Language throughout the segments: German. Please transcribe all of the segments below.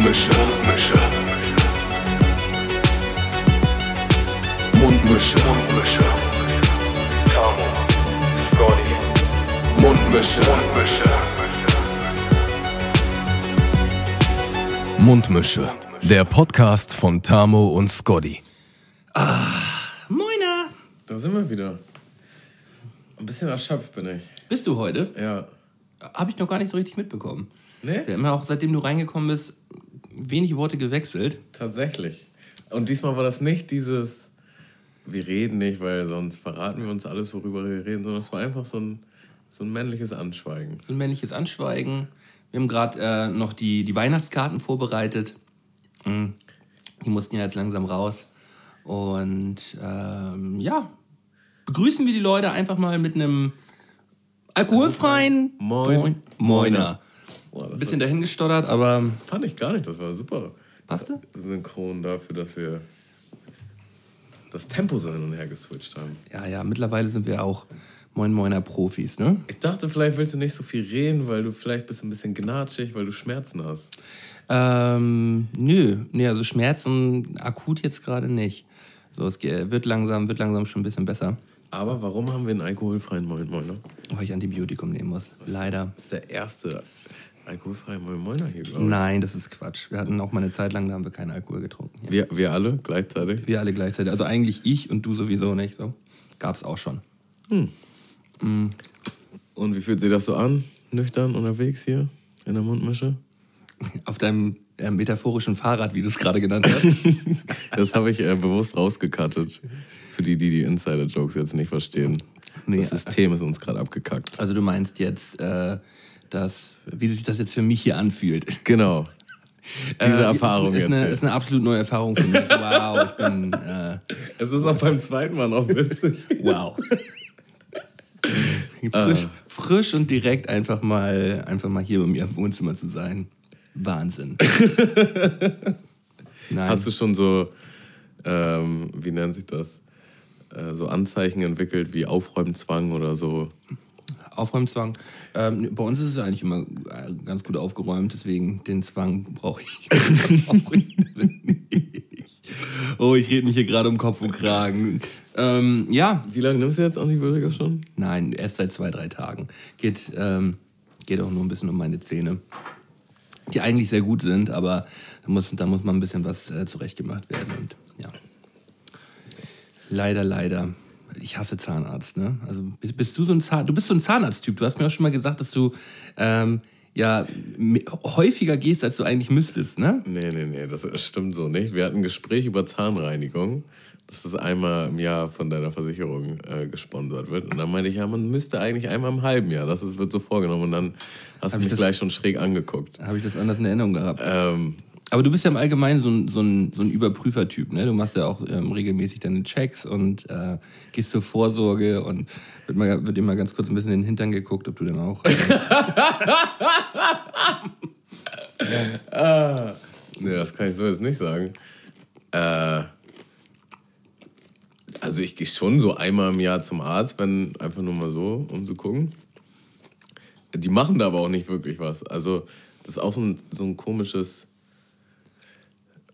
Mundmische. Mundmische. Mundmische. Tamo. Scotty. Mundmische. Mundmische. Mundmische. Der Podcast von Tamo und Scotty. Moina! Da sind wir wieder. Ein bisschen erschöpft bin ich. Bist du heute? Ja. Habe ich noch gar nicht so richtig mitbekommen. Nee? Wir haben ja auch, seitdem du reingekommen bist, wenig Worte gewechselt. Tatsächlich. Und diesmal war das nicht dieses, wir reden nicht, weil sonst verraten wir uns alles, worüber wir reden, sondern es war einfach so ein, so ein männliches Anschweigen. So ein männliches Anschweigen. Wir haben gerade äh, noch die, die Weihnachtskarten vorbereitet. Mm. Die mussten ja jetzt langsam raus. Und ähm, ja, begrüßen wir die Leute einfach mal mit einem alkoholfreien Moin. Moiner. Boah, Ein bisschen dahingestottert, aber fand ich gar nicht, das war super. passte? Synchron dafür, dass wir das Tempo so hin und her geswitcht haben. Ja, ja, mittlerweile sind wir auch Moin Moiner Profis, ne? Ich dachte, vielleicht willst du nicht so viel reden, weil du vielleicht bist ein bisschen gnatschig, weil du Schmerzen hast. Ähm, nö, nee, also Schmerzen akut jetzt gerade nicht. So, es wird langsam, wird langsam schon ein bisschen besser, Aber warum haben wir einen alkoholfreien Moin Moiner? weil ich Antibiotikum nehmen muss. Leider. Das ist der erste alkoholfreie Moin Moiner hier, glaube ich. Nein, das ist Quatsch. Wir hatten auch mal eine Zeit lang, da haben wir keinen Alkohol getrunken. Wir, wir alle gleichzeitig? Wir alle gleichzeitig. Also eigentlich ich und du sowieso nicht. So gab's auch schon. Und wie fühlt sich das so an? Nüchtern unterwegs hier in der Mundmische? Auf deinem äh, metaphorischen Fahrrad, wie du es gerade genannt hast. Das habe ich äh, bewusst rausgekattet. Für die, die die Insider-Jokes jetzt nicht verstehen. Nee, das System ist uns gerade abgekackt. also du meinst jetzt, äh, dass, wie sich das jetzt für mich hier anfühlt. Genau. Diese Äh, Erfahrung ist, ist, eine, ist eine absolut neue Erfahrung für mich. Wow, ich bin äh, es ist auch beim zweiten Mal noch witzig. wow. frisch, frisch und direkt einfach mal, einfach mal hier bei mir im Wohnzimmer zu sein. Wahnsinn. Hast du schon so, ähm, wie nennt sich das? Äh, so Anzeichen entwickelt wie Aufräumzwang oder so. Aufräumzwang. Ähm, bei uns ist es eigentlich immer äh, ganz gut aufgeräumt, deswegen den Zwang brauche ich. Oh, ich rede mich hier gerade um Kopf und Kragen. Ähm, ja, Wie lange nimmst du jetzt Antibiotika schon? Nein, erst seit zwei, drei Tagen. Geht, ähm, geht auch nur ein bisschen um meine Zähne. Die eigentlich sehr gut sind, aber da muss, da muss mal ein bisschen was äh, zurechtgemacht werden. Und ja. Leider, leider. Ich hasse Zahnarzt, ne? Also bist, bist du so ein Zahn, du bist so ein Zahnarzttyp. Du hast mir auch schon mal gesagt, dass du ähm, ja häufiger gehst, als du eigentlich müsstest, ne? Nee, nee, nee, das stimmt so nicht. Wir hatten ein Gespräch über Zahnreinigung, dass das einmal im Jahr von deiner Versicherung äh, gesponsert wird. Und dann meinte ich, ja, man müsste eigentlich einmal im halben Jahr. Das ist, wird so vorgenommen. Und dann hast Hab du ich mich das- gleich schon schräg angeguckt. Habe ich das anders in Erinnerung gehabt. Ähm, Aber du bist ja im Allgemeinen so ein, so ein, so ein Überprüfertyp, ne? Du machst ja auch ähm, regelmäßig deine Checks und äh, gehst zur Vorsorge und wird, mal, wird dir mal ganz kurz ein bisschen in den Hintern geguckt, ob du dann auch. Äh, nee, das kann ich so jetzt nicht sagen. Äh, also ich gehe schon so einmal im Jahr zum Arzt, wenn einfach nur mal so, um zu gucken. Die machen da aber auch nicht wirklich was. Also das ist auch so ein, so ein komisches,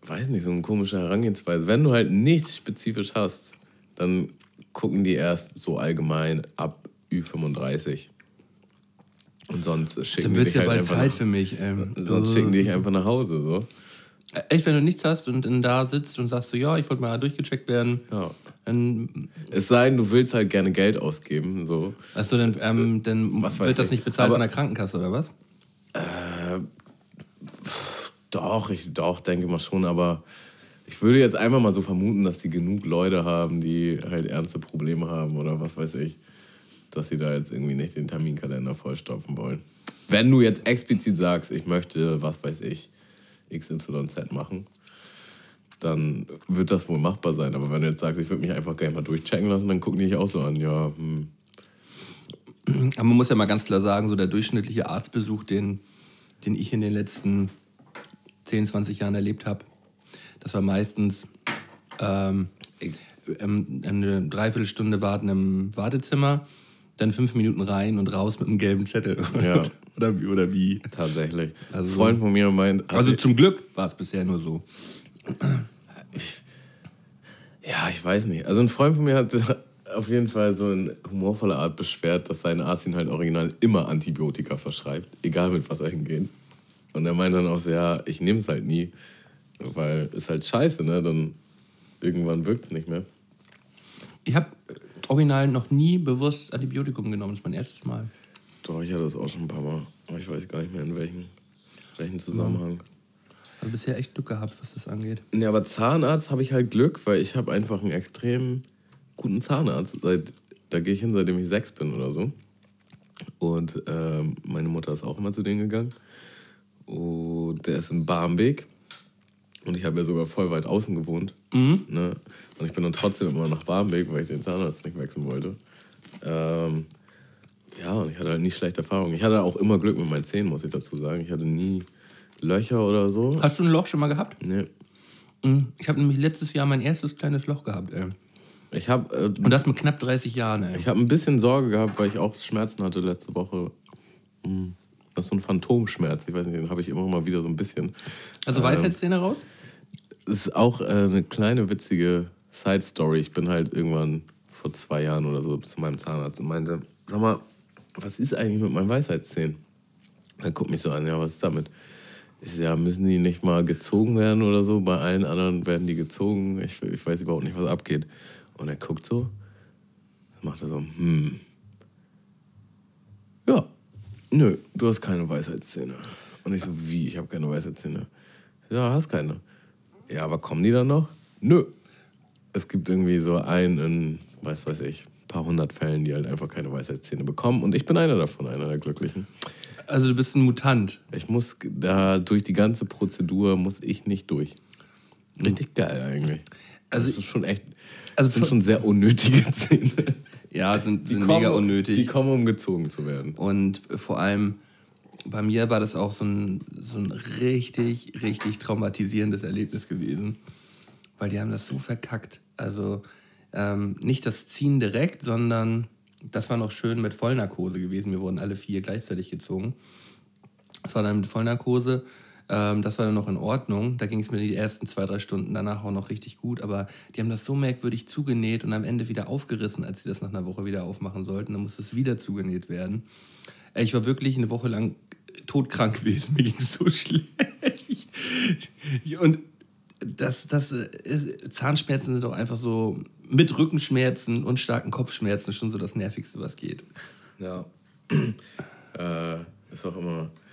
weiß nicht, so eine komische Herangehensweise. Wenn du halt nichts spezifisch hast, dann gucken die erst so allgemein ab Ü35. Und sonst schicken die dich halt bald einfach Zeit nach, für mich. Ähm, sonst schicken die dich einfach nach Hause. So. Äh, Echt, wenn du nichts hast und dann da sitzt und sagst so, ja, ich wollte mal durchgecheckt werden, Ja. dann, Es sei denn, du willst halt gerne Geld ausgeben. So. achso, dann, ähm, dann wird das ich. nicht bezahlt Aber- von der Krankenkasse oder was? Doch, ich doch, denke mal schon, aber ich würde jetzt einfach mal so vermuten, dass die genug Leute haben, die halt ernste Probleme haben oder was weiß ich, dass sie da jetzt irgendwie nicht den Terminkalender vollstopfen wollen. Wenn du jetzt explizit sagst, ich möchte, was weiß ich, XYZ machen, dann wird das wohl machbar sein. Aber wenn du jetzt sagst, ich würde mich einfach gerne mal durchchecken lassen, dann gucken die dich auch so an, ja, hm, Aber man muss ja mal ganz klar sagen, so der durchschnittliche Arztbesuch, den, den ich in den letzten 10, 20 Jahren erlebt habe, das war meistens ähm, ähm, eine Dreiviertelstunde warten im Wartezimmer, dann fünf Minuten rein und raus mit einem gelben Zettel. ja, Oder, wie- oder wie? Tatsächlich. Also- Ein Freund von mir meint. Also die- zum Glück war es bisher nur so. Ja, ich weiß nicht. Also ein Freund von mir hat auf jeden Fall so in humorvoller Art beschwert, dass sein Arzt ihn halt original immer Antibiotika verschreibt, egal mit was er hingeht. Und er meint dann auch so, ja, ich nehme es halt nie, weil ist halt scheiße, ne? Dann irgendwann wirkt es nicht mehr. Ich habe original noch nie bewusst Antibiotikum genommen. Das ist mein erstes Mal. Doch, ich hatte das auch schon ein paar Mal. Aber ich weiß gar nicht mehr in welchem, welchen Zusammenhang. Also bisher echt Glück gehabt, was das angeht. Ja, aber Zahnarzt habe ich halt Glück, weil ich habe einfach einen extrem guten Zahnarzt. Seit, da gehe ich hin, seitdem ich sechs bin oder so. Und ähm, meine Mutter ist auch immer zu denen gegangen. Und der ist in Barmbek. Und ich habe ja sogar voll weit außen gewohnt. Ne? Und ich bin dann trotzdem immer nach Barmbek, weil ich den Zahnarzt nicht wechseln wollte. Ähm, ja, und ich hatte halt nie schlechte Erfahrungen. Ich hatte auch immer Glück mit meinen Zähnen, muss ich dazu sagen. Ich hatte nie Löcher oder so. Hast du ein Loch schon mal gehabt? Nee. Mhm. Ich habe nämlich letztes Jahr mein erstes kleines Loch gehabt, ey. Ich habe äh, Und das mit knapp 30 Jahren, ey. Ich habe ein bisschen Sorge gehabt, weil ich auch Schmerzen hatte letzte Woche. Hm, Das ist so ein Phantomschmerz. Ich weiß nicht, den habe ich immer mal wieder so ein bisschen. Also Weisheitszähne raus? Es ist auch äh, eine kleine witzige Side-Story. Ich bin halt irgendwann vor zwei Jahren oder so zu meinem Zahnarzt und meinte, sag mal, was ist eigentlich mit meinen Weisheitszähnen? Er guckt mich so an, ja, was ist damit? Ich so, ja, müssen die nicht mal gezogen werden oder so? Bei allen anderen werden die gezogen. Ich, ich weiß überhaupt nicht, was abgeht. Und er guckt so, macht er so, hm. Ja, nö, du hast keine Weisheitszähne. Und ich so, wie, ich habe keine Weisheitszähne? Ja, hast keine. Ja, aber kommen die dann noch? Nö. Es gibt irgendwie so einen in, weiß weiß ich, ein paar hundert Fällen, die halt einfach keine Weisheitszähne bekommen. Und ich bin einer davon, einer der Glücklichen. Also du bist ein Mutant. Ich muss da durch die ganze Prozedur muss ich nicht durch. Richtig geil eigentlich. Also das ist schon echt, also das sind schon sehr unnötige Zähne. Ja, sind, sind kommen- mega unnötig. Die kommen, um gezogen zu werden. Und vor allem bei mir war das auch so ein, so ein richtig, richtig traumatisierendes Erlebnis gewesen. Weil die haben das so verkackt. Also ähm, nicht das Ziehen direkt, sondern das war noch schön mit Vollnarkose gewesen. Wir wurden alle vier gleichzeitig gezogen. Das war dann mit Vollnarkose. Ähm, das war dann noch in Ordnung. Da ging es mir die ersten zwei, drei Stunden danach auch noch richtig gut. Aber die haben das so merkwürdig zugenäht und am Ende wieder aufgerissen, als sie das nach einer Woche wieder aufmachen sollten. Dann musste es wieder zugenäht werden. Ey, Ich war wirklich eine Woche lang todkrank gewesen. Mir ging es so schlecht. Und das, das äh, Zahnschmerzen sind doch einfach so mit Rückenschmerzen und starken Kopfschmerzen schon so das Nervigste, was geht. Ja. äh, ist auch immer, äh,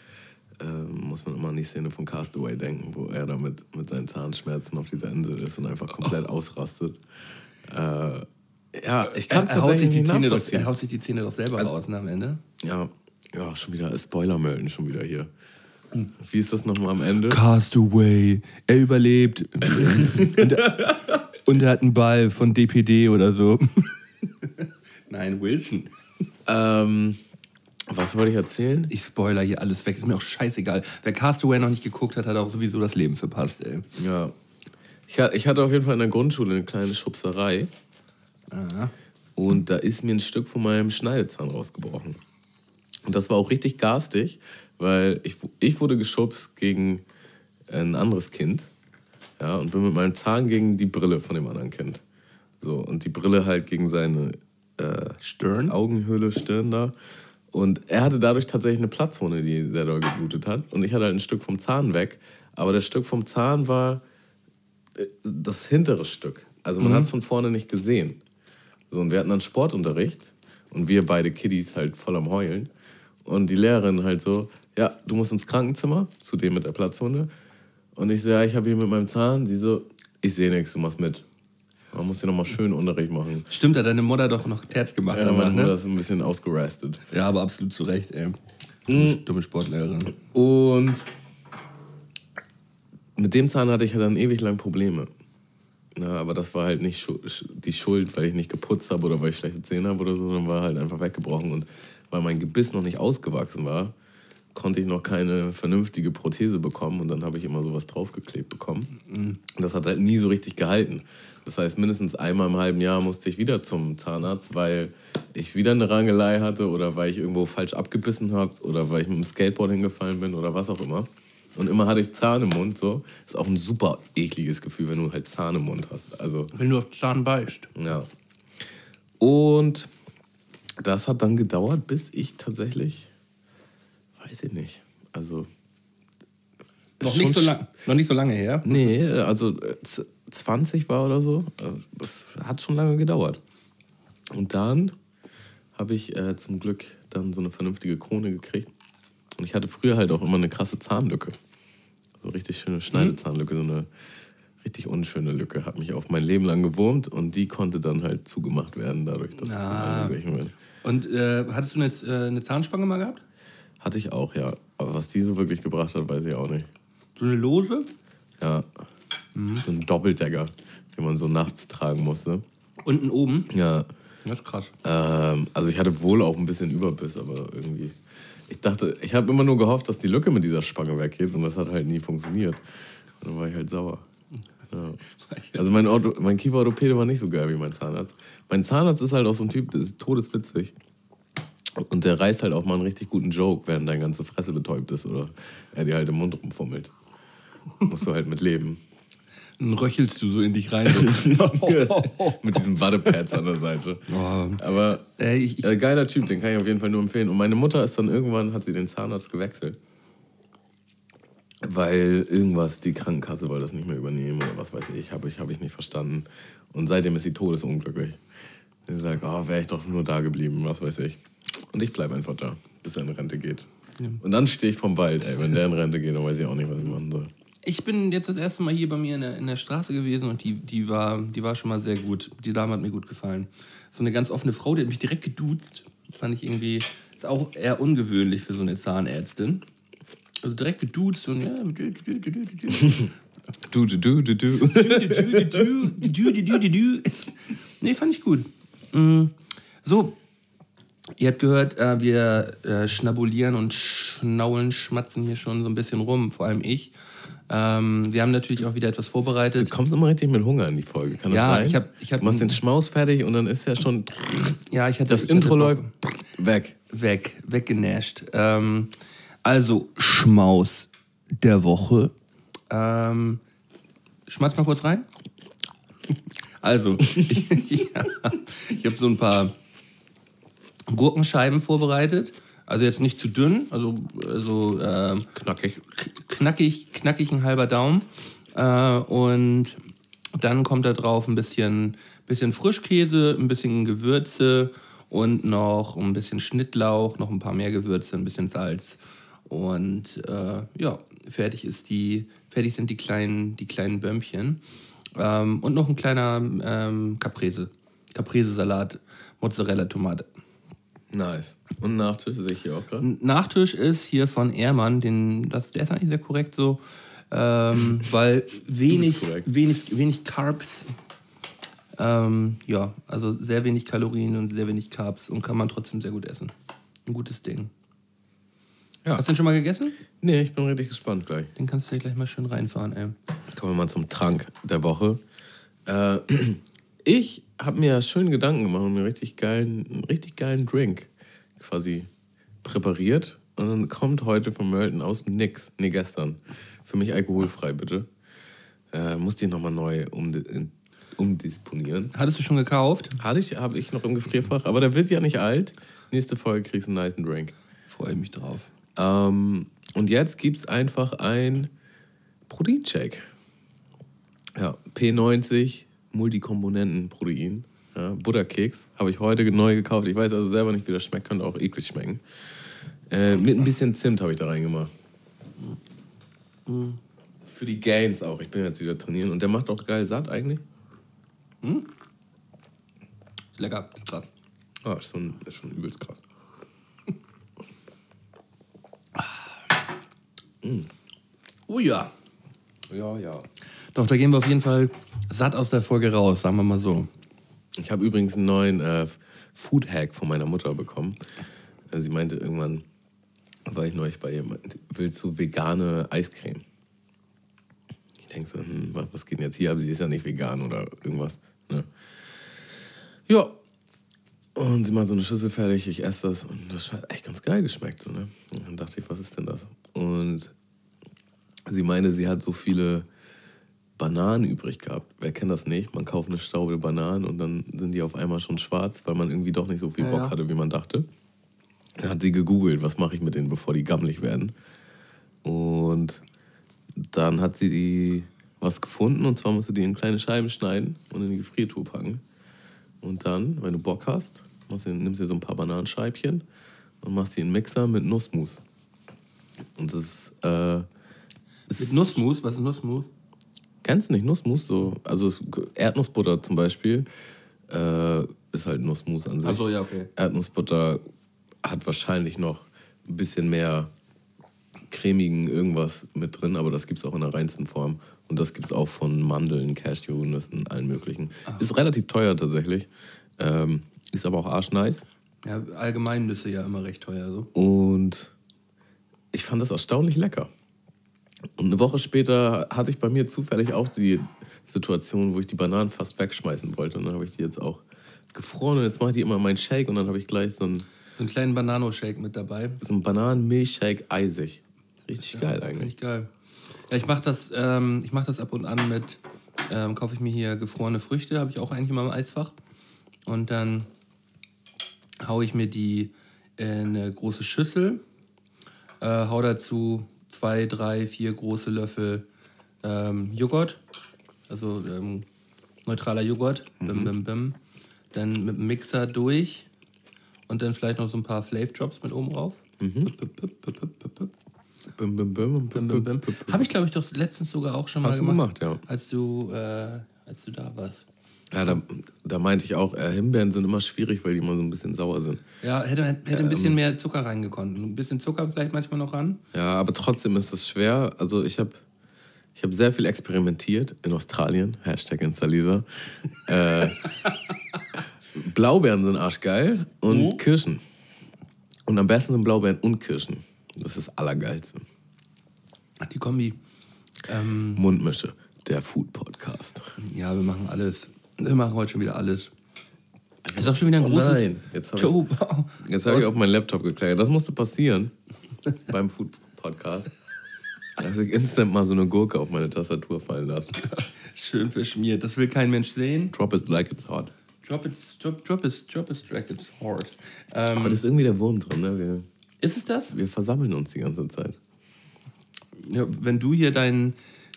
muss man immer an die Szene von Castaway denken, wo er da mit, mit seinen Zahnschmerzen auf dieser Insel ist und einfach komplett ausrastet. Äh, ja, ich kann es haut sich die Zähne doch, er haut sich die Zähne doch selber Also- raus ne, am Ende. Ja, ja, schon wieder Spoiler-Melden schon wieder hier. Wie ist das nochmal am Ende? Castaway, er überlebt. und, er, und er hat einen Ball von DPD oder so. Nein, Wilson. Ähm, was wollte ich erzählen? Ich spoiler hier alles weg, ist mir auch scheißegal. Wer Castaway noch nicht geguckt hat, hat auch sowieso das Leben verpasst, ey. Ja. Ich, ich hatte auf jeden Fall in der Grundschule eine kleine Schubserei. Aha. Und da ist mir ein Stück von meinem Schneidezahn rausgebrochen. Und das war auch richtig garstig, weil ich, ich wurde geschubst gegen ein anderes Kind. Ja, und bin mit meinem Zahn gegen die Brille von dem anderen Kind. So, und die Brille halt gegen seine äh, Stirn? Augenhöhle, Stirn da. Und er hatte dadurch tatsächlich eine Platzwunde, die sehr doll geblutet hat. Und ich hatte halt ein Stück vom Zahn weg. Aber das Stück vom Zahn war äh, das hintere Stück. Also man hat es von vorne nicht gesehen. So, und wir hatten dann Sportunterricht und wir beide Kiddies halt voll am Heulen. Und die Lehrerin halt so, ja, du musst ins Krankenzimmer, zu dem mit der Platzwunde. Und ich so, ja, ich habe hier mit meinem Zahn. Sie so, ich sehe nichts, du machst mit. Man muss hier nochmal schön Unterricht machen. Stimmt, hat deine Mutter doch noch Terz gemacht Ja, danach, meine Mutter ne? ist ein bisschen ausgerastet. Ja, aber absolut zu Recht, ey. Dumme, dumme Sportlehrerin. Und mit dem Zahn hatte ich dann ewig lang Probleme. Na, aber das war halt nicht die Schuld, weil ich nicht geputzt habe oder weil ich schlechte Zähne habe oder so, sondern war halt einfach weggebrochen. Und weil mein Gebiss noch nicht ausgewachsen war, konnte ich noch keine vernünftige Prothese bekommen und dann habe ich immer sowas draufgeklebt bekommen. Und das hat halt nie so richtig gehalten. Das heißt, mindestens einmal im halben Jahr musste ich wieder zum Zahnarzt, weil ich wieder eine Rangelei hatte oder weil ich irgendwo falsch abgebissen habe oder weil ich mit dem Skateboard hingefallen bin oder was auch immer. Und immer hatte ich Zahn im Mund. So. Ist auch ein super ekliges Gefühl, wenn du halt Zahn im Mund hast. Also Wenn du auf Zahn beißt. ja. Und das hat dann gedauert, bis ich tatsächlich, weiß ich nicht, also. Noch nicht, so lang, noch nicht so lange her. Nee, also äh, z- 20 war oder so. Äh, Das hat schon lange gedauert. Und dann habe ich äh, zum Glück dann so eine vernünftige Krone gekriegt. Und ich hatte früher halt auch immer eine krasse Zahnlücke. So richtig schöne Schneidezahnlücke, so eine richtig unschöne Lücke. Hat mich auch mein Leben lang gewurmt und die konnte dann halt zugemacht werden, dadurch, dass es Ah. angeglichen wird. Und äh, hattest du eine, äh, eine Zahnspange mal gehabt? Hatte ich auch, ja. Aber was die so wirklich gebracht hat, weiß ich auch nicht. So eine Lose? Ja. So ein Doppeldecker, den man so nachts tragen musste. Unten oben? Ja. Das ist krass. Ähm, also ich hatte wohl auch ein bisschen Überbiss, aber irgendwie. Ich dachte, ich habe immer nur gehofft, dass die Lücke mit dieser Spange weggeht und das hat halt nie funktioniert. Und dann war ich halt sauer. Ja. Also mein, Ortho, mein Kieferorthopäde war nicht so geil wie mein Zahnarzt. Mein Zahnarzt ist halt auch so ein Typ, der ist todeswitzig. Und der reißt halt auch mal einen richtig guten Joke, während deine ganze Fresse betäubt ist oder er dir halt im Mund rumfummelt. Musst du halt mit leben. Dann röchelst du so in dich rein. So. mit diesen Wattepads an der Seite. Oh. Aber Äh, ich, äh, geiler Typ, den kann ich auf jeden Fall nur empfehlen. Und meine Mutter ist dann irgendwann, hat sie den Zahnarzt gewechselt. Weil irgendwas, die Krankenkasse wollte das nicht mehr übernehmen oder was weiß ich, habe ich, hab ich nicht verstanden. Und seitdem ist sie todesunglücklich. Sie sagt, oh, wäre ich doch nur da geblieben, was weiß ich. Und ich bleibe einfach da, bis er in Rente geht. Und dann stehe ich vom Wald, ey. Wenn der in Rente geht, dann weiß ich auch nicht, was ich machen soll. ich bin jetzt das erste Mal hier bei mir in der, in der Straße gewesen und die, die, war, die war schon mal sehr gut. Die Dame hat mir gut gefallen. So eine ganz offene Frau, die hat mich direkt geduzt. Das fand ich irgendwie, ist auch eher ungewöhnlich für so eine Zahnärztin. Also direkt geduzt und ja, du, du, du, du, du, du. Du, du, du, du, du. Nee, fand ich gut. Mm, So, ihr habt gehört, äh, wir äh, schnabulieren und schnaulen, schmatzen hier schon so ein bisschen rum, vor allem ich. Ähm, wir haben natürlich auch wieder etwas Du vorbereitet. kommst immer richtig mit Hunger in die Folge, kann das Ja, sein? ich hab- ich hab- du machst den Schmaus fertig und dann ist ja schon Ja, ich hatte das ich Intro läuft weg. Weg, weggenasht. Ähm, also, Schmaus der Woche. Ähm, schmatz mal kurz rein. Also, ich, ja, ich habe so ein paar Gurkenscheiben vorbereitet. Also jetzt nicht zu dünn, also, also ähm, Knackig. knackig, knackig ein halber Daumen. Äh, und dann kommt da drauf ein bisschen, bisschen Frischkäse, ein bisschen Gewürze und noch ein bisschen Schnittlauch, noch ein paar mehr Gewürze, ein bisschen Salz. Und äh, ja, fertig ist die, fertig sind die kleinen, die kleinen Bömmchen. Ähm, und noch ein kleiner ähm, Caprese. Caprese-Salat, Mozzarella-Tomate. Nice. Und Nachtisch sehe ich hier auch gerade. Nachtisch ist hier von Ehrmann, den, das, der ist eigentlich sehr korrekt so, ähm, weil wenig, wenig, wenig Carbs, ähm, ja, also sehr wenig Kalorien und sehr wenig Carbs und kann man trotzdem sehr gut essen. Ein gutes Ding. Ja. Hast du den schon mal gegessen? Nee, ich bin richtig gespannt gleich. Den kannst du dir gleich mal schön reinfahren, ey. Kommen wir mal zum Trank der Woche. Äh, ich habe mir schön Gedanken gemacht und mir richtig geilen, einen richtig geilen Drink quasi präpariert. Und dann kommt heute von Mölten aus Nix. Nee, gestern. Für mich alkoholfrei, bitte. Äh, musste ich nochmal neu umdi in- umdisponieren. Hattest du schon gekauft? Hatte ich, habe ich noch im Gefrierfach, aber der wird ja nicht alt. Nächste Folge kriegst du einen nice Drink. Freue mich drauf. Ähm, und jetzt gibt es einfach ein Proteincheck. Ja, P90 Multikomponenten-Protein. Ja, Butterkeks habe ich heute neu gekauft. Ich weiß also selber nicht, wie das schmeckt. Könnte auch eklig schmecken. Äh, mit ein bisschen Zimt habe ich da reingemacht. Für die Gains auch. Ich bin jetzt wieder trainieren. Und der macht auch geil satt eigentlich. Ist lecker, ist krass. Ah, ist schon, ist schon übelst krass. Oh ja. Ja, ja. Doch, da gehen wir auf jeden Fall satt aus der Folge raus, sagen wir mal so. Ich habe übrigens einen neuen äh, Food-Hack von meiner Mutter bekommen. Äh, Sie meinte irgendwann, war ich neulich bei jemandem, willst du vegane Eiscreme? Ich denke so, hm, was, was geht denn jetzt hier? Aber sie ist ja nicht vegan oder irgendwas. Ne? Ja. Und sie macht so eine Schüssel fertig, ich esse das und das hat echt ganz geil geschmeckt. So, ne? Und dann dachte ich, was ist denn das? Und sie meinte, sie hat so viele Bananen übrig gehabt. Wer kennt das nicht? Man kauft eine Staube Bananen und dann sind die auf einmal schon schwarz, weil man irgendwie doch nicht so viel Bock ja. hatte, wie man dachte. Dann hat sie gegoogelt, was mache ich mit denen, bevor die gammelig werden. Und dann hat sie die was gefunden und zwar musst du die in kleine Scheiben schneiden und in die Gefriertruhe packen. Und dann, wenn du Bock hast, machst du, nimmst du so ein paar Bananenscheibchen und machst die in den Mixer mit Nussmus. Und das ist, äh, es Mit Nussmus, was ist Nussmus? Kennst du nicht Nussmus? So, also Erdnussbutter zum Beispiel äh, ist halt Nussmus an sich. Achso, ja, okay. Erdnussbutter hat wahrscheinlich noch ein bisschen mehr cremigen irgendwas mit drin, aber das gibt es auch in der reinsten Form. Und das gibt es auch von Mandeln, Cashewnüssen, allen möglichen. Ist relativ teuer tatsächlich. Ähm, ist aber auch arschnice. Ja, allgemein Nüsse ja immer recht teuer. So. Und ich fand das erstaunlich lecker. Und eine Woche später hatte ich bei mir zufällig auch die Situation, wo ich die Bananen fast wegschmeißen wollte. Und dann habe ich die jetzt auch gefroren und jetzt mache ich die immer in meinen Shake und dann habe ich gleich so einen, So einen kleinen Banano-Shake mit dabei. so einen Bananen-Milchshake eisig. Richtig geil Finde eigentlich. ich geil. Ja, ich mache das, ähm, ich mach das ab und an mit, ähm, kaufe ich mir hier gefrorene Früchte, habe ich auch eigentlich immer im Eisfach. Und dann haue ich mir die in eine große Schüssel, äh, hau dazu zwei, drei, vier große Löffel ähm, Joghurt, also ähm, neutraler Joghurt, bim, bim, bim. dann mit dem Mixer durch und dann vielleicht noch so ein paar Flav Drops mit oben drauf. Pip. Bim, bim, bim, Bim, bim, bim. Habe ich, glaube ich, doch letztens sogar auch schon Hast mal du gemacht, gemacht, ja. als du, äh, als du da warst. Ja, da, da meinte ich auch, äh, Himbeeren sind immer schwierig, weil die immer so ein bisschen sauer sind. Ja, hätte, hätte ein bisschen mehr Zucker reingekonnt. Ein bisschen Zucker vielleicht manchmal noch ran. Ja, aber trotzdem ist das schwer. Also ich habe ich hab sehr viel experimentiert in Australien. Hashtag Instalisa. äh, Blaubeeren sind arschgeil und Kirschen. Und am besten sind Blaubeeren und Kirschen. Das ist das Allergeilste. Die Kombi. Ähm, Mundmische, der Food Podcast. ja, wir machen alles. Wir machen heute schon wieder alles. Ist auch schon wieder ein Oh großes. nein, jetzt hab ich- Jetzt habe ich auf meinen Laptop gekleckert. Das musste passieren beim Food Podcast. Da habe ich instant mal so eine Gurke auf meine Tastatur fallen lassen. Schön verschmiert. Das will kein Mensch sehen. Drop it like it's hot. Drop it, drop, drop it, drop it, drag it hard. Aber Ähm, da ist irgendwie der Wurm drin. Ne? Wir, ist es das? wir versammeln uns die ganze Zeit. Ja, wenn du hier dein,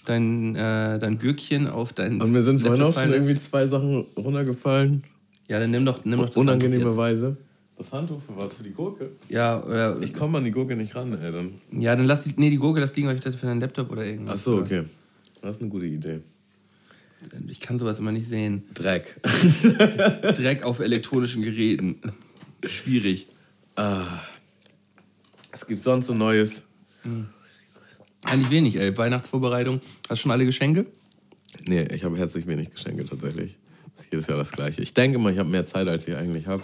dein, äh, dein Gürkchen auf dein. Und mir sind vorhin auch schon irgendwie zwei Sachen runtergefallen. Ja, dann nimm doch, nimm doch das Unangenehme Handtuch Weise. Das Handtuch für was? Für die Gurke? Ja, oder, Ich komme an die Gurke nicht ran, ey. Dann. ja, dann lass die, nee, die Gurke, das liegen euch für deinen Laptop oder irgendwas. Ach so, okay. Das ist eine gute Idee. Ich kann sowas immer nicht sehen. Dreck. Dreck auf elektronischen Geräten. Schwierig. Es gibt sonst so Neues. Eigentlich wenig, ey. Weihnachtsvorbereitung. Hast du schon alle Geschenke? Nee, ich habe herzlich wenig Geschenke tatsächlich. Ist jedes Jahr das gleiche. Ich denke mal, ich habe mehr Zeit, als ich eigentlich habe.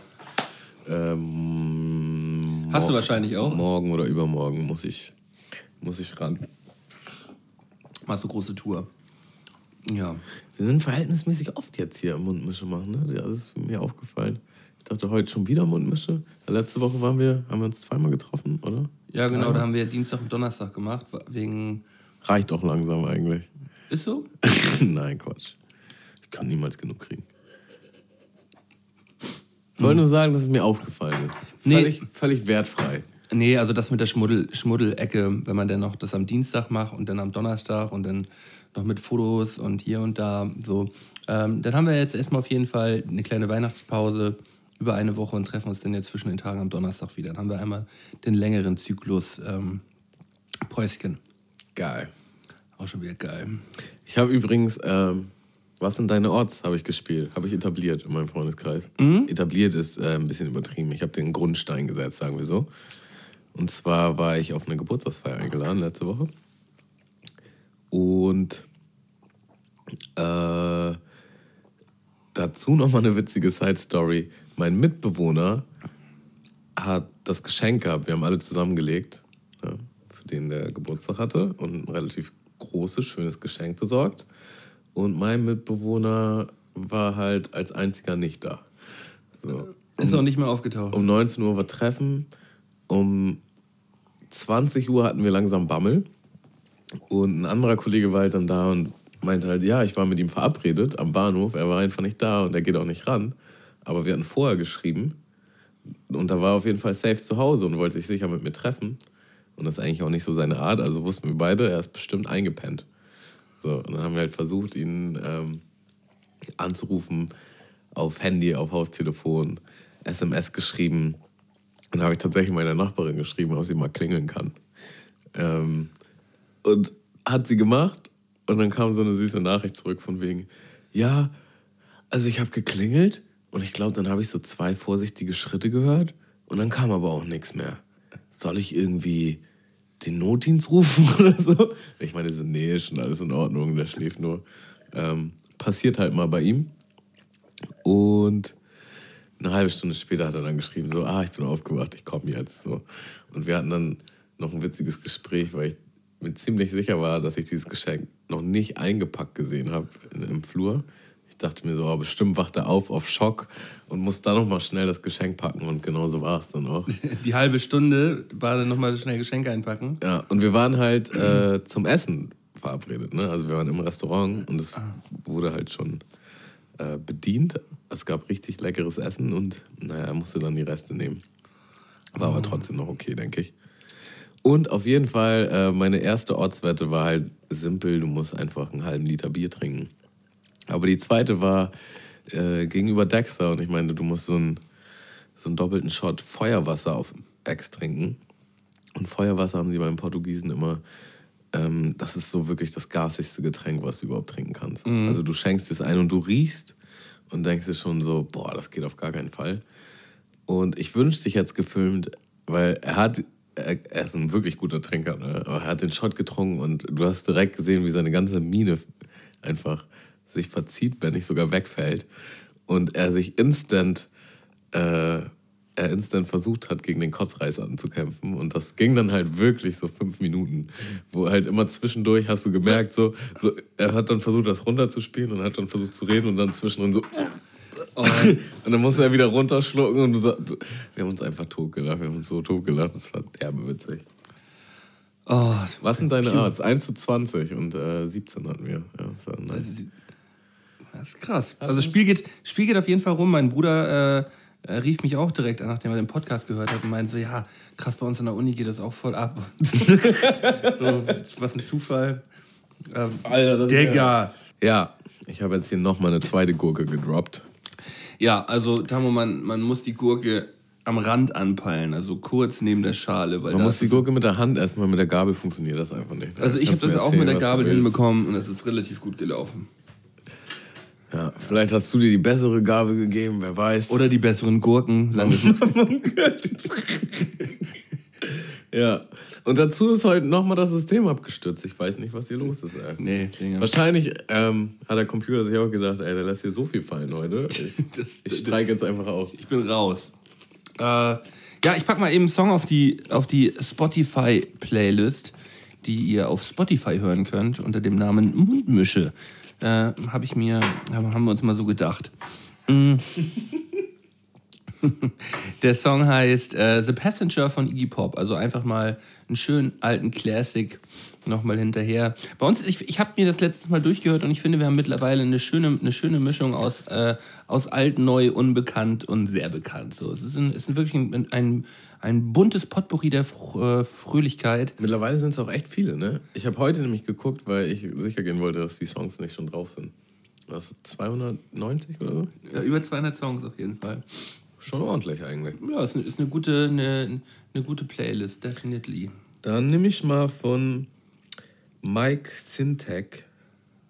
Ähm, Hast du wahrscheinlich auch. Morgen oder übermorgen muss ich, muss ich ran. Machst du große Tour. Ja. Wir sind verhältnismäßig oft jetzt hier im Mundmische machen. Ne? Das ist mir aufgefallen. Ich dachte heute schon wieder Mundmische. Letzte Woche waren wir, haben wir uns zweimal getroffen, oder? Ja, genau, Dreimal? da haben wir Dienstag und Donnerstag gemacht. Wegen. Reicht auch langsam eigentlich. Ist so? Nein, Quatsch. Ich kann niemals genug kriegen. Ich wollte nur sagen, dass es mir aufgefallen ist. Nee. Völlig, völlig wertfrei. Nee, also das mit der Schmuddel, Schmuddelecke, wenn man dann noch das am Dienstag macht und dann am Donnerstag und dann noch mit Fotos und hier und da so. Ähm, dann haben wir jetzt erstmal auf jeden Fall eine kleine Weihnachtspause über eine Woche und treffen uns dann jetzt zwischen den Tagen am Donnerstag wieder. Dann haben wir einmal den längeren Zyklus ähm, Päuschen. Geil. Auch schon wieder geil. Ich habe übrigens, ähm, was sind deine Orts, habe ich gespielt, habe ich etabliert in meinem Freundeskreis. Etabliert ist äh, ein bisschen übertrieben. Ich habe den Grundstein gesetzt, sagen wir so. Und zwar war ich auf eine Geburtstagsfeier eingeladen letzte Woche. Und äh, dazu nochmal eine witzige Side-Story. Mein Mitbewohner hat das Geschenk gehabt. Wir haben alle zusammengelegt. denen der Geburtstag hatte und ein relativ großes, schönes Geschenk besorgt. Und mein Mitbewohner war halt als einziger nicht da. So. Ist auch nicht mehr aufgetaucht. Um 19 Uhr war Treffen. Um 20 Uhr hatten wir langsam Bammel. Und ein anderer Kollege war halt dann da und meinte halt, ja, ich war mit ihm verabredet am Bahnhof. Er war einfach nicht da und er geht auch nicht ran. Aber wir hatten vorher geschrieben. Und da war auf jeden Fall safe zu Hause und wollte sich sicher mit mir treffen. Und das ist eigentlich auch nicht so seine Art. Also wussten wir beide, er ist bestimmt eingepennt. So, und dann haben wir halt versucht, ihn ähm, anzurufen auf Handy, auf Haustelefon, SMS geschrieben. Und da habe ich tatsächlich meiner Nachbarin geschrieben, ob sie mal klingeln kann. Ähm, und hat sie gemacht. Und dann kam so eine süße Nachricht zurück von wegen, ja, also ich habe geklingelt und ich glaube, dann habe ich so zwei vorsichtige Schritte gehört und dann kam aber auch nichts mehr. Soll ich irgendwie den Notdienst rufen oder so? Ich meine, nee, ist schon alles in Ordnung, der schläft nur. Ähm, passiert halt mal bei ihm. Und eine halbe Stunde später hat er dann geschrieben, so, ah, ich bin aufgewacht, ich komme jetzt. So. Und wir hatten dann noch ein witziges Gespräch, weil ich mir ziemlich sicher war, dass ich dieses Geschenk noch nicht eingepackt gesehen habe im Flur. Ich dachte mir so, oh, bestimmt wacht er auf auf Schock und muss dann nochmal schnell das Geschenk packen und genau so war es dann auch. Die halbe Stunde war dann nochmal schnell Geschenke einpacken. Ja, und wir waren halt äh, zum Essen verabredet. Ne? Also wir waren im Restaurant und es wurde halt schon äh, bedient. Es gab richtig leckeres Essen und naja, er musste dann die Reste nehmen. War aber trotzdem noch okay, denke ich. Und auf jeden Fall, äh, meine erste Ortswette war halt simpel, du musst einfach einen halben Liter Bier trinken. Aber die zweite war äh, gegenüber Dexter und ich meine, du musst so einen, so einen doppelten Shot Feuerwasser auf Ex trinken. Und Feuerwasser haben sie beim Portugiesen immer, ähm, das ist so wirklich das gasigste Getränk, was du überhaupt trinken kannst. Also du schenkst es ein und du riechst und denkst dir schon so, boah, das geht auf gar keinen Fall. Und ich wünschte, ich hätte es gefilmt, weil er hat, er, er ist ein wirklich guter Trinker, ne? aber er hat den Shot getrunken und du hast direkt gesehen, wie seine ganze Miene einfach sich verzieht, wenn nicht sogar wegfällt. Und er sich instant, äh, er instant versucht hat, gegen den Kotzreißer anzukämpfen. Und das ging dann halt wirklich so fünf Minuten, wo halt immer zwischendurch hast du gemerkt, so, so er hat dann versucht, das runterzuspielen und hat dann versucht zu reden und dann zwischendrin so. Und dann musste er wieder runterschlucken und du, du, wir haben uns einfach totgelacht. Wir haben uns so totgelacht. Das war derbe witzig. Oh, Was sind deine Arts? 1 zu 20 und äh, 17 hatten wir. Ja, das war nice. Das ist krass. Also das Spiel geht, Spiel geht auf jeden Fall rum. Mein Bruder äh, äh, rief mich auch direkt an, nachdem er den Podcast gehört hat und meinte so, ja, krass, bei uns an der Uni geht das auch voll ab. so, was ein Zufall. Ähm, Alter, das ist Digga. Ja, ich habe jetzt hier nochmal eine zweite Gurke gedroppt. Ja, also Tamo, man, man muss die Gurke am Rand anpeilen, also kurz neben der Schale. Weil Man muss ist die Gurke mit der Hand weil mit der Gabel funktioniert das einfach nicht. Also ich habe das mir auch mit erzählen, der Gabel hinbekommen und es ist relativ gut gelaufen. Ja, vielleicht hast du dir die bessere Gabel gegeben, wer weiß. Oder die besseren Gurken. Lange ja. Und dazu ist heute nochmal das System abgestürzt. Ich weiß nicht, was hier los ist. Ey. nee. Wahrscheinlich ähm, hat der Computer sich auch gedacht, ey, der lässt hier so viel fallen heute. Ich, Das- ich streike jetzt einfach auf. Ich bin raus. Äh, ja, ich pack mal eben einen Song auf die, auf die Spotify-Playlist, die ihr auf Spotify hören könnt, unter dem Namen Mundmische. Äh, Habe ich mir, haben haben wir uns mal so gedacht. Mm. Der Song heißt äh, The Passenger von Iggy Pop. Also einfach mal einen schönen alten Classic nochmal hinterher. Bei uns, ich, ich habe mir das letztes Mal durchgehört und ich finde, wir haben mittlerweile eine schöne, eine schöne Mischung aus, äh, aus alt, neu, unbekannt und sehr bekannt. So, es ist, ein, es ist wirklich ein, ein, ein buntes Potpourri der Fr äh, Fröhlichkeit. Mittlerweile sind es auch echt viele, ne? Ich habe heute nämlich geguckt, weil ich sicher gehen wollte, dass die Songs nicht schon drauf sind. Was, 290 oder so? Ja, über 200 Songs auf jeden Fall. Schon ordentlich eigentlich. Ja, ist, ist eine, gute, eine, eine gute Playlist, definitely. Dann nehme ich mal von Mike Sintek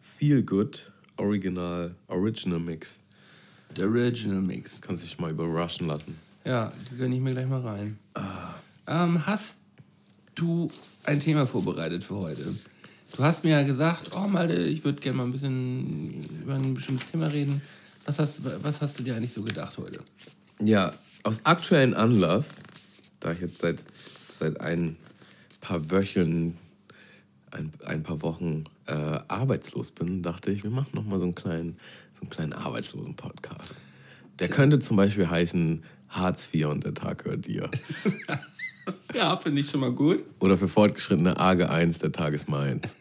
Feel Good Original Original Mix. Der Original Mix. Kannst dich mal überraschen lassen. Ja, die gönne ich mir gleich mal rein. Ähm, hast du ein Thema vorbereitet für heute? Du hast mir ja gesagt, oh Malte, ich würde gerne mal ein bisschen über ein bestimmtes Thema reden. Was hast, was hast du dir eigentlich so gedacht heute? Ja, aus aktuellen Anlass, da ich jetzt seit, seit ein, paar Wöchen, ein, ein paar Wochen äh, arbeitslos bin, dachte ich, wir machen noch mal so einen kleinen, so einen kleinen Arbeitslosen-Podcast. Der könnte zum Beispiel heißen Hartz IV und der Tag gehört dir. Ja, finde ich schon mal gut. Oder für Fortgeschrittene AGE 1, der Tag ist meins.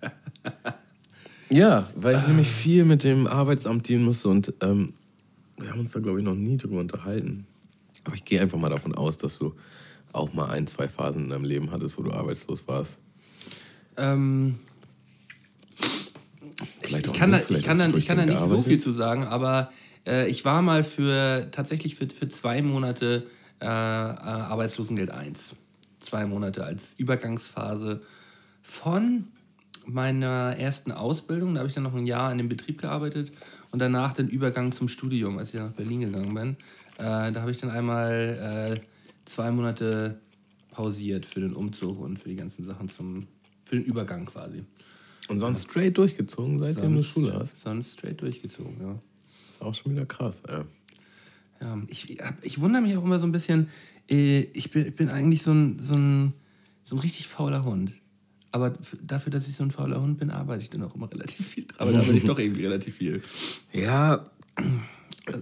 ja, weil ich nämlich viel mit dem Arbeitsamt dienen musste und ähm, wir haben uns da, glaube ich, noch nie drüber unterhalten. Aber ich gehe einfach mal davon aus, dass du auch mal ein, zwei Phasen in deinem Leben hattest, wo du arbeitslos warst. Ähm, Vielleicht ich kann, da, nicht, ich kann, da, hast du ich kann da nicht so durchgehend viel zu sagen, aber äh, ich war mal für tatsächlich für, für zwei Monate äh, äh, Arbeitslosengeld 1. Zwei Monate als Übergangsphase von meiner ersten Ausbildung. Da habe ich dann noch ein Jahr in dem Betrieb gearbeitet und danach den Übergang zum Studium, als ich dann nach Berlin gegangen bin. Äh, da habe ich dann einmal äh, zwei Monate pausiert für den Umzug und für die ganzen Sachen zum für den Übergang quasi. Und sonst straight durchgezogen, seitdem du Schule hast. Sonst straight durchgezogen, ja. Ist auch schon wieder krass. Ja. Ja, ich, ich wundere mich auch immer so ein bisschen. äh, Ich bin, ich bin eigentlich so ein, so, ein, so ein richtig fauler Hund. Aber dafür, dass ich so ein fauler Hund bin, arbeite ich dann auch immer relativ viel. Aber da arbeite ich doch irgendwie relativ viel. Ja,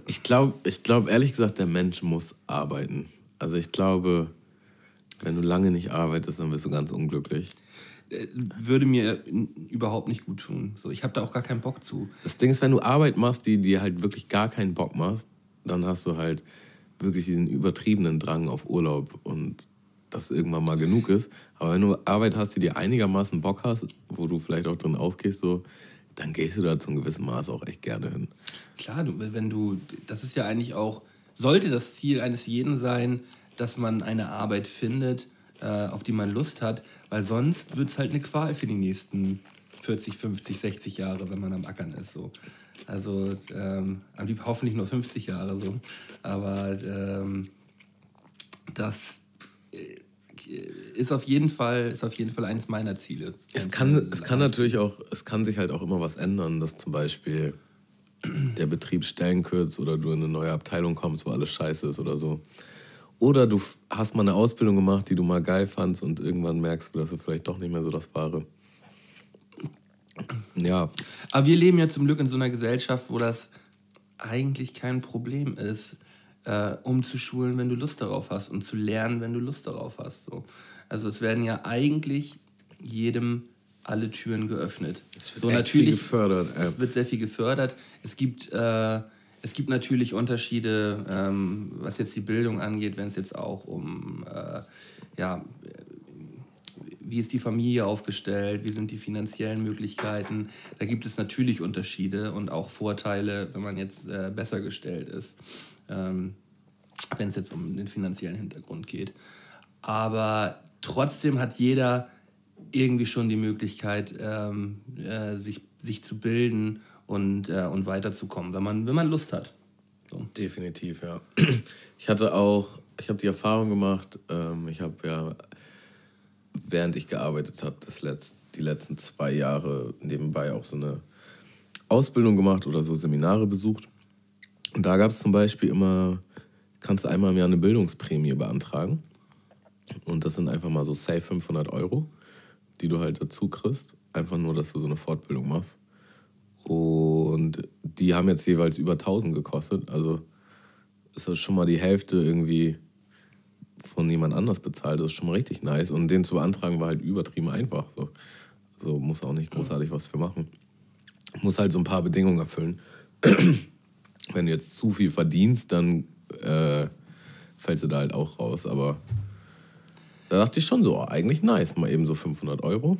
ich glaube, ich glaub, ehrlich gesagt, der Mensch muss arbeiten. Also ich glaube, wenn du lange nicht arbeitest, dann bist du ganz unglücklich. Äh, Würde mir überhaupt nicht gut tun. So, ich habe da auch gar keinen Bock zu. Das Ding ist, wenn du Arbeit machst, die dir halt wirklich gar keinen Bock macht, dann hast du halt wirklich diesen übertriebenen Drang auf Urlaub und das irgendwann mal genug ist. Aber wenn du Arbeit hast, die dir einigermaßen Bock hast, wo du vielleicht auch drin aufgehst, so, dann gehst du da zum gewissen Maß auch echt gerne hin. Klar, du, wenn du, das ist ja eigentlich auch, sollte das Ziel eines jeden sein, dass man eine Arbeit findet, äh, auf die man Lust hat, weil sonst wird es halt eine Qual für die nächsten 40, 50, 60 Jahre, wenn man am Ackern ist. So. Also ähm, am liebsten hoffentlich nur 50 Jahre so. Aber ähm, das äh, ist auf jeden Fall, ist auf jeden Fall eines meiner Ziele. Es kann, es kann natürlich auch, es kann sich halt auch immer was ändern, dass zum Beispiel der Betrieb Stellen kürzt oder du in eine neue Abteilung kommst, wo alles scheiße ist oder so. Oder du hast mal eine Ausbildung gemacht, die du mal geil fandst und irgendwann merkst du, dass du vielleicht doch nicht mehr so das Wahre. Ja, Aber wir leben ja zum Glück in so einer Gesellschaft, wo das eigentlich kein Problem ist, äh, umzuschulen, wenn du Lust darauf hast und zu lernen, wenn du Lust darauf hast. So. Also es werden ja eigentlich jedem alle Türen geöffnet. Es wird so viel gefördert. Es wird sehr viel gefördert. Es gibt, äh, es gibt natürlich Unterschiede, ähm, was jetzt die Bildung angeht, wenn es jetzt auch um äh, ja, wie ist die Familie aufgestellt, wie sind die finanziellen Möglichkeiten. Da gibt es natürlich Unterschiede und auch Vorteile, wenn man jetzt äh, besser gestellt ist, ähm, wenn es jetzt um den finanziellen Hintergrund geht. Aber trotzdem hat jeder irgendwie schon die Möglichkeit, ähm, äh, sich, sich zu bilden und, äh, und weiterzukommen, wenn man, wenn man Lust hat. So. definitiv, ja. Ich hatte auch, ich habe die Erfahrung gemacht, ähm, ich habe ja, während ich gearbeitet habe, letzt, die letzten zwei Jahre nebenbei auch so eine Ausbildung gemacht oder so Seminare besucht. Und da gab es zum Beispiel immer, kannst du einmal im Jahr eine Bildungsprämie beantragen. Und das sind einfach mal so safe 500 Euro, die du halt dazu kriegst. Einfach nur, dass du so eine Fortbildung machst. Und die haben jetzt jeweils über 1000 gekostet. Also ist das schon mal die Hälfte irgendwie von jemand anders bezahlt. Das ist schon mal richtig nice. Und den zu beantragen war halt übertrieben einfach. So, so muss auch nicht großartig was für machen. Muss halt so ein paar Bedingungen erfüllen. Wenn du jetzt zu viel verdienst, dann äh, fällst du da halt auch raus. Aber da dachte ich schon so, oh, eigentlich nice, mal eben so 500 Euro.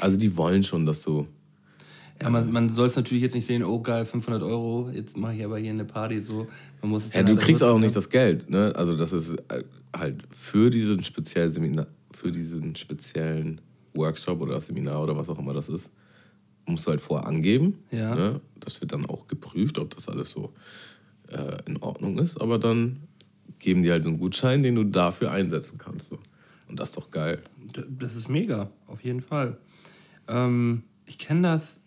Also die wollen schon, dass du Ja, man, man soll es natürlich jetzt nicht sehen, oh geil, 500 Euro, jetzt mache ich aber hier eine Party so. Man muss Ja, du halt kriegst auch nutzen, nicht ne? das Geld, ne? Also das ist äh, halt für diesen speziellen Seminar, für diesen speziellen Workshop oder das Seminar oder was auch immer das ist, musst du halt vorher angeben. Ja. Ne? Das wird dann auch geprüft, ob das alles so äh, in Ordnung ist. Aber dann geben die halt so einen Gutschein, den du dafür einsetzen kannst. So. Und das ist doch geil. Das ist mega, auf jeden Fall. Ähm, ich kenne das,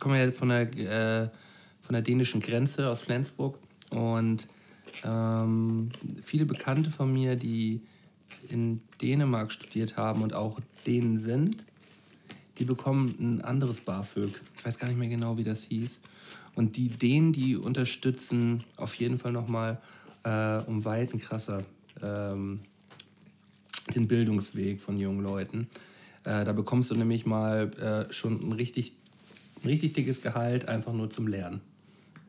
komme ja von der, äh, von der dänischen Grenze aus Flensburg und ähm, viele Bekannte von mir, die in Dänemark studiert haben und auch Dänen sind, die bekommen ein anderes BAföG. Ich weiß gar nicht mehr genau, wie das hieß. Und die Dänen, die unterstützen auf jeden Fall nochmal äh, um Weiten krasser ähm, den Bildungsweg von jungen Leuten. Äh, da bekommst du nämlich mal äh, schon ein richtig, ein richtig dickes Gehalt, einfach nur zum Lernen.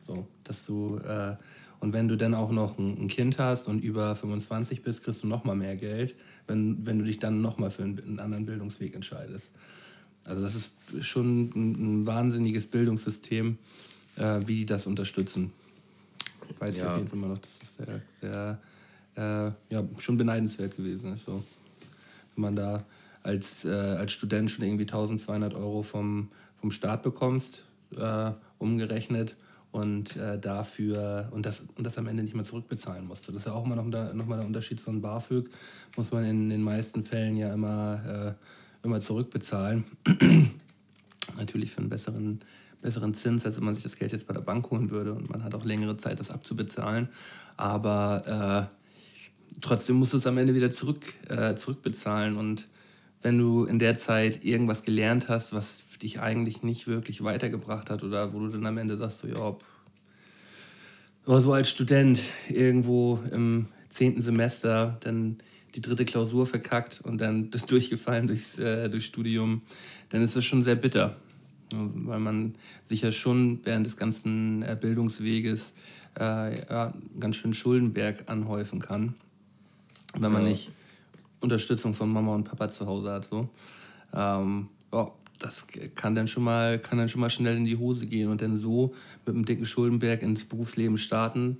So, dass du, äh, und wenn du dann auch noch ein, ein, Kind hast und über 25 bist, kriegst du noch mal mehr Geld, wenn, wenn du dich dann noch mal für einen, einen anderen Bildungsweg entscheidest. Also das ist schon ein, ein wahnsinniges Bildungssystem, äh, wie die das unterstützen. Weiß ja. ich auf jeden Fall mal noch, dass das sehr, sehr äh, ja, schon beneidenswert gewesen ist. So. Wenn man da als, äh, als Student schon irgendwie 1200 Euro vom, vom Staat bekommst, äh, umgerechnet und äh, dafür und das, und das am Ende nicht mehr zurückbezahlen musste. Das ist ja auch immer noch, noch mal der Unterschied zu einem BAföG. Muss man in den meisten Fällen ja immer, äh, immer zurückbezahlen. Natürlich für einen besseren, besseren Zins, als wenn man sich das Geld jetzt bei der Bank holen würde und man hat auch längere Zeit, das abzubezahlen. Aber äh, trotzdem musst du es am Ende wieder zurück, äh, zurückbezahlen und wenn du in der Zeit irgendwas gelernt hast, was dich eigentlich nicht wirklich weitergebracht hat oder wo du dann am Ende sagst, so, ja, aber so als Student irgendwo im zehnten Semester dann die dritte Klausur verkackt und dann das durchgefallen durchs, äh, durchs Studium, dann ist das schon sehr bitter. Weil man sich ja schon während des ganzen äh, Bildungsweges äh, ja, ganz schön Schuldenberg anhäufen kann, wenn man ja. nicht Unterstützung von Mama und Papa zu Hause hat. So. Ähm, ja, das kann dann, schon mal, kann dann schon mal schnell in die Hose gehen und dann so mit einem dicken Schuldenberg ins Berufsleben starten.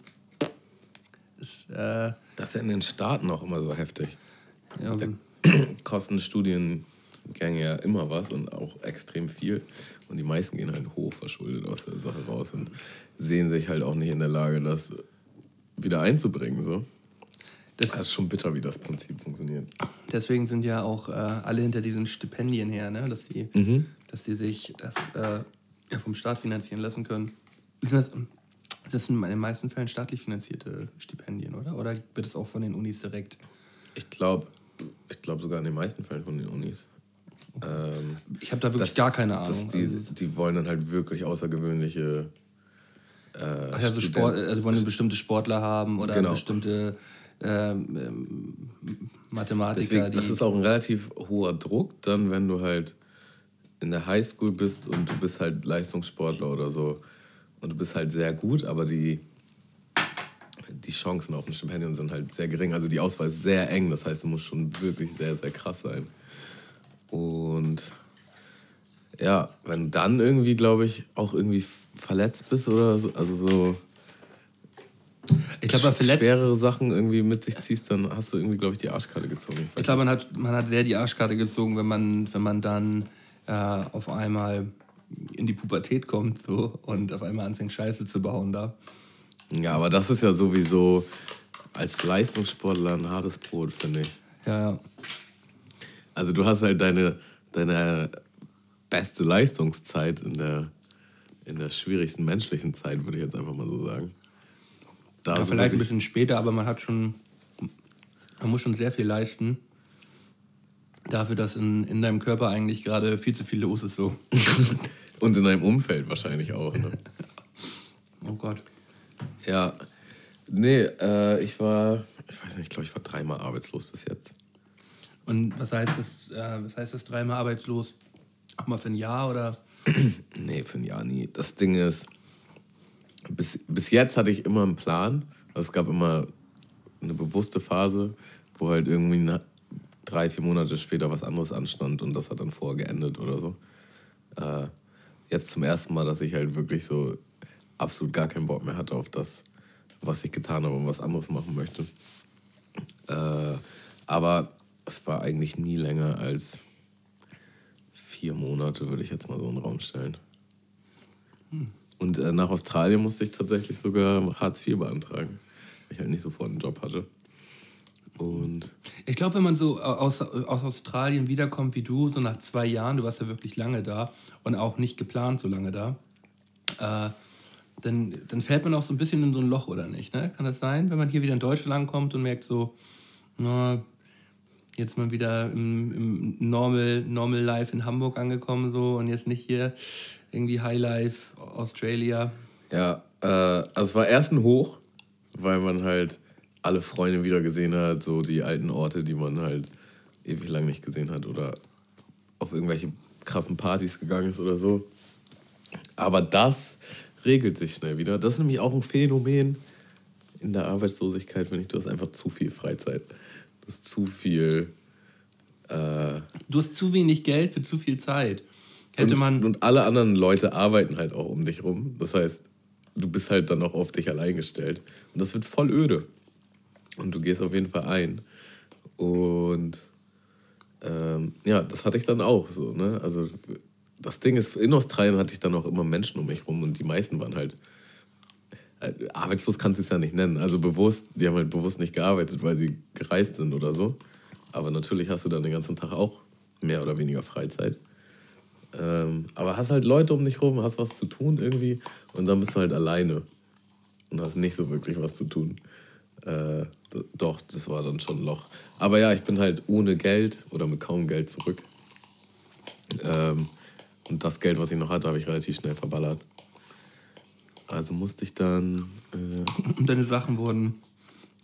Ist, äh, das ist ja in den Staaten auch immer so heftig. Ja, da kosten Studiengänge ja immer was und auch extrem viel. Und die meisten gehen halt hoch verschuldet aus der Sache raus und sehen sich halt auch nicht in der Lage, das wieder einzubringen. So. Das, das, ist schon bitter, wie das Prinzip funktioniert. Deswegen sind ja auch äh, alle hinter diesen Stipendien her, ne? dass, die, mhm. dass die sich das äh, ja, vom Staat finanzieren lassen können. Sind das, das sind in den meisten Fällen staatlich finanzierte Stipendien, oder? Oder wird es auch von den Unis direkt? Ich glaube ich glaub sogar in den meisten Fällen von den Unis. Ähm, ich habe da wirklich dass, gar keine Ahnung. Die, also, die wollen dann halt wirklich außergewöhnliche. Äh, Ach ja, so Sport, also wollen bestimmte Sportler haben oder genau. bestimmte ähm, ähm, Mathematiker. Deswegen, das ist auch ein relativ hoher Druck, dann, wenn du halt in der Highschool bist und du bist halt Leistungssportler oder so und du bist halt sehr gut, aber die, die Chancen auf ein Stipendium sind halt sehr gering. Also die Auswahl ist sehr eng, das heißt, du musst schon wirklich sehr, sehr krass sein. Und ja, wenn du dann irgendwie, glaube ich, auch irgendwie verletzt bist oder so, also so ich glaube, verletzt. schwerere Sachen irgendwie mit sich ziehst, dann hast du irgendwie, glaube ich, die Arschkarte gezogen. Ich, ich glaube, man hat, man hat sehr die Arschkarte gezogen, wenn man, wenn man dann äh, auf einmal in die Pubertät kommt so, und auf einmal anfängt, Scheiße zu bauen da. Ja, aber das ist ja sowieso als Leistungssportler ein hartes Brot, finde ich. Ja, ja. Also du hast halt deine, deine beste Leistungszeit in der, in der schwierigsten menschlichen Zeit, würde ich jetzt einfach mal so sagen. Da ja, vielleicht ein bisschen später, aber man hat schon, man muss schon sehr viel leisten. Dafür, dass in, in deinem Körper eigentlich gerade viel zu viel los ist so. Und in deinem Umfeld wahrscheinlich auch. Ne? oh Gott. Ja. Nee, äh, ich war, ich weiß nicht, ich glaube, ich war dreimal arbeitslos bis jetzt. Und was heißt das, äh, was heißt das dreimal arbeitslos? Auch mal für ein Jahr oder? nee, für ein Jahr nie. Das Ding ist, bis, bis jetzt hatte ich immer einen Plan. Es gab immer eine bewusste Phase, wo halt irgendwie drei, vier Monate später was anderes anstand und das hat dann vorher geendet oder so. Äh, jetzt zum ersten Mal, dass ich halt wirklich so absolut gar keinen Bock mehr hatte auf das, was ich getan habe und was anderes machen möchte. Äh, aber es war eigentlich nie länger als vier Monate, würde ich jetzt mal so in den Raum stellen. Hm. Und äh, nach Australien musste ich tatsächlich sogar Hartz IV beantragen, weil ich halt nicht sofort einen Job hatte. Und ich glaube, wenn man so aus, aus Australien wiederkommt wie du, so nach zwei Jahren, du warst ja wirklich lange da und auch nicht geplant so lange da, äh, dann, dann fällt man auch so ein bisschen in so ein Loch, oder nicht? Ne? Kann das sein, wenn man hier wieder in Deutschland ankommt und merkt so, na, jetzt mal wieder im, im Normal, Normal Life in Hamburg angekommen so und jetzt nicht hier irgendwie High Life Australia. Ja, äh, also es war erst ein Hoch, weil man halt alle Freunde wieder gesehen hat, so die alten Orte, die man halt ewig lang nicht gesehen hat oder auf irgendwelche krassen Partys gegangen ist oder so. Aber das regelt sich schnell wieder. Das ist nämlich auch ein Phänomen in der Arbeitslosigkeit, wenn ich, du hast einfach zu viel Freizeit. Du hast zu viel. Äh, Du hast zu wenig Geld für zu viel Zeit. Hätte und, man. und alle anderen Leute arbeiten halt auch um dich rum. Das heißt, du bist halt dann auch auf dich allein gestellt. Und das wird voll öde. Und du gehst auf jeden Fall ein. Und ähm, ja, das hatte ich dann auch so. Ne? Also das Ding ist, in Australien hatte ich dann auch immer Menschen um mich rum und die meisten waren halt äh, arbeitslos kannst du es ja nicht nennen. Also bewusst, die haben halt bewusst nicht gearbeitet, weil sie gereist sind oder so. Aber natürlich hast du dann den ganzen Tag auch mehr oder weniger Freizeit. Ähm, aber hast halt Leute um dich rum, hast was zu tun irgendwie und dann bist du halt alleine und hast nicht so wirklich was zu tun. Äh, doch, das war dann schon ein Loch. Aber ja, ich bin halt ohne Geld oder mit kaum Geld zurück. Ähm, und das Geld, was ich noch hatte, habe ich relativ schnell verballert. Also musste ich dann. Äh, Und deine Sachen wurden,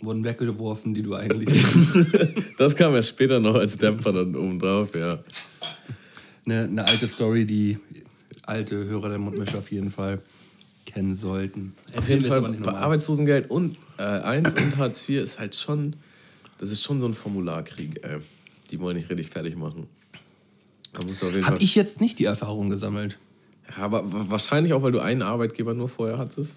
wurden weggeworfen, die du eigentlich. das kam ja später noch als Dämpfer dann oben drauf, ja. Eine, eine alte Story, die alte Hörer der Mundmische auf jeden Fall kennen sollten. Auf jeden Fall bei. Arbeitslosengeld und äh, 1 und Hartz IV ist halt schon, das ist schon so ein Formularkrieg, ey. Die wollen nicht richtig fertig machen. Da auf jeden Fall. ich jetzt nicht die Erfahrung gesammelt. Ja, aber wa- wahrscheinlich auch, weil du einen Arbeitgeber nur vorher hattest.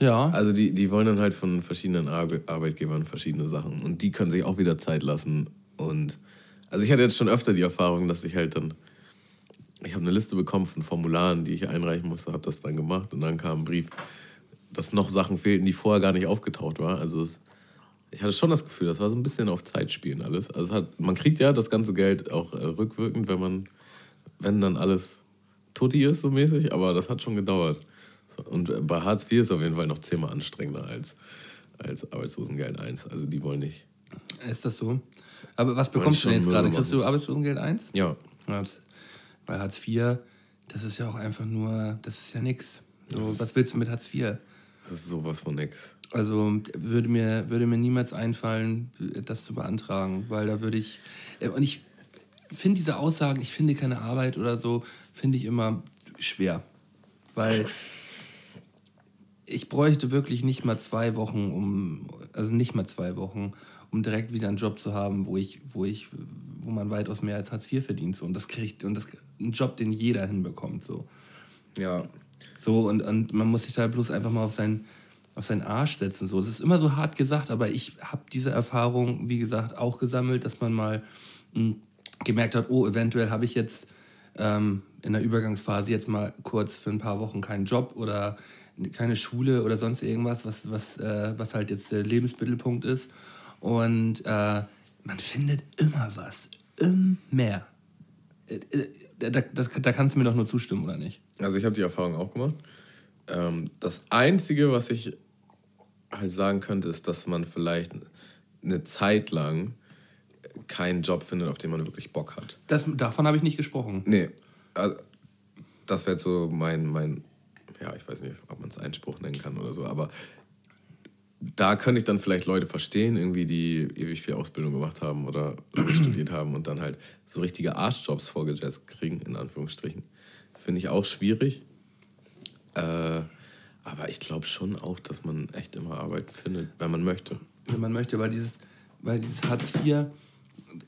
Ja. Also die, die wollen dann halt von verschiedenen Arbe Arbeitgebern verschiedene Sachen. Und die können sich auch wieder Zeit lassen. Und also ich hatte jetzt schon öfter die Erfahrung, dass ich halt dann. Ich habe eine Liste bekommen von Formularen, die ich einreichen musste, habe das dann gemacht und dann kam ein Brief, dass noch Sachen fehlten, die vorher gar nicht aufgetaucht waren. Also es, ich hatte schon das Gefühl, das war so ein bisschen auf Zeit spielen alles. Also hat, man kriegt ja das ganze Geld auch äh, rückwirkend, wenn man, wenn dann alles tutti ist, so mäßig, aber das hat schon gedauert. Und äh, bei Hartz IV ist es auf jeden Fall noch zehnmal anstrengender als, als Arbeitslosengeld 1. Also die wollen nicht. Ist das so? Aber was bekommst du denn jetzt gerade? Kriegst du Arbeitslosengeld 1? Ja, Ja, Bei Hartz IV, das ist ja auch einfach nur, das ist ja nix. So, was willst du mit Hartz IV? das ist sowas von nix. Also würde mir, würde mir niemals einfallen, das zu beantragen, weil da würde ich. äh, Und ich finde diese Aussagen, ich finde keine Arbeit oder so, finde ich immer schwer. Weil ich bräuchte wirklich nicht mal zwei Wochen, um, also nicht mal zwei Wochen, um direkt wieder einen Job zu haben, wo ich, wo ich, wo man weitaus mehr als Hartz IV verdient. So. Und das kriegt, und das ein Job, den jeder hinbekommt. So. Ja. So, und, und man muss sich da bloß einfach mal auf seinen, auf seinen Arsch setzen. So. Das ist immer so hart gesagt, aber ich habe diese Erfahrung, wie gesagt, auch gesammelt, dass man mal mh, gemerkt hat, oh, eventuell habe ich jetzt ähm, in der Übergangsphase jetzt mal kurz für ein paar Wochen keinen Job oder keine Schule oder sonst irgendwas, was, was, äh, was halt jetzt der Lebensmittelpunkt ist. Und äh, man findet immer was. Immer. Äh, äh, Da, das, da kannst du mir doch nur zustimmen, oder nicht? Also ich habe die Erfahrung auch gemacht. Ähm, das Einzige, was ich halt sagen könnte, ist, dass man vielleicht eine Zeit lang keinen Job findet, auf den man wirklich Bock hat. Das, davon habe ich nicht gesprochen. Nee, also, das wäre so mein, mein, ja, ich weiß nicht, ob man es Einspruch nennen kann oder so, aber da könnte ich dann vielleicht Leute verstehen, irgendwie, die ewig viel Ausbildung gemacht haben oder lange studiert haben und dann halt so richtige Arschjobs vorgesetzt kriegen, in Anführungsstrichen. Finde ich auch schwierig. Äh, aber ich glaube schon auch, dass man echt immer Arbeit findet, wenn man möchte. Wenn man möchte, weil dieses, weil dieses Hartz IV,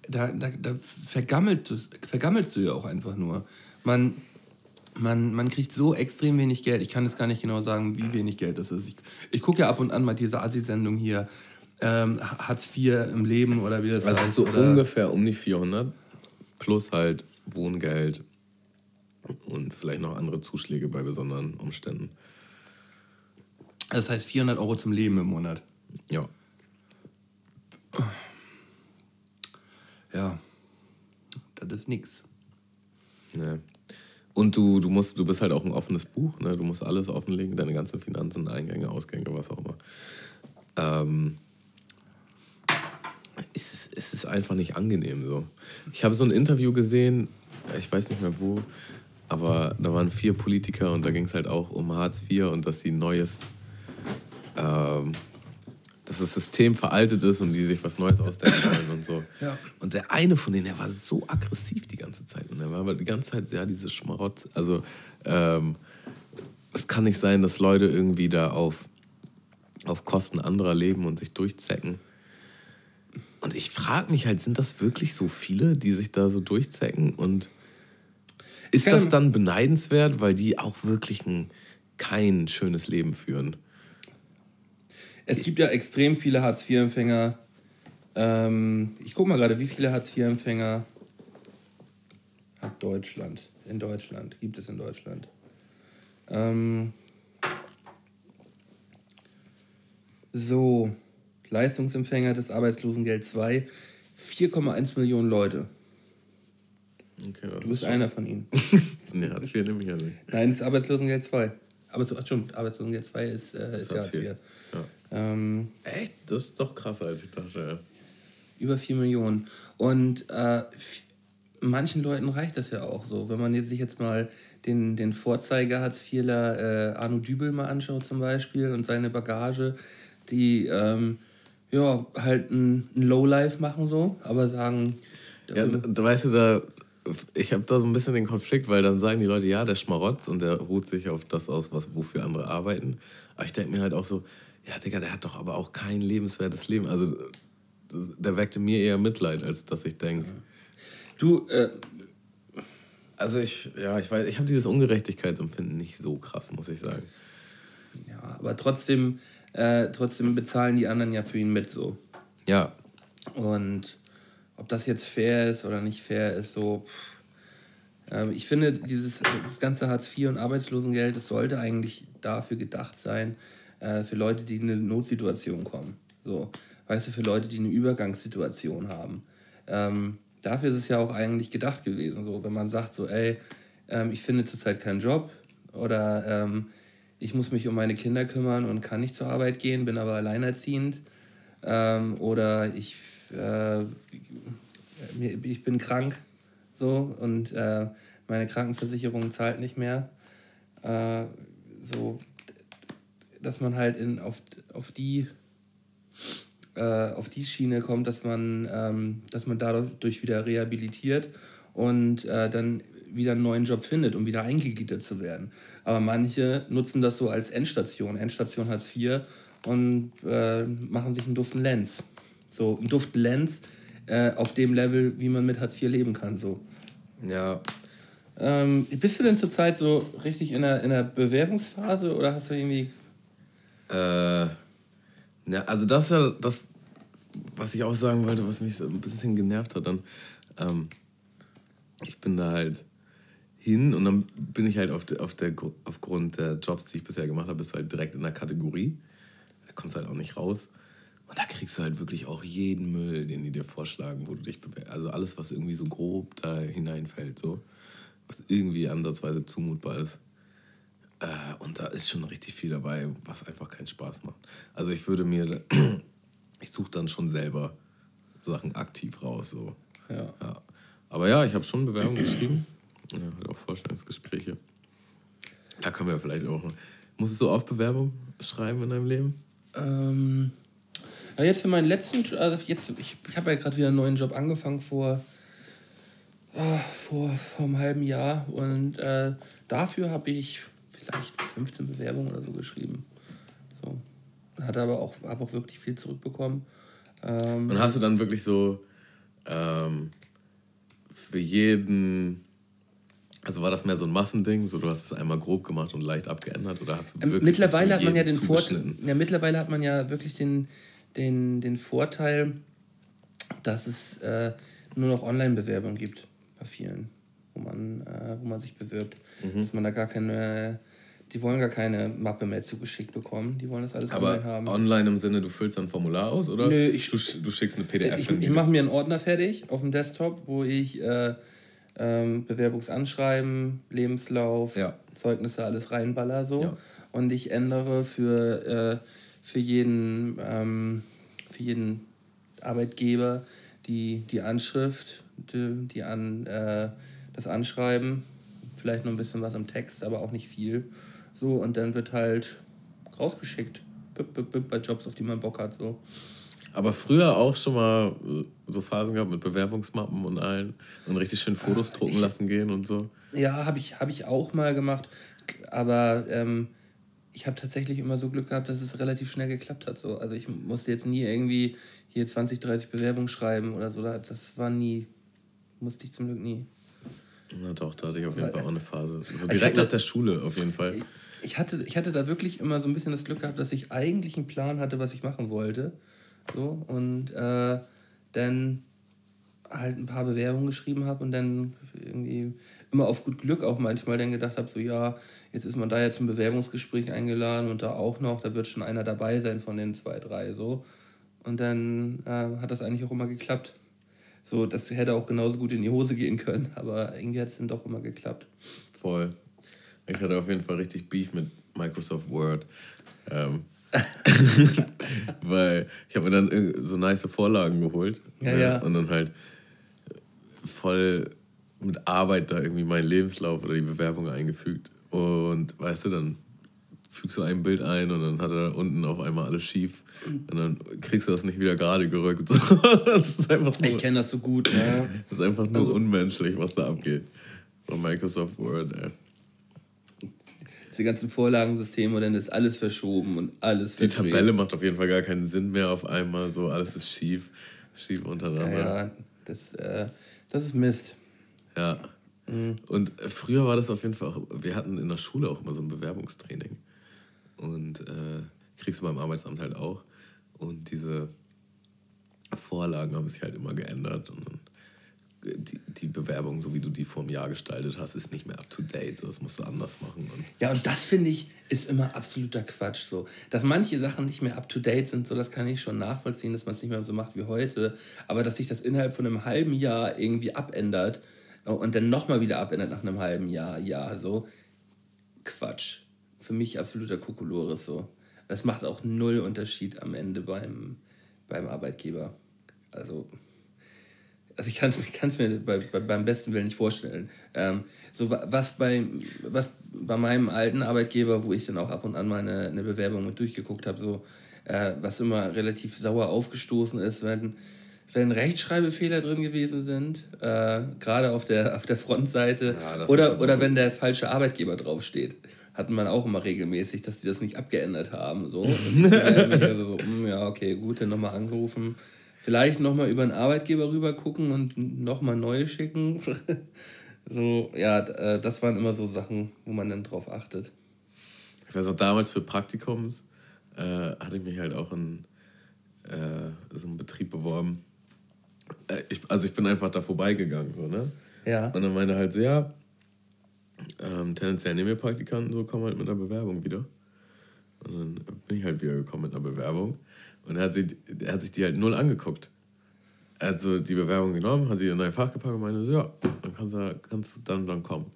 da, da, da vergammelt, du- vergammelst du ja auch einfach nur. Man, man, man kriegt so extrem wenig Geld. Ich kann jetzt gar nicht genau sagen, wie wenig Geld das ist. Ich, ich gucke ja ab und an mal diese Assi-Sendung hier, ähm, Hartz IV im Leben oder wie das Also heißt. so oder, ungefähr um die 400 plus halt Wohngeld und vielleicht noch andere Zuschläge bei besonderen Umständen. das heißt 400 Euro zum Leben im Monat. Ja. Ja, das ist nix. Ne. Und du, du, musst, du bist halt auch ein offenes Buch, ne? du musst alles offenlegen, deine ganzen Finanzen, Eingänge, Ausgänge, was auch immer. Ähm, ist es, es ist einfach nicht angenehm so. Ich habe so ein Interview gesehen, ich weiß nicht mehr wo, aber da waren vier Politiker und da ging es halt auch um Hartz IV und dass sie neues, ähm, dass das System veraltet ist und die sich was Neues ausdenken wollen und so. Ja. Und der eine von denen, der war so aggressiv die ganze Zeit und er war aber die ganze Zeit ja diese Schmarotz, also ähm, es kann nicht sein, dass Leute irgendwie da auf, auf Kosten anderer leben und sich durchzecken. Und ich frage mich halt, sind das wirklich so viele, die sich da so durchzecken? Und ist das dann beneidenswert, weil die auch wirklich ein, kein schönes Leben führen? Es gibt ja extrem viele Hartz-IV-Empfänger. Ähm, ich gucke mal gerade, wie viele Hartz-IV-Empfänger hat Deutschland? In Deutschland. Gibt es in Deutschland? Ähm, so, Leistungsempfänger des Arbeitslosengeld 2, 4,1 Millionen Leute. Okay, Du bist schon- einer von ihnen. Nee, Hartz IV nehme ich ja nicht. Nein, das ist Arbeitslosengeld 2. Aber so, ach, stimmt, Arbeitslosengeld 2 ist, äh, ist ja Hartz. IV. Ja. Ähm, Echt? Das ist doch krasser, als ich dachte. Ja. Über 4 Millionen. Und äh, manchen Leuten reicht das ja auch so. Wenn man jetzt sich jetzt mal den, den Vorzeige Hartz IVler äh, Arno Dübel mal anschaut zum Beispiel und seine Bagage, die ähm, ja halt ein, ein Lowlife machen so, aber sagen, Ja, da, da weißt du, da, ich habe da so ein bisschen den Konflikt, weil dann sagen die Leute, ja, der Schmarotz und der ruht sich auf das aus, was, wofür andere arbeiten. Aber ich denke mir halt auch so, ja, Digga, der hat doch aber auch kein lebenswertes Leben. Also, das, der weckte mir eher Mitleid, als dass ich denke. du, äh, Also, ich, ja, ich weiß, ich habe dieses Ungerechtigkeitsempfinden nicht so krass, muss ich sagen. ja, aber trotzdem, äh, trotzdem bezahlen die anderen ja für ihn mit so. Ja, Und ob das jetzt fair ist oder nicht fair ist, so. pff. Ähm, ich finde, dieses das ganze Hartz IV und Arbeitslosengeld, das sollte eigentlich dafür gedacht sein, äh, für Leute, die in eine Notsituation kommen. So, weißt du, für Leute, die eine Übergangssituation haben. Ähm, dafür ist es ja auch eigentlich gedacht gewesen. So, wenn man sagt, so, ey, ähm, ich finde zurzeit keinen Job oder ähm, ich muss mich um meine Kinder kümmern und kann nicht zur Arbeit gehen, bin aber alleinerziehend ähm, oder ich, äh, ich bin krank so und äh, meine Krankenversicherung zahlt nicht mehr. Äh, so, dass man halt in, auf, auf die äh, auf die Schiene kommt, dass man, ähm, dass man dadurch wieder rehabilitiert und äh, dann wieder einen neuen Job findet, um wieder eingegliedert zu werden. Aber manche nutzen das so als Endstation, Endstation Hartz IV und äh, machen sich einen duften Lenz. So, einen duften Lenz äh, auf dem Level, wie man mit Hartz IV leben kann. So. ja. Ähm, bist du denn zurzeit so richtig in der, in der Bewerbungsphase oder hast du irgendwie. Äh, ja, also das ist ja das, was ich auch sagen wollte, was mich so ein bisschen genervt hat. Dann, ähm, ich bin da halt hin und dann bin ich halt auf der, auf der, Gru- aufgrund der Jobs, die ich bisher gemacht habe, bist du halt direkt in der Kategorie. Da kommst du halt auch nicht raus. Und da kriegst du halt wirklich auch jeden Müll, den die dir vorschlagen, wo du dich bewerbst. Also alles, was irgendwie so grob da hineinfällt, so. Was irgendwie ansatzweise zumutbar ist. Äh, und da ist schon richtig viel dabei, was einfach keinen Spaß macht. Also ich würde mir, ich suche dann schon selber Sachen aktiv raus. So. Ja. Ja. Aber ja, ich habe schon Bewerbungen geschrieben. Ja, halt auch Vorstellungsgespräche. Da können wir vielleicht auch. Musstest du oft Bewerbung schreiben in deinem Leben? Ähm, ja, jetzt für meinen letzten, also jetzt, ich, ich habe ja gerade wieder einen neuen Job angefangen vor, ah, vor, vor einem halben Jahr und äh, dafür habe ich vielleicht 15 Bewerbungen oder so geschrieben. So. Hatte aber auch, habe auch wirklich viel zurückbekommen. Ähm, Und hast du dann wirklich so ähm, für jeden. Also war das mehr so ein Massending, so du hast es einmal grob gemacht und leicht abgeändert oder hast du Ähm, wirklich mittlerweile hat man ja den Vorteil, ja, mittlerweile hat man ja wirklich den, den, den Vorteil, dass es äh, nur noch Online-Bewerbungen gibt bei vielen, wo man, äh, wo man sich bewirbt. Mhm. Dass man da gar keine, die wollen gar keine Mappe mehr zugeschickt bekommen, die wollen das alles Aber online haben. online im Sinne, du füllst ein Formular aus oder Nö, ich- du, du schickst eine PDF ich ich mache mir einen Ordner fertig auf dem Desktop, wo ich äh, ähm, Bewerbungsanschreiben, Lebenslauf, Ja. Zeugnisse alles reinballer so. Ja. Und ich ändere für, äh, für, jeden, ähm, für jeden Arbeitgeber die, die Anschrift, die, die an, äh, das Anschreiben, vielleicht noch ein bisschen was im Text, aber auch nicht viel. So, und dann wird halt rausgeschickt. Bip, bip, bip, bei Jobs, auf die man Bock hat. So. Aber früher auch schon mal äh, so Phasen gehabt mit Bewerbungsmappen und allen und richtig schön Fotos drucken ich- lassen gehen und so. Ja, habe ich, hab ich auch mal gemacht. Aber ähm, ich habe tatsächlich immer so Glück gehabt, dass es relativ schnell geklappt hat. So. Also ich musste jetzt nie irgendwie hier 20, 30 Bewerbungen schreiben oder so. Das war nie, musste ich zum Glück nie. Na doch, da hatte ich auf jeden Fall auch eine Phase. So Ich direkt hatte- nach der Schule auf jeden Fall. Ich hatte, ich hatte da wirklich immer so ein bisschen das Glück gehabt, dass ich eigentlich einen Plan hatte, was ich machen wollte. So, und äh, dann halt ein paar Bewerbungen geschrieben habe und dann irgendwie immer auf gut Glück auch manchmal dann gedacht habe, so ja, jetzt ist man da jetzt zum Bewerbungsgespräch eingeladen und da auch noch, da wird schon einer dabei sein von den zwei, drei so. Und dann äh, hat das eigentlich auch immer geklappt. So, das hätte auch genauso gut in die Hose gehen können, aber irgendwie hat es dann doch immer geklappt. Voll. Ich hatte auf jeden Fall richtig Beef mit Microsoft Word. Ähm, weil ich habe mir dann so nice Vorlagen geholt. Ja, ne? ja. Und dann halt voll mit Arbeit da irgendwie meinen Lebenslauf oder die Bewerbung eingefügt. Und weißt du, dann fügst du ein Bild ein und dann hat er da unten auf einmal alles schief. Und dann kriegst du das nicht wieder gerade gerückt. das ist einfach nur, Ich kenne das so gut, ne? das ist einfach nur Also- unmenschlich, was da abgeht. Bei Microsoft Word, ey. Die ganzen Vorlagensysteme und dann ist alles verschoben und alles Die verdreht. Tabelle macht auf jeden Fall gar keinen Sinn mehr auf einmal. So, alles ist schief, schief untereinander. ja das, äh, das ist Mist. Ja. Mhm. Und früher war das auf jeden Fall, auch, wir hatten in der Schule auch immer so ein Bewerbungstraining. Und äh, kriegst du beim Arbeitsamt halt auch. Und diese Vorlagen haben sich halt immer geändert. Und dann, die, die Bewerbung, so wie du die vor einem Jahr gestaltet hast, ist nicht mehr up to date. So, das musst du anders machen. Und Ja, und das finde ich ist immer absoluter Quatsch. So. Dass manche Sachen nicht mehr up to date sind, so das kann ich schon nachvollziehen, dass man es nicht mehr so macht wie heute. Aber dass sich das innerhalb von einem halben Jahr irgendwie abändert und dann nochmal wieder abändert nach einem halben Jahr, ja, so Quatsch. Für mich absoluter Kokolores so. Das macht auch null Unterschied am Ende beim, beim Arbeitgeber. Also also ich kann es mir bei, bei, beim besten Willen nicht vorstellen. Ähm, so wa- was bei, was bei meinem alten Arbeitgeber, wo ich dann auch ab und an mal eine, eine Bewerbung mit durchgeguckt habe, so, äh, was immer relativ sauer aufgestoßen ist, wenn, wenn Rechtschreibfehler drin gewesen sind, äh, gerade auf der, auf der Frontseite, Ja, oder, oder wenn der falsche Arbeitgeber draufsteht. Hatten man auch immer regelmäßig, dass die das nicht abgeändert haben. So. Und, äh, so, ja, okay, gut, dann nochmal angerufen. Vielleicht nochmal über einen Arbeitgeber rüber gucken und nochmal neue schicken. so, ja, äh, das waren immer so Sachen, wo man dann drauf achtet. Ich weiß auch, damals für Praktikums äh, hatte ich mich halt auch in äh, so einem Betrieb beworben. Äh, ich, also ich bin einfach da vorbeigegangen, so, ne? Ja. Und dann meinte halt so, ja, ähm, tendenziell nehmen wir Praktikanten, so kommen halt mit einer Bewerbung wieder. Und dann bin ich halt wieder gekommen mit einer Bewerbung. Und er hat, sie, er hat sich die halt null angeguckt. Er hat so die Bewerbung genommen, hat sie in ein Fach gepackt und meinte so, ja, dann kannst du, kannst du dann und dann kommen.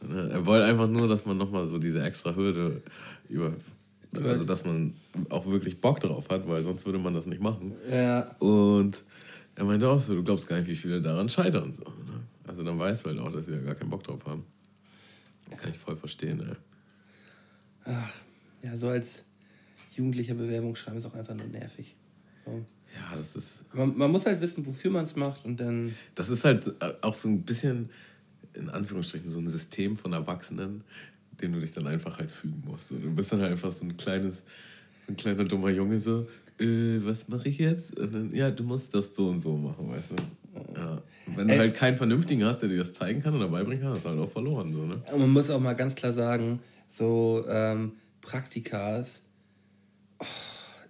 Er wollte einfach nur, dass man nochmal so diese extra Hürde über... Also, dass man auch wirklich Bock drauf hat, weil sonst würde man das nicht machen. Ja. Und er meinte auch so, du glaubst gar nicht, wie viele daran scheitern. So, ne? Also dann weißt du halt auch, dass sie da gar keinen Bock drauf haben. Kann ich voll verstehen, ey. Ja, so als jugendlicher Bewerbung schreiben ist auch einfach nur nervig. So. Ja, das ist, Man, man muss halt wissen, wofür man es macht und dann. das ist halt auch so ein bisschen, in Anführungsstrichen, so ein System von Erwachsenen, dem du dich dann einfach halt fügen musst. Und du bist dann halt einfach so ein kleines, so ein kleiner dummer Junge, so, äh, was mache ich jetzt? Und dann, ja, du musst das so und so machen, weißt du? Ja. Und wenn du Ey. halt keinen Vernünftigen hast, der dir das zeigen kann oder beibringen kann, hast du halt auch verloren, so, ne? Und man muss auch mal ganz klar sagen, so ähm, Praktikas,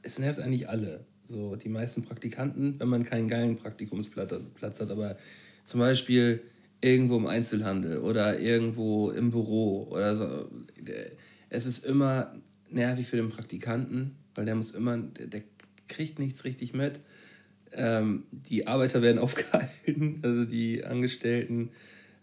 es nervt eigentlich alle. So die meisten Praktikanten, wenn man keinen geilen Praktikumsplatz hat, aber zum Beispiel irgendwo im Einzelhandel oder irgendwo im Büro oder so. Es ist immer nervig für den Praktikanten, weil der muss immer, der, der kriegt nichts richtig mit. Ähm, die Arbeiter werden aufgehalten, also die Angestellten.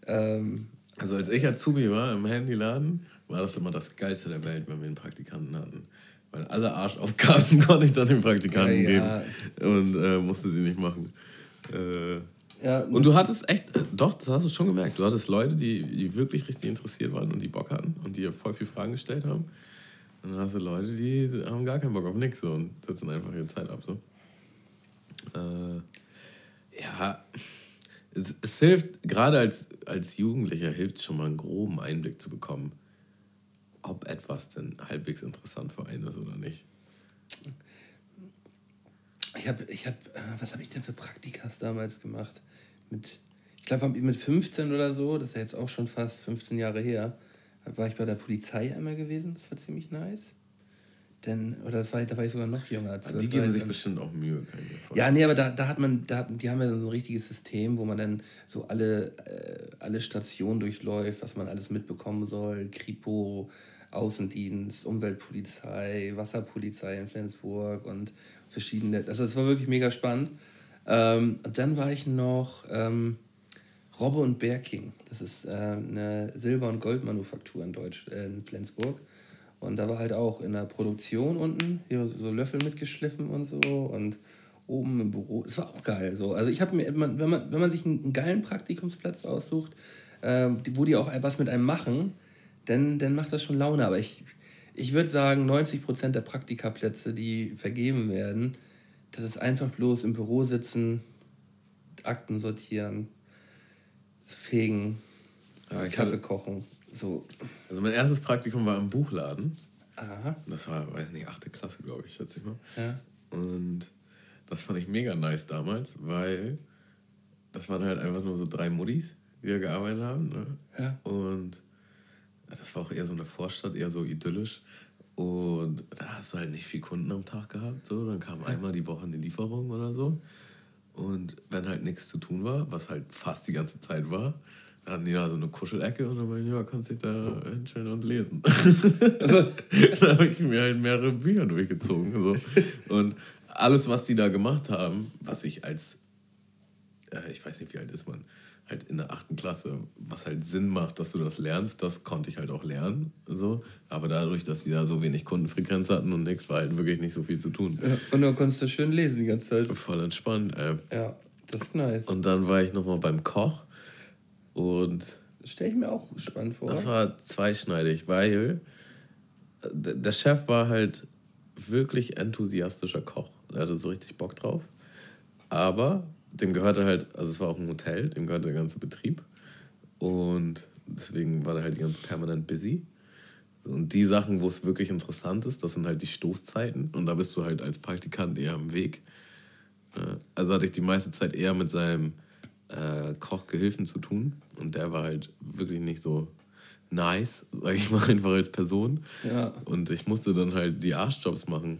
Ähm, Also als ich Azubi war im Handyladen, war das immer das Geilste der Welt, wenn wir einen Praktikanten hatten. Weil alle Arschaufgaben konnte ich dann dem Praktikanten Ja, ja. geben und äh, musste sie nicht machen. Äh, ja, und du hattest echt, äh, doch, das hast du schon gemerkt, du hattest Leute, die, die wirklich richtig interessiert waren und die Bock hatten und die voll viele Fragen gestellt haben. Und dann hast du Leute, die haben gar keinen Bock auf nichts so, und setzen einfach ihre Zeit ab. So. Äh, ja, es, es hilft, gerade als, als Jugendlicher hilft es schon mal einen groben Einblick zu bekommen, ob etwas denn halbwegs interessant für einen ist oder nicht. Ich habe, ich hab, äh, was habe ich denn für Praktikas damals gemacht? Mit, ich glaube, mit 15 oder so, das ist ja jetzt auch schon fast 15 Jahre her, war ich bei der Polizei einmal gewesen. Das war ziemlich nice. Denn, oder das war, da war ich sogar noch jünger. Als die geben sich bestimmt auch Mühe. Ja, nee, aber da, da hat man, da, die haben ja so ein richtiges System, wo man dann so alle, äh, alle Stationen durchläuft, was man alles mitbekommen soll. Kripo, Außendienst, Umweltpolizei, Wasserpolizei in Flensburg und verschiedene. Also es war wirklich mega spannend. Ähm, und dann war ich noch ähm, Robbe und Berking. Das ist äh, eine Silber- und Goldmanufaktur in Deutsch, äh, in Flensburg. Und da war halt auch in der Produktion unten hier so Löffel mitgeschliffen und so und oben im Büro. Das war auch geil. So. Also ich habe mir, wenn man, wenn man sich einen geilen Praktikumsplatz aussucht, äh, wo die auch was mit einem machen, dann, dann macht das schon Laune. Aber ich, ich würde sagen, 90% der Praktikaplätze, die vergeben werden, das ist einfach bloß im Büro sitzen, Akten sortieren, fegen, ja, Kaffee hatte, kochen. So. Also mein erstes Praktikum war im Buchladen. Aha. Das war, weiß nicht, achte Klasse, glaube ich, schätze ich mal. Ja. Und das fand ich mega nice damals, weil das waren halt einfach nur so drei Muddis, die da gearbeitet haben. Ne? Ja. Und das war auch eher so eine Vorstadt, eher so idyllisch. Und da hast du halt nicht viel Kunden am Tag gehabt. So. Dann kam einmal die Woche eine Lieferung oder so. Und wenn halt nichts zu tun war, was halt fast die ganze Zeit war, hatten die da so eine Kuschelecke und dann meinte ja, kannst dich da hinstellen und lesen. da habe ich mir halt mehrere Bücher durchgezogen. So. Und alles, was die da gemacht haben, was ich als, äh, ich weiß nicht, wie alt ist man, halt in der achten Klasse, was halt Sinn macht, dass du das lernst, das konnte ich halt auch lernen. So. Aber dadurch, dass die da so wenig Kundenfrequenz hatten und nichts, war halt wirklich nicht so viel zu tun. Ja, und dann konntest du schön lesen die ganze Zeit. Voll entspannt, ey. Ja, das ist nice. Und dann war ich nochmal beim Koch und. Das stelle ich mir auch spannend vor. Das war zweischneidig, weil der Chef war halt wirklich enthusiastischer Koch. Er hatte so richtig Bock drauf. Aber dem gehörte halt, also es war auch ein Hotel, dem gehörte der ganze Betrieb. Und deswegen war er halt ganz permanent busy. Und die Sachen, wo es wirklich interessant ist, das sind halt die Stoßzeiten. Und da bist du halt als Praktikant eher am Weg. Also hatte ich die meiste Zeit eher mit seinem äh, Kochgehilfen zu tun. Und der war halt wirklich nicht so nice, sag ich mal, einfach als Person. Ja. Und ich musste dann halt die Arschjobs machen,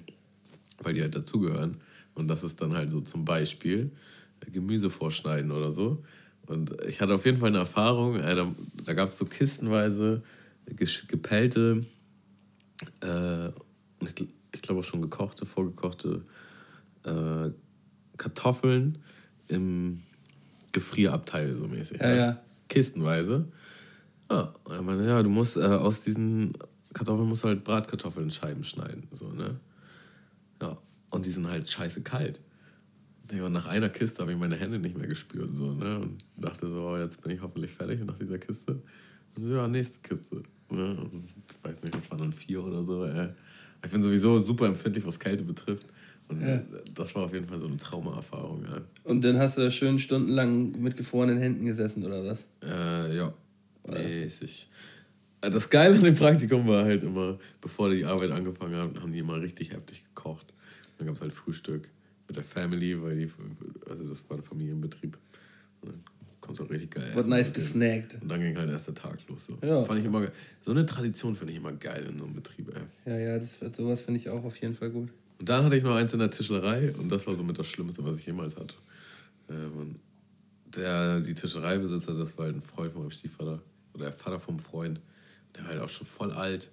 weil die halt dazugehören. Und das ist dann halt so zum Beispiel Gemüse vorschneiden oder so. Und ich hatte auf jeden Fall eine Erfahrung, äh, da, da gab es so kistenweise gepellte, äh, ich, ich glaube auch schon gekochte, vorgekochte äh, Kartoffeln im Gefrierabteil so mäßig. Ja, ja. Kistenweise. Ah, ich meine, ja, du musst äh, aus diesen Kartoffeln musst du halt Bratkartoffeln in Scheiben schneiden. So, ne? Ja. Und die sind halt scheiße kalt. Und nach einer Kiste habe ich meine Hände nicht mehr gespürt. So, ne? Und dachte so, oh, jetzt bin ich hoffentlich fertig nach dieser Kiste. So, ja, nächste Kiste. Ne? Und ich weiß nicht, das waren dann vier oder so. Ey. Ich bin sowieso super empfindlich, was Kälte betrifft. Und ja. das war auf jeden Fall so eine Traumaerfahrung. Ja. Und dann hast du da schön stundenlang mit gefrorenen Händen gesessen, oder was? Äh, ja. Mäßig. Äh, das Geile an dem Praktikum war halt immer, bevor die Arbeit angefangen hat, haben die immer richtig heftig gekocht. Dann gab es halt Frühstück mit der Family, weil die, also das war ein Familienbetrieb. Und dann kommt es auch richtig geil. Wird nice gesnackt. Und dann ging halt erst der Tag los. So. Ja. fand ich immer, so eine Tradition finde ich immer geil in so einem Betrieb. Ey. Ja, ja, das, sowas finde ich auch auf jeden Fall gut. Und dann hatte ich noch eins in der Tischlerei und das war somit das Schlimmste, was ich jemals hatte. Ähm, der, die Tischereibesitzer, das war halt ein Freund von meinem Stiefvater oder der Vater vom Freund. Der war halt auch schon voll alt,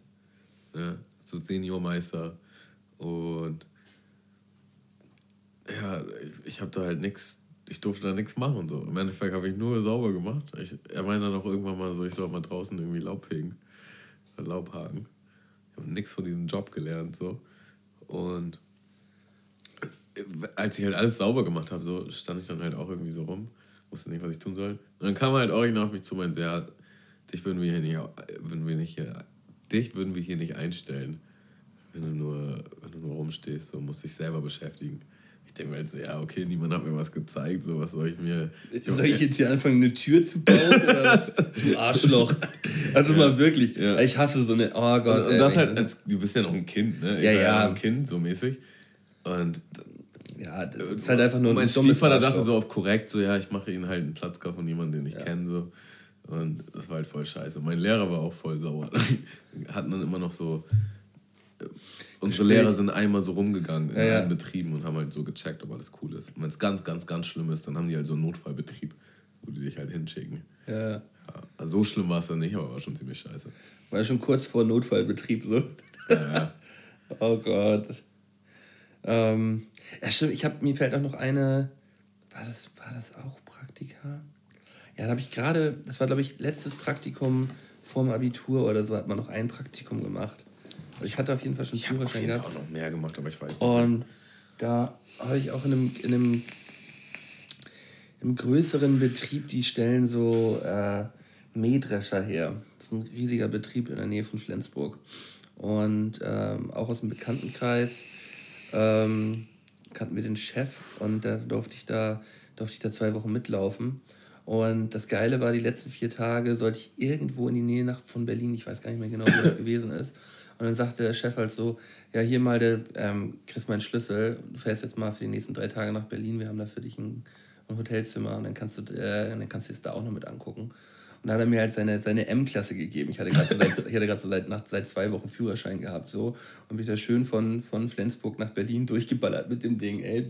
ne? so Seniormeister. Und ja, ich, habe da halt nichts, ich durfte da nichts machen. So. Im Endeffekt habe ich nur sauber gemacht. Ich, er meinte dann auch irgendwann mal so, ich soll mal draußen irgendwie Laub fegen, Laub haken. Ich habe nichts von diesem Job gelernt. So. Und als ich halt alles sauber gemacht habe, so stand ich dann halt auch irgendwie so rum, wusste nicht, was ich tun soll. Und dann kam halt original auf mich zu und meinte, ja, dich würden wir hier nicht, würden wir nicht hier, dich würden wir hier nicht einstellen, wenn du nur, wenn du nur rumstehst, so musst dich selber beschäftigen. Ich denke mir halt so, ja, okay, niemand hat mir was gezeigt, so was soll ich mir. Soll ich jetzt hier anfangen, eine Tür zu bauen? Du Arschloch. Also ja. mal wirklich. Ja. Ich hasse so eine. Oh Gott. Und, und das halt, als, du bist ja noch ein Kind, ne? Ich ja, ja. Ein Kind, so mäßig. Und ja, das ist halt einfach nur ein Mein Stiefvater dachte so auf korrekt, so ja, ich mache ihnen halt einen Platzkauf von jemandem, den ich ja. kenne. So. Und das war halt voll scheiße. Mein Lehrer war auch voll sauer. Hatten dann immer noch so. Äh, unsere Lehrer sind einmal so rumgegangen in ja, allen ja. Betrieben und haben halt so gecheckt, ob alles cool ist. Und wenn es ganz, ganz, ganz schlimm ist, dann haben die halt so einen Notfallbetrieb, wo die dich halt hinschicken. Ja. ja also so schlimm war es dann nicht, aber war schon ziemlich scheiße. War ja schon kurz vor Notfallbetrieb so. Ja, ja. oh Gott. Ähm, ja, stimmt, ich habe mir fällt auch noch eine. War das, war das auch Praktika? Ja, da habe ich gerade, das war glaube ich letztes Praktikum vorm Abitur oder so, hat man noch ein Praktikum gemacht. Ich hatte auf jeden Fall schon ich Führerschein gehabt. Ich habe auch noch mehr gemacht, aber ich weiß nicht. Und da habe ich auch in einem, in einem im größeren Betrieb, die stellen so äh, Mähdrescher her. Das ist ein riesiger Betrieb in der Nähe von Flensburg. Und ähm, auch aus dem Bekanntenkreis ähm, kannten wir den Chef und da durfte ich da, durfte ich da zwei Wochen mitlaufen. Und das Geile war, die letzten vier Tage sollte ich irgendwo in die Nähe nach, von Berlin, ich weiß gar nicht mehr genau, wo das gewesen ist. Und dann sagte der Chef halt so, ja, hier mal, der, ähm, kriegst meinen Schlüssel, du fährst jetzt mal für die nächsten drei Tage nach Berlin, wir haben da für dich ein, ein Hotelzimmer und dann kannst du äh, es da auch noch mit angucken. Und dann hat er mir halt seine, seine M-Klasse gegeben. Ich hatte gerade so seit, so seit, seit zwei Wochen Führerschein gehabt so und bin da schön von, von Flensburg nach Berlin durchgeballert mit dem Ding. Ey.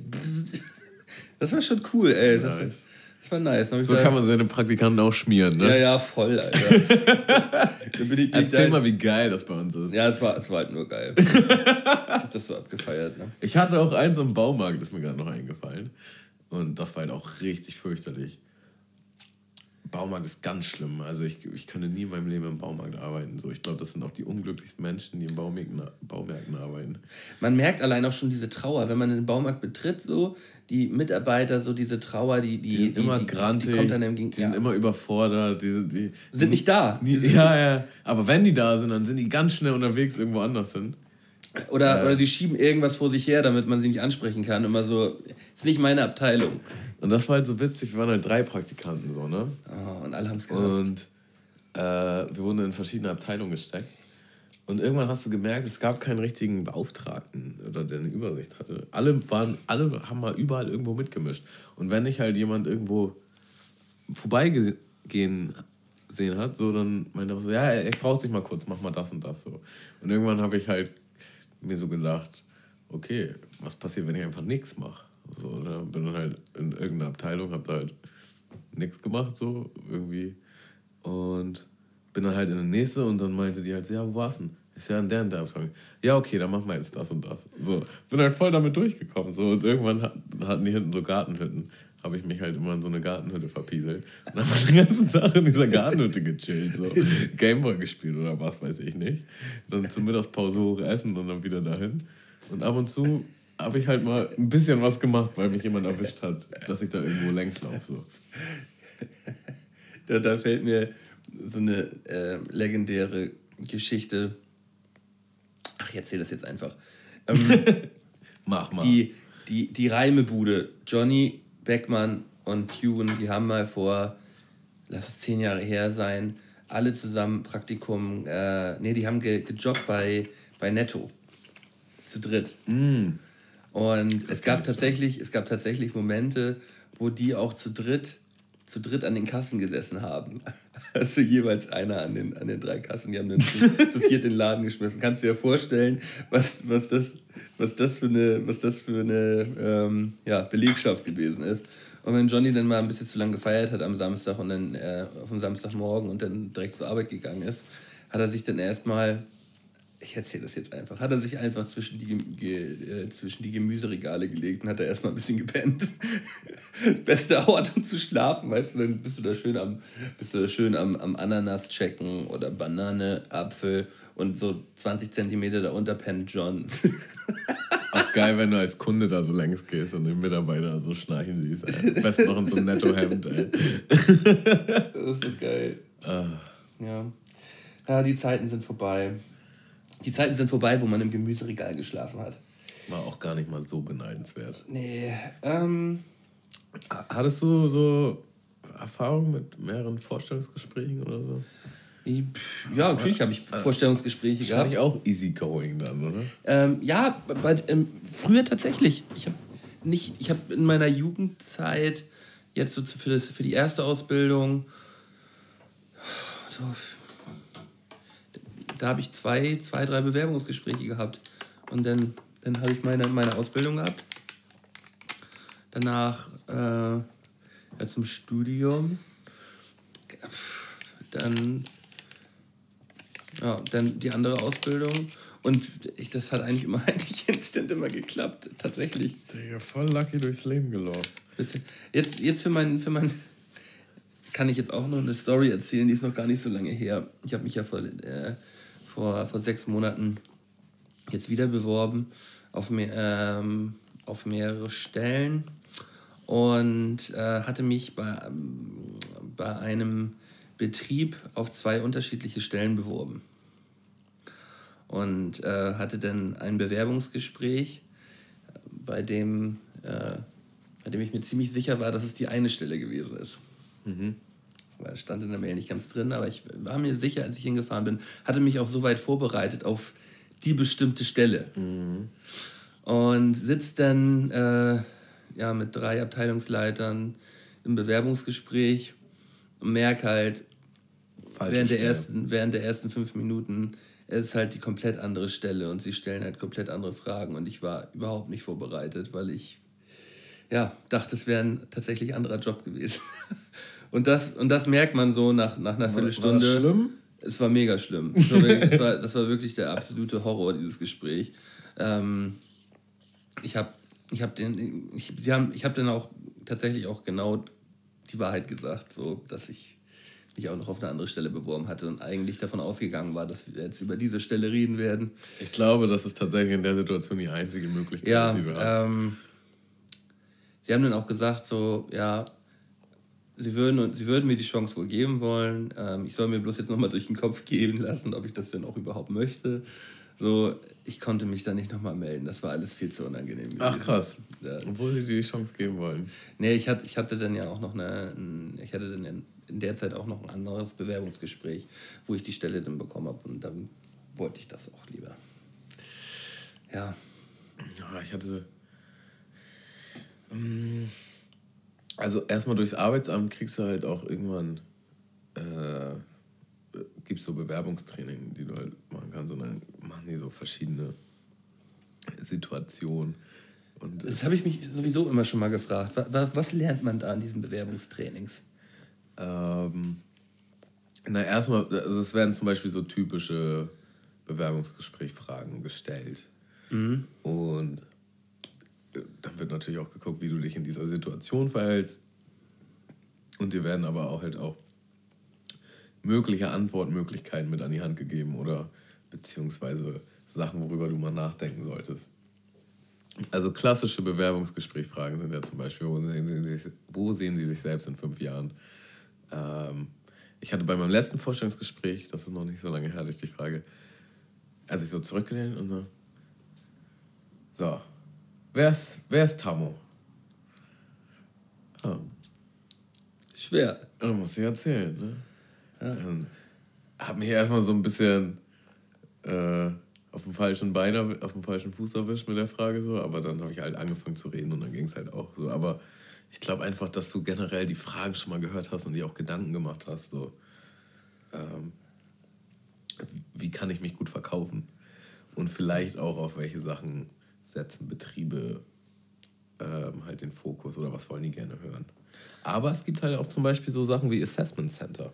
Das war schon cool, ey. Nice. das war nice. So kann man seine Praktikanten auch schmieren, ne? Ja, ja, voll, Alter. ich, Erzähl mal, wie geil das bei uns ist. Ja, es war, es war halt nur geil. ich hab das so abgefeiert, ne? Ich hatte auch eins im Baumarkt, ist mir gerade noch eingefallen. Und das war halt auch richtig fürchterlich. Baumarkt ist ganz schlimm. Also ich, ich könnte nie in meinem Leben im Baumarkt arbeiten. So, ich glaube, das sind auch die unglücklichsten Menschen, die in Baumärkten, Baumärkten arbeiten. Man merkt allein auch schon diese Trauer, wenn man den Baumarkt betritt, so die Mitarbeiter, so diese Trauer, die die, die sind die, immer die, grantig, die, kommt dann im Gegen die sind immer überfordert, die, die sind nicht da. Die, ja, ja. Aber wenn die da sind, dann sind die ganz schnell unterwegs irgendwo anders hin. Oder, äh. oder sie schieben irgendwas vor sich her, damit man sie nicht ansprechen kann. Immer so, ist nicht meine Abteilung. Und das war halt so witzig, wir waren halt drei Praktikanten so, ne? Oh, und alle haben es gehasst. Und äh, wir wurden in verschiedene Abteilungen gesteckt. Und irgendwann hast du gemerkt, es gab keinen richtigen Beauftragten oder der eine Übersicht hatte. Alle waren, alle haben mal überall irgendwo mitgemischt. Und wenn ich halt jemand irgendwo vorbeigehen sehen hat, so dann meinte er so, ja, ich brauche sich mal kurz, mach mal das und das so. Und irgendwann habe ich halt mir so gedacht, okay, was passiert, wenn ich einfach nichts mache? So, ne? Bin dann halt in irgendeiner Abteilung, hab da halt nichts gemacht, so irgendwie. Und bin dann halt in der nächste und dann meinte die halt, ja, wo warst du denn? Ich ja in der und der Abteilung. Ja, okay, dann machen wir jetzt das und das. So, bin halt voll damit durchgekommen. So, und irgendwann hatten die hinten so Gartenhütten. Habe ich mich halt immer in so eine Gartenhütte verpieselt. Und dann habe den ganzen Tag in dieser Gartenhütte gechillt. So. Gameboy gespielt oder was weiß ich nicht. Dann zur Mittagspause hoch essen und dann wieder dahin. Und ab und zu habe ich halt mal ein bisschen was gemacht, weil mich jemand erwischt hat, dass ich da irgendwo längs laufe. So. da, da fällt mir so eine äh, legendäre Geschichte. Ach, ich erzähle das jetzt einfach. Ähm, Mach mal. Die, die, die Reimebude, Johnny Beckmann und Hughen, die haben mal vor, lass es zehn Jahre her sein, alle zusammen Praktikum, äh, nee, die haben ge, gejobbt bei, bei Netto. Zu dritt. Mm. Und es gab tatsächlich, es gab tatsächlich Momente, wo die auch zu dritt, zu dritt an den Kassen gesessen haben. Also jeweils einer an den, an den drei Kassen, die haben dann zu, zu viert den Laden geschmissen. Kannst du dir vorstellen, was, was, das, was das für eine, was das für eine ähm, ja, Belegschaft gewesen ist. Und wenn Johnny dann mal ein bisschen zu lange gefeiert hat am Samstag und dann äh, auf dem Samstagmorgen und dann direkt zur Arbeit gegangen ist, hat er sich dann erstmal ich erzähle das jetzt einfach, hat er sich einfach zwischen die, ge, äh, zwischen die Gemüseregale gelegt und hat da erstmal ein bisschen gepennt. Beste Ort, um zu schlafen, weißt du, dann bist du da schön am, bist du da schön am, am Ananas checken oder Banane, Apfel und so 20 Zentimeter darunter pennt John. Auch geil, wenn du als Kunde da so längs gehst und den Mitarbeiter so schnarchen siehst. Ey. Am besten noch in so einem Nettohemd, ey. Das ist so geil. Ah, Ja. ja, die Zeiten sind vorbei. Die Zeiten sind vorbei, wo man im Gemüseregal geschlafen hat. war auch gar nicht mal so beneidenswert. Nee, ähm, Hattest du so Erfahrung mit mehreren Vorstellungsgesprächen oder so? ja, natürlich habe ich Vorstellungsgespräche Wahrscheinlich gehabt. auch easygoing dann, oder? Ähm, ja, bei, ähm, früher tatsächlich. Ich habe nicht, ich habe in meiner Jugendzeit jetzt so für, das, für die erste Ausbildung so, da habe ich zwei, zwei, drei Bewerbungsgespräche gehabt. Und dann, dann habe ich meine, meine Ausbildung gehabt. Danach äh, ja, zum Studium. Dann, ja, dann die andere Ausbildung. Und ich, das hat eigentlich immer eigentlich instant immer geklappt, tatsächlich. Digga, voll lucky durchs Leben gelaufen. Jetzt, jetzt für mein, für mein, kann ich jetzt auch noch eine Story erzählen, die ist noch gar nicht so lange her. Ich habe mich ja vor, äh, vor, vor sechs Monaten jetzt wieder beworben auf, mehr, ähm, auf mehrere Stellen und äh, hatte mich bei, bei einem Betrieb auf zwei unterschiedliche Stellen beworben. Und äh, hatte dann ein Bewerbungsgespräch, bei dem, äh, bei dem ich mir ziemlich sicher war, dass es die eine Stelle gewesen ist. Es stand in der Mail nicht ganz drin, aber ich war mir sicher, als ich hingefahren bin, hatte mich auch so weit vorbereitet auf die bestimmte Stelle. Und sitzt dann äh, ja, mit drei Abteilungsleitern im Bewerbungsgespräch und merke halt, Falsche während der, ersten, während der ersten fünf Minuten ist halt die komplett andere Stelle und sie stellen halt komplett andere Fragen und ich war überhaupt nicht vorbereitet, weil ich ja, dachte, es wäre ein tatsächlich anderer Job gewesen. Und das, und das merkt man so nach, nach einer Viertelstunde. War das schlimm? Es war mega schlimm. Es war war, das war wirklich der absolute Horror, dieses Gespräch. Ähm, ich habe ich hab den, ich, die haben, ich hab dann auch tatsächlich auch genau die Wahrheit gesagt, so dass ich mich auch noch auf eine andere Stelle beworben hatte und eigentlich davon ausgegangen war, dass wir jetzt über diese Stelle reden werden. Ich glaube, das ist tatsächlich in der Situation die einzige Möglichkeit, Ja, die du hast. ähm, sie haben dann auch gesagt, so, ja, sie würden, sie würden mir die Chance wohl geben wollen. Ähm, ich soll mir bloß jetzt nochmal durch den Kopf gehen lassen, ob ich das denn auch überhaupt möchte. So, ich konnte mich da nicht nochmal melden. Das war alles viel zu unangenehm. Ach gewesen. krass. Ja. Obwohl sie dir die Chance geben wollen. Nee, ich hatte, ich hatte dann ja auch noch eine, ein- ich hatte dann in, in der Zeit auch noch ein anderes Bewerbungsgespräch, wo ich die Stelle dann bekommen habe und dann wollte ich das auch lieber. Ja, Ja, ich hatte. Ähm, Also erstmal durchs Arbeitsamt kriegst du halt auch irgendwann äh, gibt's so Bewerbungstraining, die du halt machen kannst und dann machen die so verschiedene Situationen. Und das habe ich mich sowieso immer schon mal gefragt. Was, was, lernt man da an diesen Bewerbungstrainings? Ähm, na, erstmal, also es werden zum Beispiel so typische Bewerbungsgesprächfragen gestellt. Und äh, dann wird natürlich auch geguckt, wie du dich in dieser Situation verhältst. Und dir werden aber auch halt auch mögliche Antwortmöglichkeiten mit an die Hand gegeben oder beziehungsweise Sachen, worüber du mal nachdenken solltest. Also klassische Bewerbungsgesprächfragen sind ja zum Beispiel, wo sehen Sie sich, sehen Sie sich selbst in fünf Jahren? Ähm, ich hatte bei meinem letzten Vorstellungsgespräch, das ist noch nicht so lange her, hatte ich die Frage, als ich so zurückgelehnt und so, so, wer ist, wer ist Tammo? Ja, Schwer. da muss ich erzählen, ne? Ähm, hab mich erstmal so ein bisschen äh, auf dem falschen Bein, auf dem falschen Fuß erwischt mit der Frage so, aber dann habe ich halt angefangen zu reden und dann ging es halt auch so. Aber ich glaube einfach, dass du generell die Fragen schon mal gehört hast und dir auch Gedanken gemacht hast, so ähm, wie kann ich mich gut verkaufen und vielleicht auch auf welche Sachen setzen Betriebe ähm, halt den Fokus oder was wollen die gerne hören. Aber es gibt halt auch zum Beispiel so Sachen wie Assessment Center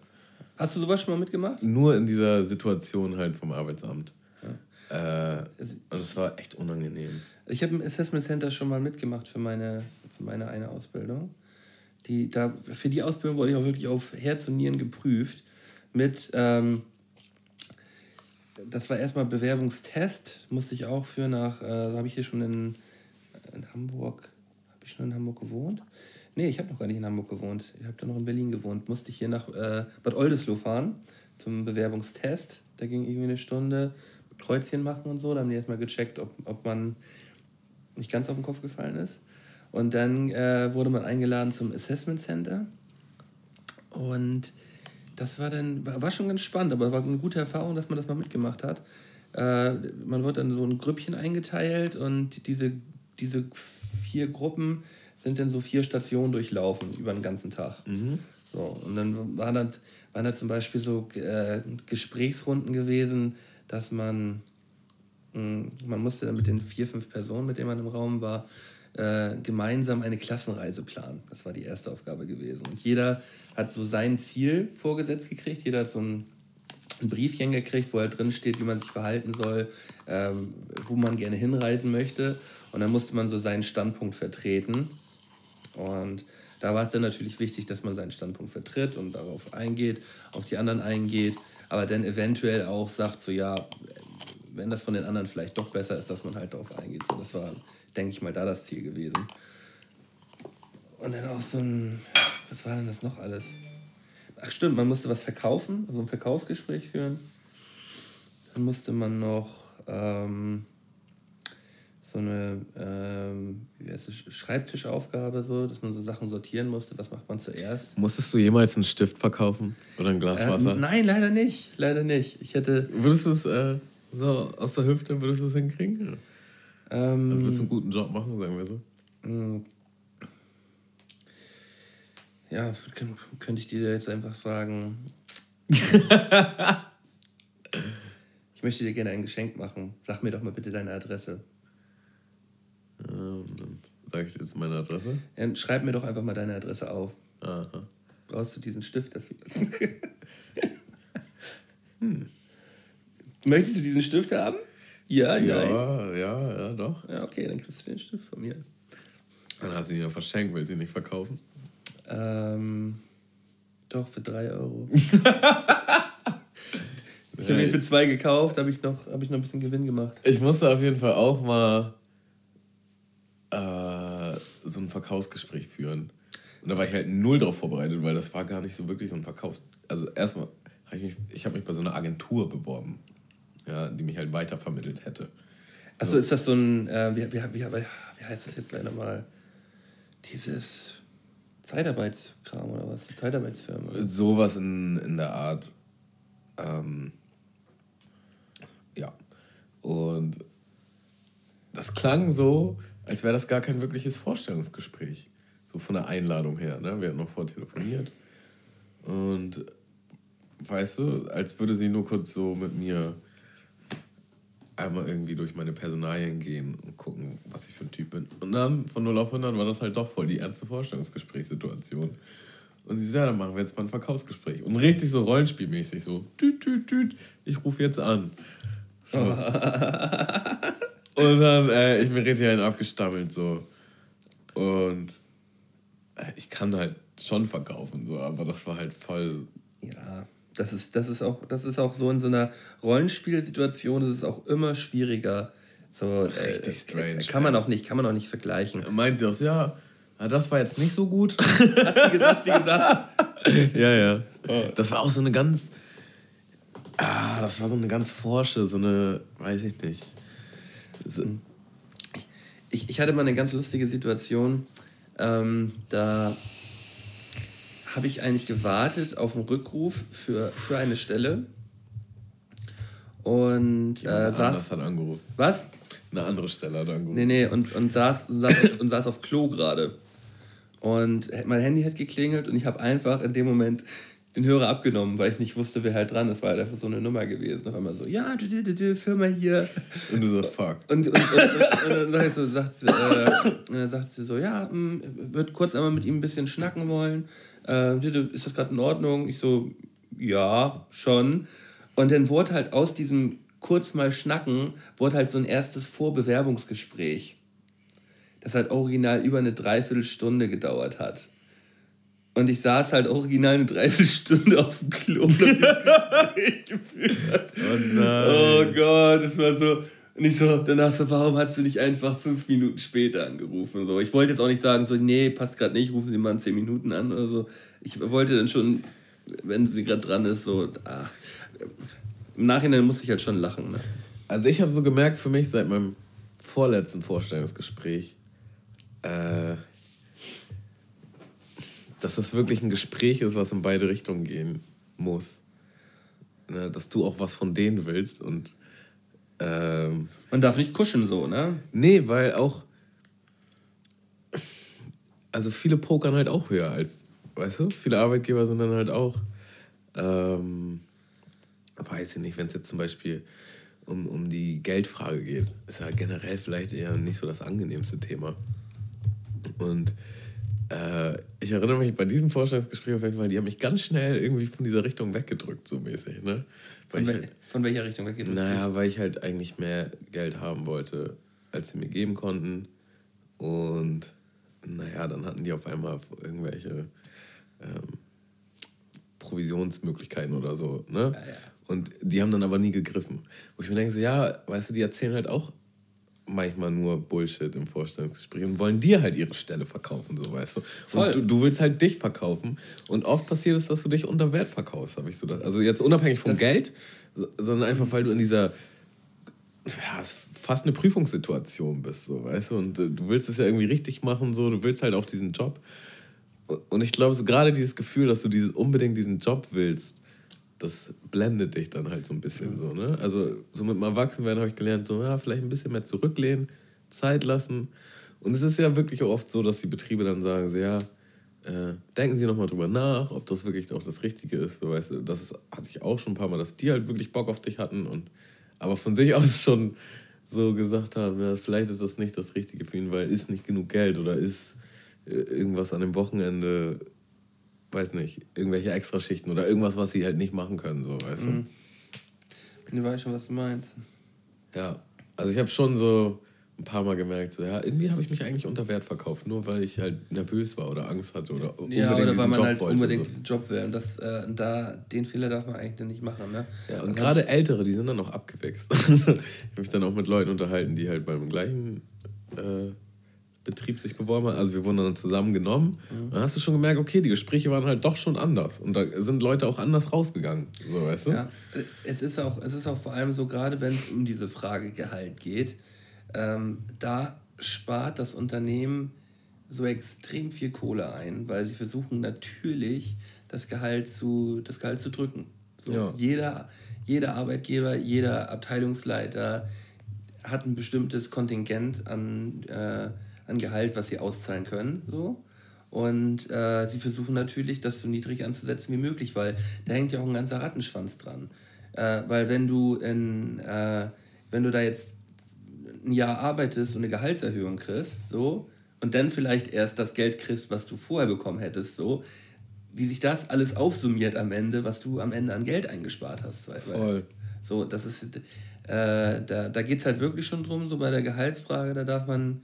Hast du sowas schon mal mitgemacht? nur in dieser Situation halt vom Arbeitsamt. Äh, und es war echt unangenehm. Ich habe im Assessment Center schon mal mitgemacht für meine, für meine eine Ausbildung. Die, da, für die Ausbildung wurde ich auch wirklich auf Herz und Nieren geprüft mit, ähm, das war erstmal Bewerbungstest, musste ich auch für nach, äh, habe ich hier schon in, in Hamburg, habe ich schon in Hamburg gewohnt? Nee, ich habe noch gar nicht in Hamburg gewohnt. Ich habe da noch in Berlin gewohnt. Musste ich hier nach äh, Bad Oldesloe fahren zum Bewerbungstest. Da ging irgendwie eine Stunde Kreuzchen machen und so. Da haben die erstmal gecheckt, ob, ob man nicht ganz auf den Kopf gefallen ist. Und dann äh, wurde man eingeladen zum Assessment Center. Und das war dann, war, schon ganz spannend, aber war eine gute Erfahrung, dass man das mal mitgemacht hat. Äh, man wird dann so ein Grüppchen eingeteilt und diese, diese vier Gruppen sind dann so vier Stationen durchlaufen über den ganzen Tag. Mhm. So, und dann waren dann, waren da zum Beispiel so äh, Gesprächsrunden gewesen, dass man, mh, hm, man musste dann mit den vier, fünf Personen, mit denen man im Raum war, äh, gemeinsam eine Klassenreise planen. Das war die erste Aufgabe gewesen. Und jeder hat so sein Ziel vorgesetzt gekriegt, jeder hat so ein, ein Briefchen gekriegt, wo halt drin steht, wie man sich verhalten soll, ähm, wo man gerne hinreisen möchte. Und dann musste man so seinen Standpunkt vertreten. Und da war es dann natürlich wichtig, dass man seinen Standpunkt vertritt und darauf eingeht, auf die anderen eingeht, aber dann eventuell auch sagt, so ja, wenn das von den anderen vielleicht doch besser ist, dass man halt darauf eingeht. So, das war, denke ich mal, da das Ziel gewesen. Und dann auch so ein, was war denn das noch alles? Ach stimmt, man musste was verkaufen, also ein Verkaufsgespräch führen. Dann musste man noch ähm, so eine ähm, wie heißt es, Schreibtischaufgabe, so, dass man so Sachen sortieren musste. Was macht man zuerst? Musstest du jemals einen Stift verkaufen oder ein Glas Wasser? Ähm, nein, leider nicht. Leider nicht. Ich hätte. Würdest du es äh, so aus der Hüfte, würdest du es hinkriegen? Ähm, also würdest du einen guten Job machen, sagen wir so? Mm. Ja, könnte ich dir jetzt einfach sagen. ich möchte dir gerne ein Geschenk machen. Sag mir doch mal bitte deine Adresse. Ähm, dann sage ich jetzt meine Adresse. Ja, schreib mir doch einfach mal deine Adresse auf. Aha. Brauchst du diesen Stift dafür? hm. Möchtest du diesen Stift haben? Ja, ja. Ja, ja, ja, doch. Ja, okay, dann kriegst du den Stift von mir. Dann hast du ihn ja verschenkt, will sie nicht verkaufen. Ähm, doch, für 3 Euro. ich habe ihn für 2 gekauft, habe ich, noch, hab ich noch ein bisschen Gewinn gemacht. Ich musste auf jeden Fall auch mal äh, so ein Verkaufsgespräch führen. Und da war ich halt null drauf vorbereitet, weil das war gar nicht so wirklich so ein Verkaufs... Also erstmal, ich, mich, ich habe mich bei so einer Agentur beworben, ja, die mich halt weitervermittelt hätte. Achso, so. ist das so ein, äh, wie, wie, wie, wie heißt das jetzt leider mal? Dieses Zeitarbeitskram oder was? Zeitarbeitsfirma? Oder? Sowas in, in der Art. Ähm, ja. Und das klang so, als wäre das gar kein wirkliches Vorstellungsgespräch. So von der Einladung her. Ne? Wir hatten noch vorher telefoniert. Und weißt du, als würde sie nur kurz so mit mir einmal irgendwie durch meine Personalien gehen und gucken, was ich für ein Typ bin. Und dann von 0 auf 100 war das halt doch voll die ernste Vorstellungsgesprächssituation. Und sie sagt, ja, dann machen wir jetzt mal ein Verkaufsgespräch. Und richtig so rollenspielmäßig, so, tüt, tüt, tüt, ich rufe jetzt an. So. Und dann, äh, ich mir richtig einen abgestammelt, so. Und äh, ich kann halt schon verkaufen, so, aber das war halt voll. Ja, das ist, das ist, auch, das ist auch so in so einer Rollenspielsituation, das ist auch immer schwieriger. So, äh, richtig äh, strange. Kann man auch nicht, kann man auch nicht vergleichen. Meint sie auch, ja, das war jetzt nicht so gut. Hat sie gesagt, sie gesagt. ja, ja. Das war auch so eine ganz. Ah, das war so eine ganz forsche, so eine, weiß ich nicht. Ich, ich hatte mal eine ganz lustige Situation. Ähm, da habe ich eigentlich gewartet auf einen Rückruf für, für eine Stelle. Und äh, saß. hat angerufen. Was? Eine andere Stelle hat angerufen. Nee, nee, und, und, saß, und, saß, und saß auf Klo gerade. Und mein Handy hat geklingelt und ich habe einfach in dem Moment den Hörer abgenommen, weil ich nicht wusste, wer halt dran ist. War halt einfach so eine Nummer gewesen. Auf einmal so, ja, du, du, du, Firma hier. Und du so, fuck. Und, und, und, und, dann, so, sagt sie, äh, dann sagt sie so, ja, mh, wird kurz einmal mit ihm ein bisschen schnacken wollen. Äh, ist das gerade in Ordnung? Ich so, ja, schon. Und dann wurde halt aus diesem kurz mal schnacken, wurde halt so ein erstes Vorbewerbungsgespräch. Das halt original über eine Dreiviertelstunde gedauert hat. Und ich saß halt original eine Dreiviertelstunde auf dem Klo und hab das Gespräch geführt. Oh nein. Oh Gott, das war so. Und ich so, danach so, warum hast du nicht einfach fünf Minuten später angerufen? So, ich wollte jetzt auch nicht sagen, so, nee, passt gerade nicht, rufen Sie mal in zehn Minuten an oder so. Ich wollte dann schon, wenn sie gerade dran ist, so, ah. im Nachhinein musste ich halt schon lachen. Ne? Also ich habe so gemerkt für mich seit meinem vorletzten Vorstellungsgespräch, äh, dass das wirklich ein Gespräch ist, was in beide Richtungen gehen muss. Ne, dass du auch was von denen willst und ähm, Man darf nicht kuschen so, ne? Nee, weil auch. Also viele pokern halt auch höher als, weißt du? Viele Arbeitgeber sind dann halt auch. Ähm, weiß ich nicht, wenn es jetzt zum Beispiel um, um die Geldfrage geht, ist ja generell vielleicht eher nicht so das angenehmste Thema. Und äh, ich erinnere mich bei diesem Vorstellungsgespräch auf jeden Fall, die haben mich ganz schnell irgendwie von dieser Richtung weggedrückt, so mäßig. Ne? Von, wel halt, von welcher Richtung weggedrückt? naja, weil ich halt eigentlich mehr Geld haben wollte, als sie mir geben konnten. Und naja, dann hatten die auf einmal irgendwelche ähm, Provisionsmöglichkeiten oder so. Ne? Ja, ja. Und die haben dann aber nie gegriffen. Wo ich mir denke, so, ja, weißt du, die erzählen halt auch manchmal nur Bullshit im Vorstellungsgespräch und wollen dir halt ihre Stelle verkaufen, so weißt du. Voll. Und du, du willst halt dich verkaufen. Und oft passiert es, dass du dich unter Wert verkaufst, habe ich so das. Also jetzt unabhängig vom Das- Geld, so- sondern einfach, weil du in dieser ja, es ist fast eine Prüfungssituation bist, so, weißt du, und äh, du willst es ja irgendwie richtig machen, so, du willst halt auch diesen Job. Und- Und ich glaube, so gerade dieses Gefühl, dass du dieses, unbedingt diesen Job willst, das blendet dich dann halt so ein bisschen so, ne? Also so mit dem Erwachsenwerden habe ich gelernt, so, ja, vielleicht ein bisschen mehr zurücklehnen, Zeit lassen. Und es ist ja wirklich auch oft so, dass die Betriebe dann sagen, so, ja, äh, denken Sie nochmal drüber nach, ob das wirklich auch das Richtige ist. So, weißt du, das ist, hatte ich auch schon ein paar Mal, dass die halt wirklich Bock auf dich hatten und aber von sich aus schon so gesagt haben, ja, vielleicht ist das nicht das Richtige für ihn, weil ist nicht genug Geld oder ist äh, irgendwas an dem Wochenende, weiß nicht, irgendwelche Extraschichten oder irgendwas, was sie halt nicht machen können, so, weißt Mhm. Ich weiß schon, was du meinst. du? Ja, also ich habe schon so ein paar Mal gemerkt, so, ja, irgendwie habe ich mich eigentlich unter Wert verkauft, nur weil ich halt nervös war oder Angst hatte oder unbedingt Ja, oder weil man Job halt wollte. unbedingt so. diesen Job will. Und das, äh, da, den Fehler darf man eigentlich nicht machen. Ne? Ja, und Das gerade Ältere, die sind dann auch abgewichst. ich habe mich dann auch mit Leuten unterhalten, die halt beim gleichen äh, Betrieb sich beworben haben. Also wir wurden dann zusammen genommen. Mhm. Dann hast du schon gemerkt, okay, die Gespräche waren halt doch schon anders. Und da sind Leute auch anders rausgegangen. So, weißt du? Ja, es ist auch, es ist auch vor allem so, gerade wenn es um diese Frage Gehalt geht, ähm, da spart das Unternehmen so extrem viel Kohle ein, weil sie versuchen natürlich das Gehalt zu, das Gehalt zu drücken. So, Ja. jeder, jeder Arbeitgeber, jeder Abteilungsleiter hat ein bestimmtes Kontingent an, äh, an Gehalt, was sie auszahlen können. So. Und äh, sie versuchen natürlich, das so niedrig anzusetzen wie möglich, weil da hängt ja auch ein ganzer Rattenschwanz dran. Äh, weil wenn du in, äh, wenn du da jetzt ein Jahr arbeitest und eine Gehaltserhöhung kriegst, so, und dann vielleicht erst das Geld kriegst, was du vorher bekommen hättest, so, wie sich das alles aufsummiert am Ende, was du am Ende an Geld eingespart hast. Weil, Voll. so, das ist, äh, da, da geht es halt wirklich schon drum, so bei der Gehaltsfrage, da darf man,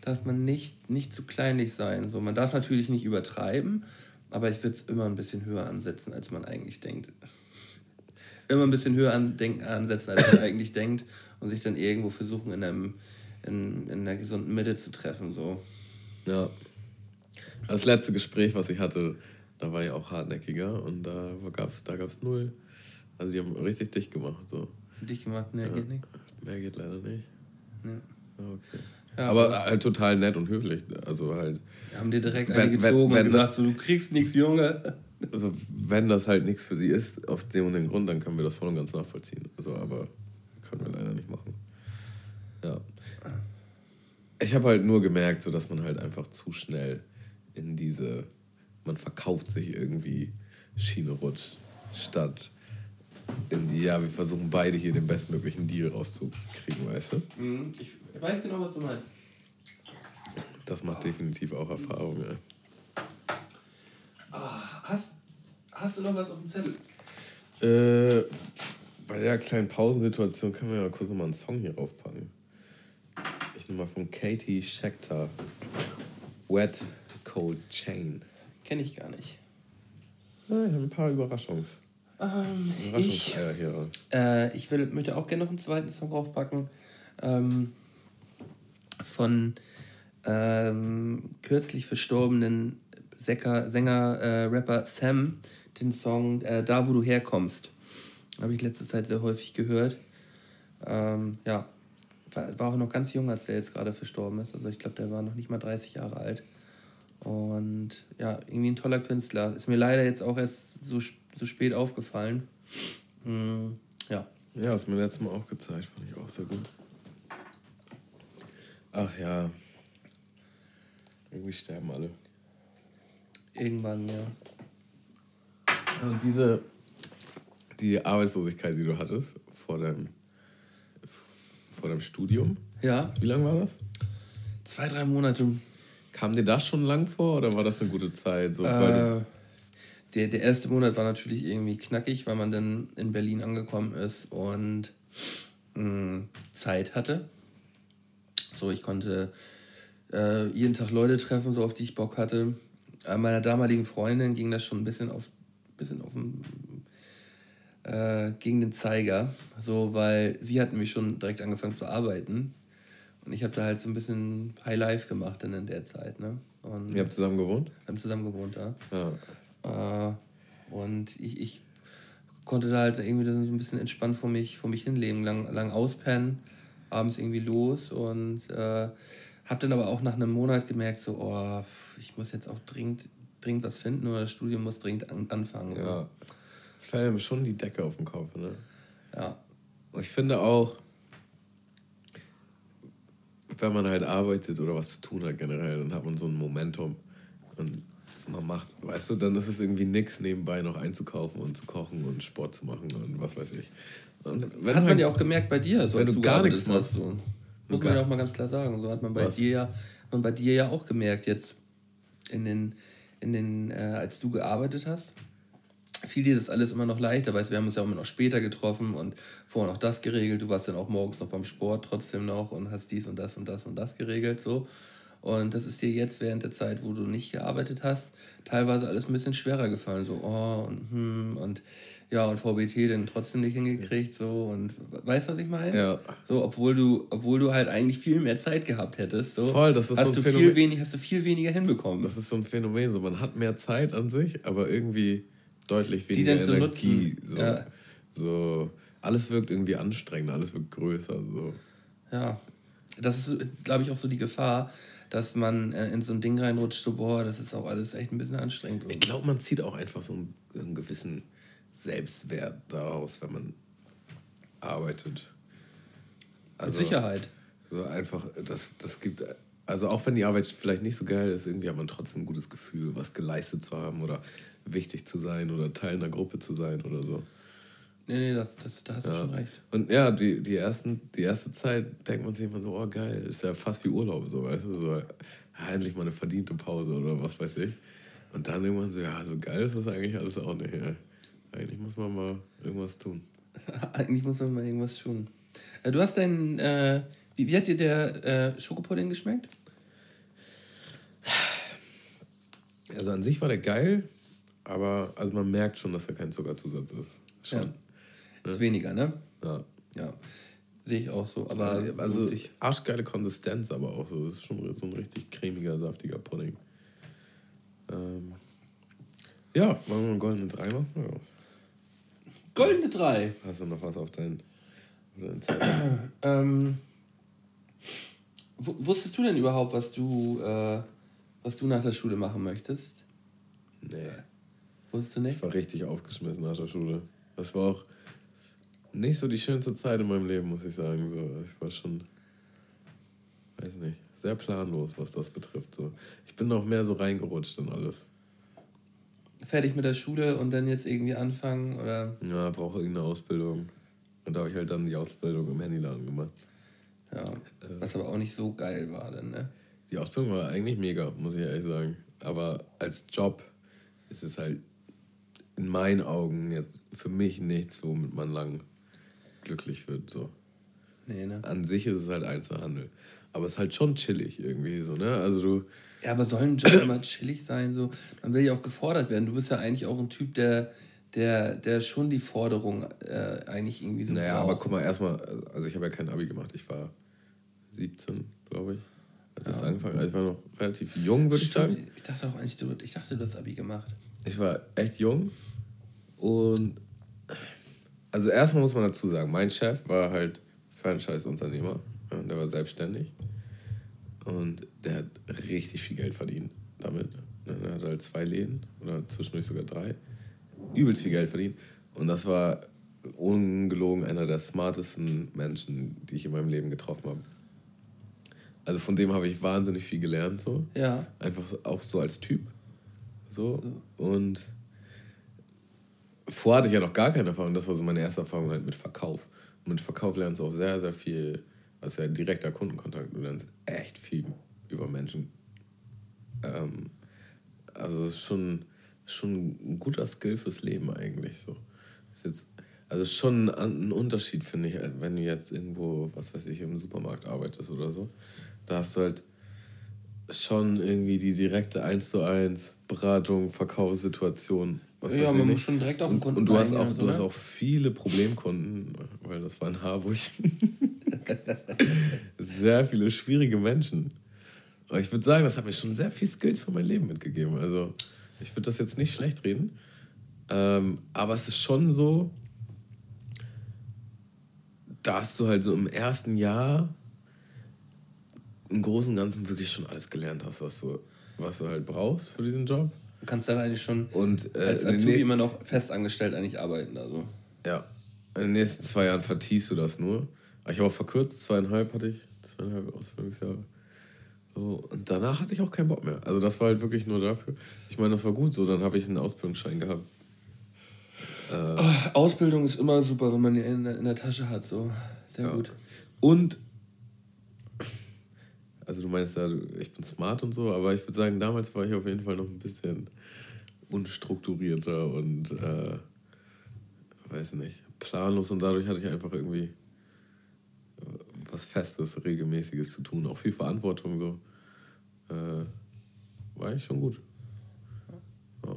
darf man nicht, nicht zu kleinlich sein. So, man darf natürlich nicht übertreiben, aber ich würde es immer ein bisschen höher ansetzen, als man eigentlich denkt. Immer ein bisschen höher an, denk, ansetzen, als man eigentlich denkt und sich dann irgendwo versuchen, in, einem, in, in einer gesunden Mitte zu treffen. So. Ja. Das letzte Gespräch, was ich hatte, da war ich auch hartnäckiger und da gab es da gab's null. Also die haben richtig dicht gemacht. So. Dich gemacht? Ne, geht nicht. Mehr geht leider nicht. Ne. Okay. Ja, aber halt total nett und höflich. Also halt, Haben dir direkt Wenn- gezogen wenn- und gesagt, so, du kriegst nichts, Junge. also wenn das halt nichts für sie ist, aus dem und dem Grund, dann können wir das voll und ganz nachvollziehen. Also, aber können wir leider nicht machen. Ja. Ich habe halt nur gemerkt, so dass man halt einfach zu schnell in diese, man verkauft sich irgendwie Schiene rutscht, statt ja, wir versuchen beide hier den bestmöglichen Deal rauszukriegen, weißt du? Mhm, Ich weiß genau, was du meinst. Das macht definitiv auch Erfahrung, ja. Hast, hast du noch was auf dem Zettel? Äh, bei der kleinen Pausensituation können wir ja kurz nochmal einen Song hier raufpacken. Ich nehme mal von Katie Scheckter. Wet Cold Chain. Kenne ich gar nicht. Ja, ich habe ein paar Überraschungs. Ähm, ich, hier. äh, ich will, möchte auch gerne noch einen zweiten Song draufpacken. Ähm, von ähm, kürzlich verstorbenen Säcker, Sänger, äh, Rapper Sam, den Song äh, Da, wo du herkommst. Habe ich letzte Zeit sehr häufig gehört. Ähm, ja, war, war auch noch ganz jung, als der jetzt gerade verstorben ist. Also ich glaube, der war noch nicht mal 30 Jahre alt. Und ja, irgendwie ein toller Künstler. Ist mir leider jetzt auch erst so, sp- so spät aufgefallen. Mm, ja. Ja, hast mir letztes Mal auch gezeigt, fand ich auch sehr gut. Ach ja. Irgendwie sterben alle. Irgendwann, ja. Und diese, die Arbeitslosigkeit, die du hattest vor deinem, vor deinem Studium, Ja, wie lange war das? zwei, drei Monate. Kam dir das schon lang vor oder war das eine gute Zeit? So, weil Äh, der, der erste Monat war natürlich irgendwie knackig, weil man dann in Berlin angekommen ist und mh, Zeit hatte. So, ich konnte äh, jeden Tag Leute treffen, so auf die ich Bock hatte. Äh, meiner damaligen Freundin ging das schon ein bisschen auf, bisschen auf den, äh, gegen den Zeiger, so, weil sie hat nämlich schon direkt angefangen zu arbeiten. Und ich habe da halt so ein bisschen High Life gemacht dann in der Zeit. Ne? Und ihr habt zusammen gewohnt? haben zusammen gewohnt da. Ja. Äh, und ich, ich konnte da halt irgendwie so ein bisschen entspannt vor mich, vor mich hinleben, lang, lang auspennen, abends irgendwie los und äh, habe dann aber auch nach einem Monat gemerkt, so, oh, ich muss jetzt auch dringend, dringend was finden oder das Studium muss dringend an, anfangen. so. ja. Es fällt einem schon die Decke auf den Kopf, ne? ja. Ich finde auch, wenn man halt arbeitet oder was zu tun hat generell, dann hat man so ein Momentum. Und man macht, weißt du, dann ist es irgendwie nix, nebenbei noch einzukaufen und zu kochen und Sport zu machen und was weiß ich. Und Hat man ja auch gemerkt bei dir, so wenn du gar nichts machst. So. Muss man ja auch mal ganz klar sagen. So hat man bei Was? dir ja, man bei dir ja auch gemerkt jetzt in den, in den, äh, als du gearbeitet hast. Fiel dir das alles immer noch leichter, weißt wir haben uns ja auch immer noch später getroffen und vorher noch das geregelt. Du warst dann auch morgens noch beim Sport trotzdem noch und hast dies und das und das und das geregelt. So. Und das ist dir jetzt während der Zeit, wo du nicht gearbeitet hast, teilweise alles ein bisschen schwerer gefallen. So, oh, und hm, und ja, und VBT dann trotzdem nicht hingekriegt. So, und weißt du, was ich meine? Ja. So, obwohl du, obwohl du halt eigentlich viel mehr Zeit gehabt hättest. So, Voll, das ist hast, so ein du viel Phänomen. wenig, hast du viel weniger hinbekommen. Das ist so ein Phänomen, so man hat mehr Zeit an sich, aber irgendwie deutlich Die weniger dann zu Energie. nutzen, So, ja. so, alles wirkt irgendwie anstrengender, alles wirkt größer. So. Ja, das ist, glaube ich, auch so die Gefahr, dass man äh, in so ein Ding reinrutscht, so, boah, das ist auch alles echt ein bisschen anstrengend. Ich glaube, man zieht auch einfach so einen, einen gewissen Selbstwert daraus, wenn man arbeitet. Mit Sicherheit. So einfach, das, das gibt, also auch wenn die Arbeit vielleicht nicht so geil ist, irgendwie hat man trotzdem ein gutes Gefühl, was geleistet zu haben oder wichtig zu sein oder Teil einer Gruppe zu sein oder so. Nee, nee, das, das, da hast du Ja. schon recht. Und ja, die, die, ersten, die erste Zeit denkt man sich immer so, oh geil, ist ja fast wie Urlaub, so, weißt du, so, ja, endlich mal eine verdiente Pause oder was weiß ich. Und dann irgendwann so, ja, so geil ist das eigentlich alles auch nicht. Ja. Eigentlich muss man mal irgendwas tun. Eigentlich muss man mal irgendwas tun. Äh, Du hast deinen, äh, wie, wie hat dir der äh, Schokopudding geschmeckt? Also an sich war der geil, aber also man merkt schon, dass da kein Zuckerzusatz ist. Schon. Ist weniger, ne? Ja. Ja. Sehe ich auch so. Aber also sich. arschgeile Konsistenz, aber auch so. Das ist schon so ein richtig cremiger, saftiger Pudding. Ähm, ja, wollen wir mal einen goldenen 3 machen? Was? Goldene 3. Hast du noch was auf deinen, auf deinen Zettel? Ähm, wu- wusstest du denn überhaupt, was du, äh, was du nach der Schule machen möchtest? nee. Wusstest du nicht? Ich war richtig aufgeschmissen nach der Schule. Das war auch nicht so die schönste Zeit in meinem Leben, muss ich sagen. So, ich war schon, weiß nicht, sehr planlos, was das betrifft. So. Ich bin noch mehr so reingerutscht in alles. Fertig mit der Schule und dann jetzt irgendwie anfangen oder Ja, brauche irgendeine Ausbildung. Und da habe ich halt dann die Ausbildung im Handyladen gemacht. ja, was aber auch nicht so geil war dann, ne? Die Ausbildung war eigentlich mega, muss ich ehrlich sagen. Aber als Job ist es halt in meinen Augen jetzt für mich nichts, womit man lang glücklich wird. So. Nee, ne? An sich ist es halt Einzelhandel. Aber es ist halt schon chillig irgendwie so, ne? Also du. Ja, aber soll ein Job immer chillig sein? So? Man will ja auch gefordert werden. Du bist ja eigentlich auch ein Typ, der, der, der schon die Forderung äh, eigentlich irgendwie so. Naja, braucht. aber guck mal, erstmal, also ich habe ja kein Abi gemacht. Ich war 17, glaube ich. Als ja. das angefangen Also ich war noch relativ jung, würde ich sagen. Ich dachte auch eigentlich, du, ich dachte, du hast Abi gemacht. Ich war echt jung und also erstmal muss man dazu sagen, mein Chef war halt Franchise-Unternehmer. Ja, der war selbstständig. Und der hat richtig viel Geld verdient damit. Ne, er hat halt zwei Läden oder zwischendurch sogar drei. Übelst viel Geld verdient. Und das war ungelogen einer der smartesten Menschen, die ich in meinem Leben getroffen habe. Also von dem habe ich wahnsinnig viel gelernt. So. Ja. Einfach auch so als Typ. So. Und vorher hatte ich ja noch gar keine Erfahrung. Das war so meine erste Erfahrung halt mit Verkauf. Und mit Verkauf lernst du auch sehr, sehr viel das ja direkter Kundenkontakt. Du lernst echt viel über Menschen. Ähm, also es ist schon, schon ein guter Skill fürs Leben eigentlich. So. Ist jetzt, also schon ein Unterschied, finde ich, wenn du jetzt irgendwo, was weiß ich, im Supermarkt arbeitest oder so. Da hast du halt schon irgendwie die direkte 1 zu 1 Beratung, Verkaufssituation. Was ja, man muss schon direkt auf den Kunden Und, und du, hast auch, so, du hast ne? auch viele Problemkunden, weil das war in Harburg. sehr viele schwierige Menschen. Aber ich würde sagen, das hat mir schon sehr viel Skills für mein Leben mitgegeben. Also ich würde das jetzt nicht schlecht reden. Ähm, aber es ist schon so, dass du halt so im ersten Jahr im Großen und Ganzen wirklich schon alles gelernt hast, was du, was du halt brauchst für diesen Job. Du kannst dann eigentlich schon und, äh, als Azubi nee, immer noch festangestellt eigentlich arbeiten. Also. Ja, in den nächsten zwei Jahren vertiefst du das nur. Ich habe auch verkürzt, zweieinhalb hatte ich, zweieinhalb Ausbildungsjahre. So, und danach hatte ich auch keinen Bock mehr. Also das war halt wirklich nur dafür. Ich meine, das war gut so, dann habe ich einen Ausbildungsschein gehabt. Äh, Ausbildung ist immer super, wenn man die in, in der Tasche hat, so. Sehr ja. gut. Und, also du meinst ja, ich bin smart und so, aber ich würde sagen, damals war ich auf jeden Fall noch ein bisschen unstrukturierter und, äh, weiß nicht, planlos und dadurch hatte ich einfach irgendwie was Festes, Regelmäßiges zu tun. Auch viel Verantwortung so. Äh, war eigentlich schon gut. Ja.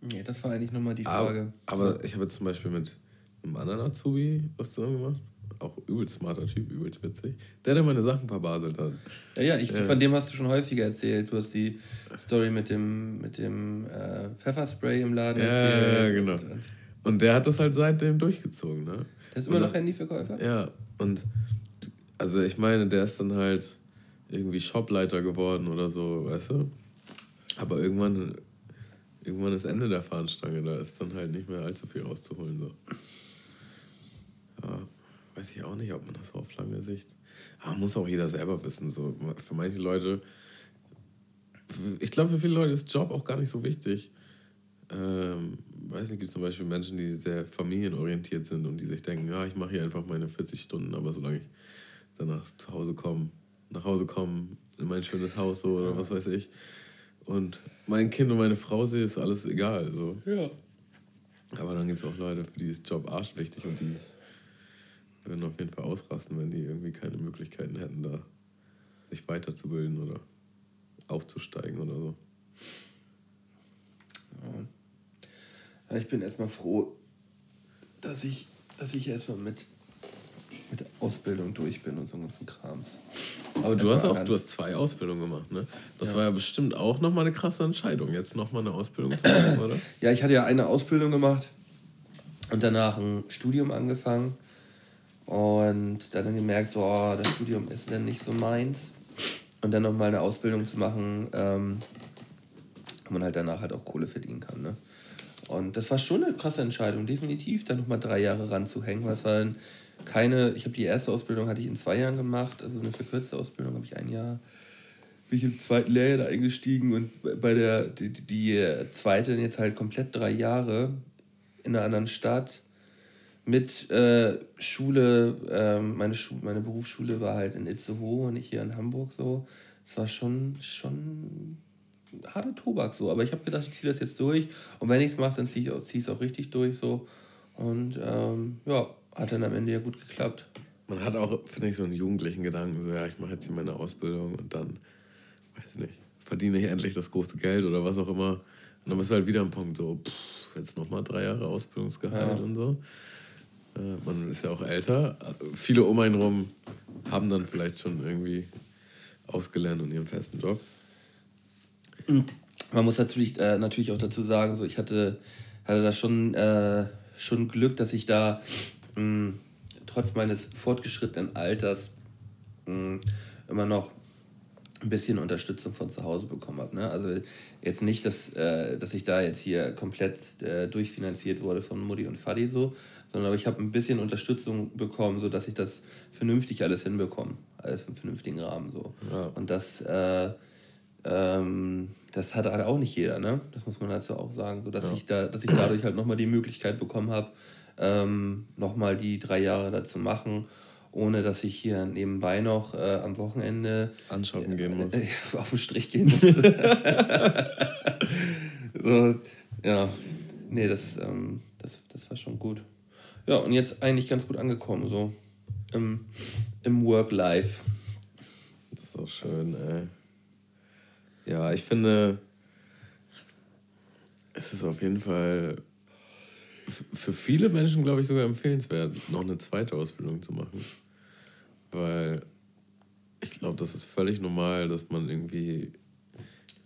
Nee, das war eigentlich nochmal die Frage. Aber, aber ich habe jetzt zum Beispiel mit einem anderen Azubi was zusammen gemacht. Auch übelst smarter Typ, übelst witzig. Der, der meine Sachen verbaselt hat. Ja, ja, ich, äh, von dem hast du schon häufiger erzählt. Du hast die Story mit dem, mit dem äh, Pfefferspray im Laden ja, erzählt. Ja, genau. Und, und der hat das halt seitdem durchgezogen. Ne? Der ist immer noch Handyverkäufer? Ja, und also ich meine, der ist dann halt irgendwie Shopleiter geworden oder so, weißt du? Aber irgendwann, irgendwann ist Ende der Fahnenstange, da ist dann halt nicht mehr allzu viel rauszuholen. So. Ja, weiß ich auch nicht, ob man das auf lange Sicht. Aber muss auch jeder selber wissen. So. Für manche Leute, ich glaube, für viele Leute ist Job auch gar nicht so wichtig. Ähm, weiß nicht, gibt es zum Beispiel Menschen, die sehr familienorientiert sind und die sich denken, ja, ich mache hier einfach meine 40 Stunden, aber solange ich danach zu Hause komme, nach Hause komme, in mein schönes Haus so oder was weiß ich, und mein Kind und meine Frau sehe, ist alles egal. So. Ja. Aber dann gibt es auch Leute, für die ist Job arschwichtig und die würden auf jeden Fall ausrasten, wenn die irgendwie keine Möglichkeiten hätten, da sich weiterzubilden oder aufzusteigen oder so. Ja. Ich bin erstmal froh, dass ich, dass ich erstmal mit, mit der Ausbildung durch bin und so ganzen Krams. Aber du hast auch du hast zwei Ausbildungen gemacht, ne? Das ja. war ja bestimmt auch nochmal eine krasse Entscheidung, jetzt nochmal eine Ausbildung zu machen, oder? Ja, ich hatte ja eine Ausbildung gemacht und danach ein Studium angefangen und dann gemerkt, so, oh, das Studium ist dann nicht so meins. Und dann nochmal eine Ausbildung zu machen, ähm, wo man halt danach halt auch Kohle verdienen kann. Ne? Und das war schon eine krasse Entscheidung, definitiv, da nochmal drei Jahre ranzuhängen, weil war dann keine, ich habe die erste Ausbildung hatte ich in zwei Jahren gemacht, also eine verkürzte Ausbildung habe ich ein Jahr, bin ich im zweiten Lehrjahr da eingestiegen und bei der, die, die zweite jetzt halt komplett drei Jahre in einer anderen Stadt mit äh, Schule, äh, meine, Schu meine Berufsschule war halt in Itzehoe und nicht hier in Hamburg so. Es war schon, schon harter Tobak so. Aber ich habe gedacht, ich ziehe das jetzt durch. Und wenn ich es mache, dann ziehe ich es auch richtig durch so. Und ähm, ja, hat dann am Ende ja gut geklappt. man hat auch, finde ich, so einen jugendlichen Gedanken, so ja, ich mache jetzt hier meine Ausbildung und dann, weiß ich nicht, verdiene ich endlich das große Geld oder was auch immer. Und dann bist du halt wieder am Punkt so, pff, jetzt nochmal drei Jahre Ausbildungsgehalt ja. und so. Äh, man ist ja auch älter. Viele um einen rum haben dann vielleicht schon irgendwie ausgelernt und ihren festen Job. Man muss natürlich, äh, natürlich auch dazu sagen, so ich hatte, hatte da schon, äh, schon Glück, dass ich da mh, hm, trotz meines fortgeschrittenen Alters mh, hm, immer noch ein bisschen Unterstützung von zu Hause bekommen habe. Ne? Also jetzt nicht, dass, äh, dass ich da jetzt hier komplett äh, durchfinanziert wurde von Mutti und Fadi so, sondern ich habe ein bisschen Unterstützung bekommen, sodass ich das vernünftig alles hinbekomme, alles im vernünftigen Rahmen so. Ja. Und das, äh, ähm, das hat halt auch nicht jeder, ne? Das muss man dazu auch sagen, so dass ja. ich da, dass ich dadurch halt nochmal die Möglichkeit bekommen habe, ähm, nochmal die drei Jahre da zu machen ohne dass ich hier nebenbei noch äh, am Wochenende anschauen gehen muss. Äh, auf den Strich gehen muss. so, ja, nee, das, ähm, das, das war schon gut. Ja, und jetzt eigentlich ganz gut angekommen, so im, im Work-Life. Das ist auch schön, ey. Ja, ich finde, es ist auf jeden Fall für viele Menschen, glaube ich, sogar empfehlenswert, noch eine zweite Ausbildung zu machen. Weil ich glaube, das ist völlig normal, dass man irgendwie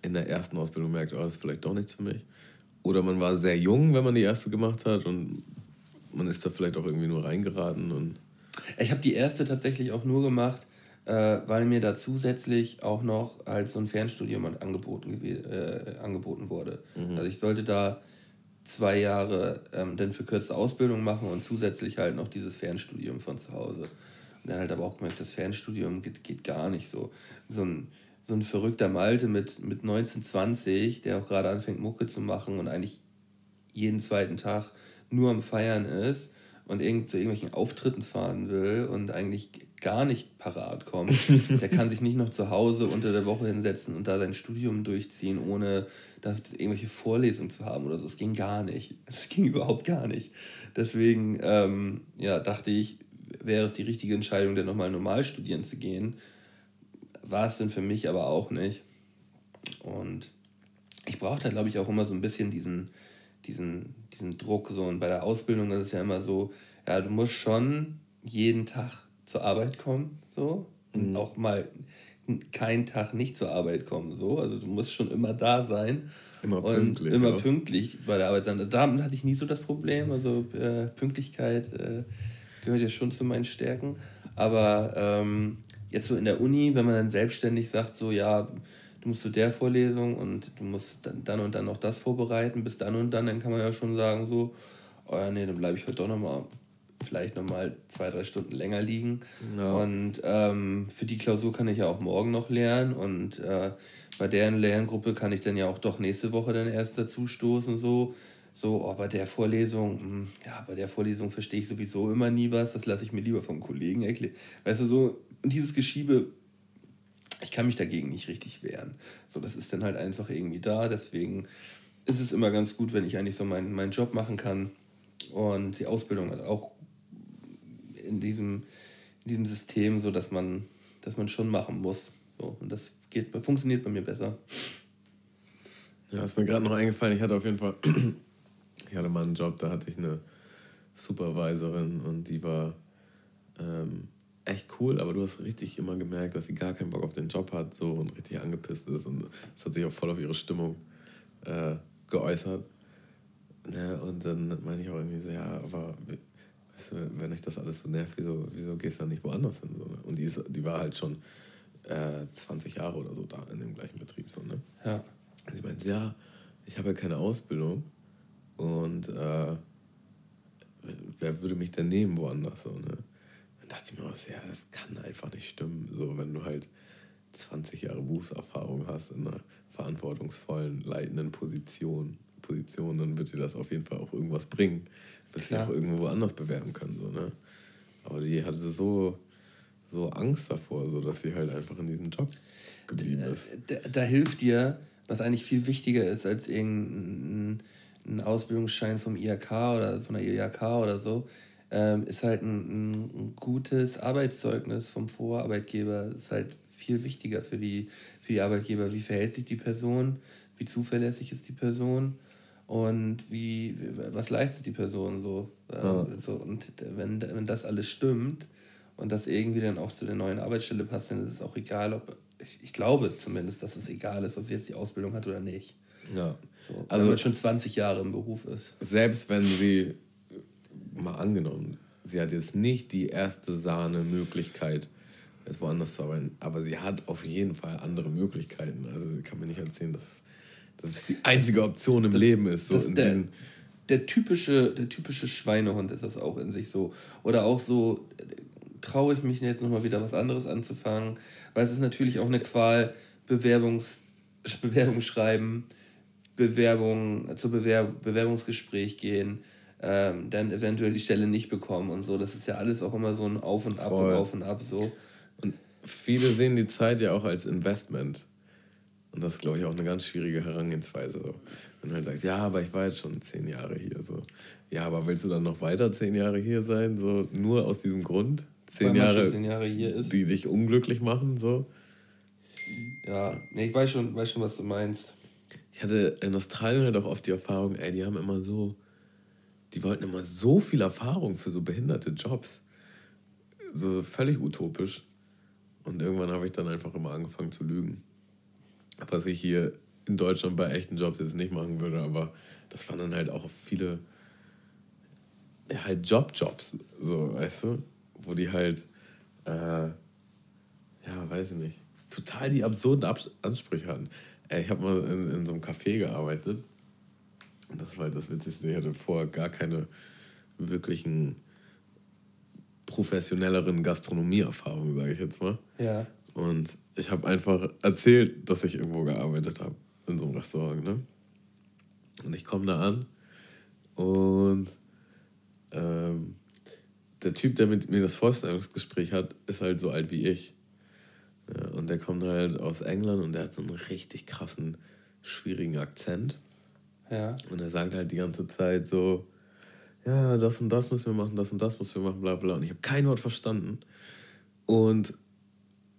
in der ersten Ausbildung merkt, oh, das ist vielleicht doch nichts für mich. Oder man war sehr jung, wenn man die erste gemacht hat und man ist da vielleicht auch irgendwie nur reingeraten. Und ich habe die erste tatsächlich auch nur gemacht, äh, weil mir da zusätzlich auch noch als so ein Fernstudium angeboten, äh, angeboten wurde. Mhm. Also ich sollte da zwei Jahre ähm, dann verkürzte Ausbildung machen und zusätzlich halt noch dieses Fernstudium von zu Hause. Und dann halt aber auch gemerkt, das Fernstudium geht, geht gar nicht so. So ein, so ein verrückter Malte mit, mit 19, 20, der auch gerade anfängt, Mucke zu machen und eigentlich jeden zweiten Tag nur am Feiern ist und irgend, zu irgendwelchen Auftritten fahren will und eigentlich gar nicht parat kommt, der kann sich nicht noch zu Hause unter der Woche hinsetzen und da sein Studium durchziehen, ohne da irgendwelche Vorlesungen zu haben oder so. Das ging gar nicht. Das ging überhaupt gar nicht. Deswegen ähm, ja, dachte ich, wäre es die richtige Entscheidung, dann nochmal normal studieren zu gehen. War es denn für mich aber auch nicht. Und ich brauchte, glaube ich, auch immer so ein bisschen diesen, diesen, diesen Druck. So. Und bei der Ausbildung ist es ja immer so, ja, du musst schon jeden Tag zur Arbeit kommen, so. Und mhm. auch mal keinen Tag nicht zur Arbeit kommen, so. Also du musst schon immer da sein. Immer pünktlich. Und immer ja. pünktlich bei der Arbeit sein. Da hatte ich nie so das Problem. Also äh, Pünktlichkeit äh, gehört ja schon zu meinen Stärken. Aber ähm, jetzt so in der Uni, wenn man dann selbstständig sagt, so ja, musst zu der Vorlesung und du musst dann, dann und dann noch das vorbereiten, bis dann und dann, dann kann man ja schon sagen, so, oh ja, nee, dann bleibe ich heute doch nochmal vielleicht nochmal zwei, drei Stunden länger liegen. Ja. Und ähm, für die Klausur kann ich ja auch morgen noch lernen. Und äh, bei deren Lerngruppe kann ich dann ja auch doch nächste Woche dann erst dazu stoßen. So, so oh, bei der Vorlesung, mh, hm, ja, bei der Vorlesung verstehe ich sowieso immer nie was. Das lasse ich mir lieber vom Kollegen erklären. Weißt du, so, dieses Geschiebe ich kann mich dagegen nicht richtig wehren. So, das ist dann halt einfach irgendwie da. Deswegen ist es immer ganz gut, wenn ich eigentlich so meinen, meinen Job machen kann und die Ausbildung halt auch in diesem, in diesem System, so dass man, dass man schon machen muss. So, und das geht, funktioniert bei mir besser. Ja, ist mir gerade noch eingefallen, ich hatte auf jeden Fall, ich hatte mal einen Job, da hatte ich eine Supervisorin und die war ähm, echt cool, aber du hast richtig immer gemerkt, dass sie gar keinen Bock auf den Job hat so und richtig angepisst ist und es hat sich auch voll auf ihre Stimmung äh, geäußert. Ne, und dann meine ich auch irgendwie so, ja, aber weißt du, wenn ich das alles so nervt, wieso, wieso gehst du dann nicht woanders hin? So, ne? Und die, ist, die war halt schon äh, 20 Jahre oder so da in dem gleichen Betrieb. So, ne? Ja. Und sie meint, ja, ich habe ja keine Ausbildung und äh, wer würde mich denn nehmen woanders? So, ne? Dachte ich mir auch, ja, das kann einfach nicht stimmen. So, wenn du halt 20 Jahre Berufserfahrung hast in einer verantwortungsvollen, leitenden Position, Position, dann wird dir das auf jeden Fall auch irgendwas bringen. Wirst du auch irgendwo anders bewerben können. So, ne? Aber die hatte so, so Angst davor, so dass sie halt einfach in diesem Job geblieben ist. Da, da, da hilft dir, was eigentlich viel wichtiger ist als irgendein Ausbildungsschein vom IHK oder von der IHK oder so, ähm, ist halt ein, ein, gutes Arbeitszeugnis vom Vorarbeitgeber. Ist halt viel wichtiger für die, für die Arbeitgeber. Wie verhält sich die Person? Wie zuverlässig ist die Person? Und wie, was leistet die Person so? Ähm, ja. so und wenn, wenn das alles stimmt und das irgendwie dann auch zu der neuen Arbeitsstelle passt, dann ist es auch egal, ob, ich, ich glaube zumindest, dass es egal ist, ob sie jetzt die Ausbildung hat oder nicht. Ja. So, also wenn man schon 20 Jahre im Beruf ist. Selbst wenn sie, mal angenommen, sie hat jetzt nicht die erste Sahne-Möglichkeit, jetzt woanders zu arbeiten, aber sie hat auf jeden Fall andere Möglichkeiten. Also kann mir nicht erzählen, dass, dass es die einzige Option im das, Leben ist. So in der, diesen der typische, der typische Schweinehund ist das auch in sich so. Oder auch so, traue ich mich jetzt nochmal wieder was anderes anzufangen, weil es ist natürlich auch eine Qual, Bewerbungs, Bewerbung schreiben, Bewerbung, zu Bewerb, Bewerbungsgespräch gehen, ähm, dann eventuell die Stelle nicht bekommen und so. Das ist ja alles auch immer so ein Auf und Ab Voll. und Auf und Ab so. Und viele sehen die Zeit ja auch als Investment. Und das ist, glaube ich, auch eine ganz schwierige Herangehensweise. So. Wenn du halt sagst, ja, aber ich war jetzt schon zehn Jahre hier. So. Ja, aber willst du dann noch weiter zehn Jahre hier sein? So, nur aus diesem Grund? Zehn Jahre, zehn Jahre hier ist. die dich unglücklich machen? So. Ja, nee, ich weiß schon, weiß schon, was du meinst ich hatte in Australien halt auch oft die Erfahrung, ey, die haben immer so, die wollten immer so viel Erfahrung für so behinderte Jobs. So völlig utopisch. Und irgendwann habe ich dann einfach immer angefangen zu lügen. Was ich hier in Deutschland bei echten Jobs jetzt nicht machen würde, aber das waren dann halt auch viele ja, halt Job-Jobs, so, weißt du? Wo die halt, äh, ja, weiß ich nicht, total die absurden Abs Ansprüche hatten. Ich habe mal in, in so einem Café gearbeitet. Das war halt das Witzigste. Ich hatte vorher gar keine wirklichen professionelleren Gastronomieerfahrungen, sage ich jetzt mal. Ja. Und ich habe einfach erzählt, dass ich irgendwo gearbeitet habe, in so einem Restaurant. Ne? Und ich komme da an und ähm, der Typ, der mit mir das Vorstellungsgespräch hat, ist halt so alt wie ich. Ja, und der kommt halt aus England und der hat so einen richtig krassen, schwierigen Akzent. Ja. Und er sagt halt die ganze Zeit so, ja, das und das müssen wir machen, das und das müssen wir machen, bla bla. Und ich habe kein Wort verstanden. Und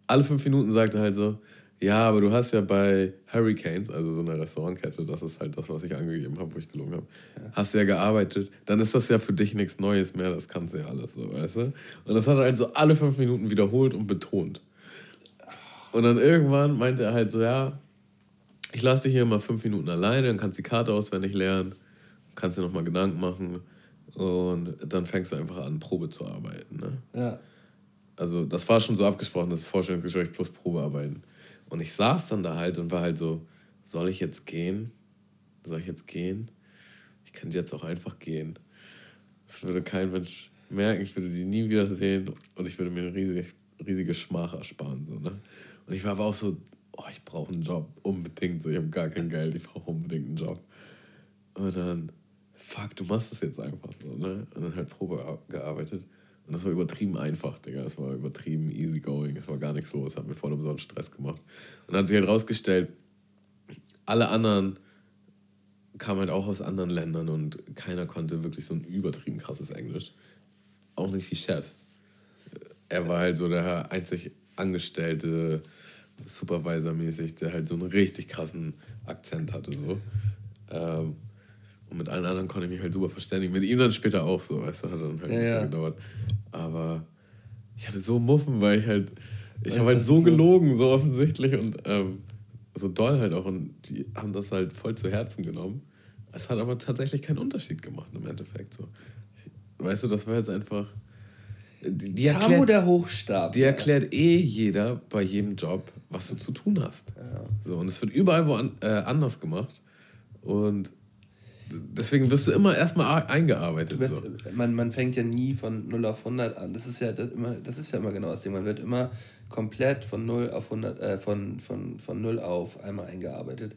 alle fünf Minuten sagt er halt so, ja, aber du hast ja bei Hurricanes, also so einer Restaurantkette, das ist halt das, was ich angegeben habe, wo ich gelungen habe, ja. hast du ja gearbeitet, dann ist das ja für dich nichts Neues mehr, das kannst du ja alles so, weißt du? Und das hat er halt so alle fünf Minuten wiederholt und betont. Und dann irgendwann meinte er halt so, ja, ich lasse dich hier mal fünf Minuten alleine, dann kannst du die Karte auswendig lernen, kannst dir nochmal Gedanken machen und dann fängst du einfach an, Probe zu arbeiten. Ne? Ja. Also das war schon so abgesprochen, das Vorstellungsgespräch plus Probearbeiten. Und ich saß dann da halt und war halt so, soll ich jetzt gehen? Soll ich jetzt gehen? Ich könnte jetzt auch einfach gehen. Das würde kein Mensch merken, ich würde die nie wieder sehen und ich würde mir eine riesige, riesige Schmach ersparen. So, ne? Und ich war aber auch so, oh, ich brauche einen Job, unbedingt. So, ich habe gar kein Geld, ich brauche unbedingt einen Job. Und dann, fuck, du machst das jetzt einfach so, ne? Und dann halt Probe gearbeitet. Und das war übertrieben einfach, Digga. Das war übertrieben easygoing. Es war gar nichts so. Es hat mir voll umsonst Stress gemacht. Und dann hat sich halt rausgestellt, alle anderen kamen halt auch aus anderen Ländern und keiner konnte wirklich so ein übertrieben krasses Englisch. Auch nicht die Chefs. Er war halt so der einzig Angestellte, Supervisor-mäßig, der halt so einen richtig krassen Akzent hatte. So. Ähm, und mit allen anderen konnte ich mich halt super verständigen. Mit ihm dann später auch so, weißt du, hat dann halt ja, ein bisschen ja. gedauert. Aber ich hatte so Muffen, weil ich halt, ich habe halt so gelogen, so offensichtlich und ähm, so doll halt auch. Und die haben das halt voll zu Herzen genommen. Es hat aber tatsächlich keinen Unterschied gemacht im Endeffekt. So. Weißt du, das war jetzt einfach die erklärt, der Hochstab. Die erklärt eh jeder bei jedem Job, was du zu tun hast. Ja. So, und es wird überall wo an, äh, anders gemacht. Und deswegen wirst du immer erstmal eingearbeitet. Wirst, so. man, man fängt ja nie von 0 auf 100 an. Das ist ja, das immer, das ist ja immer genau das Ding. Man wird immer komplett von 0 auf 100, äh, von, von, von 0 auf einmal eingearbeitet.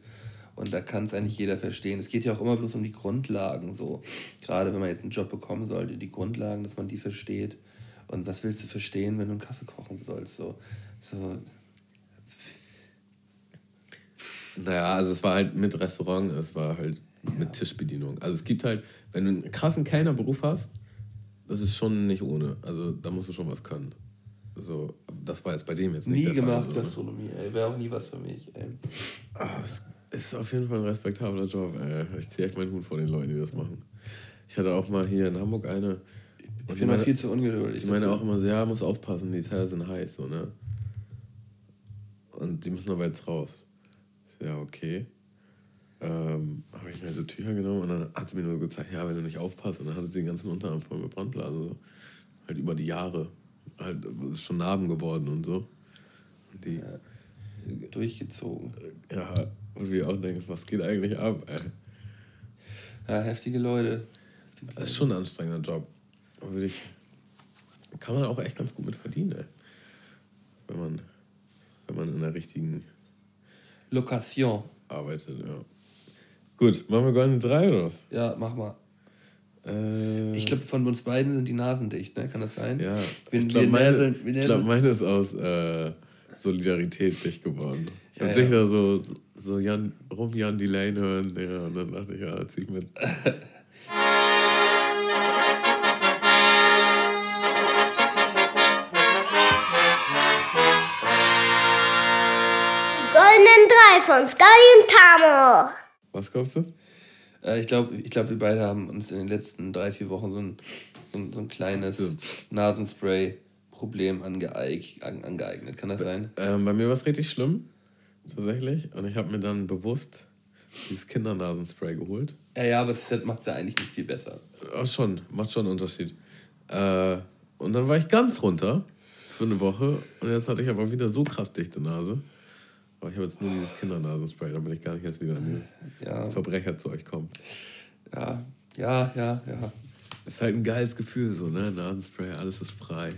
Und da kann es eigentlich jeder verstehen. Es geht ja auch immer bloß um die Grundlagen. So. Gerade wenn man jetzt einen Job bekommen sollte, die Grundlagen, dass man die versteht. Und was willst du verstehen, wenn du einen Kaffee kochen sollst? So, so. Naja, also es war halt mit Restaurant, es war halt ja. mit Tischbedienung. Also es gibt halt, wenn du einen krassen Kellnerberuf hast, das ist schon nicht ohne. Also da musst du schon was können. So, das war jetzt bei dem jetzt nicht Nie gemacht Fall. so. Gastronomie, ey. Wäre auch nie was für mich, ey. Ah, es ist auf jeden Fall ein respektabler Job. Ey. Ich ziehe echt meinen Hut vor den Leuten, die das machen. Ich hatte auch mal hier in Hamburg eine. Ich bin mal viel zu ungeduldig. Meinen dafür. auch immer so, ja, muss aufpassen, die Teile sind heiß, so, ne? Und die müssen aber jetzt raus. Ich so, ja, okay. Ähm, habe ich mir so Tücher genommen und dann hat sie mir nur gezeigt, ja, wenn du nicht aufpasst. Und dann hatte sie den ganzen Unterarm voll mit Brandblasen. So. Halt über die Jahre. Halt, ist schon Narben geworden und so. Und die, Durchgezogen. ja, und wir auch denkst, was geht eigentlich ab, ey? Ja, heftige Leute. Das ist schon ein anstrengender Job. Würde ich. Kann man auch echt ganz gut mit verdienen, ey. Wenn man, wenn man in der richtigen Lokation. arbeitet, ja. Gut, machen wir goldene drei oder was? Ja, mach mal. Äh, Ich glaube, von uns beiden sind die Nasen dicht, ne? Kann das sein? ja. Wir, ich glaube, meine, glaub, meine ist aus äh, Solidarität dicht geworden. Ich habe Ja, dich ja. da so, so Jan, rum Jan Delane hören, ja, und dann dachte ich, ja, zieh ich mit. Drei von Sky und Tamo. Was kaufst du? Äh, ich glaube, ich glaub, wir beide haben uns in den letzten drei, vier Wochen so ein, so ein, so ein kleines Ja. Nasenspray-Problem angeeig, an, angeeignet. Kann das sein? Ähm, bei mir war es richtig schlimm, tatsächlich. Und ich habe mir dann bewusst dieses Kindernasenspray geholt. Ja, ja, aber es macht es ja eigentlich nicht viel besser. Ach schon, macht schon einen Unterschied. Äh, und dann war ich ganz runter für eine Woche. Und jetzt hatte ich aber wieder so krass dichte Nase. Aber ich habe jetzt nur dieses Kindernasenspray, damit ich gar nicht jetzt wieder an dieses Ja, Verbrecherzeug komme. ja, ja, ja, ja. Ist halt ein geiles Gefühl, so, ne? Nasenspray, alles ist frei.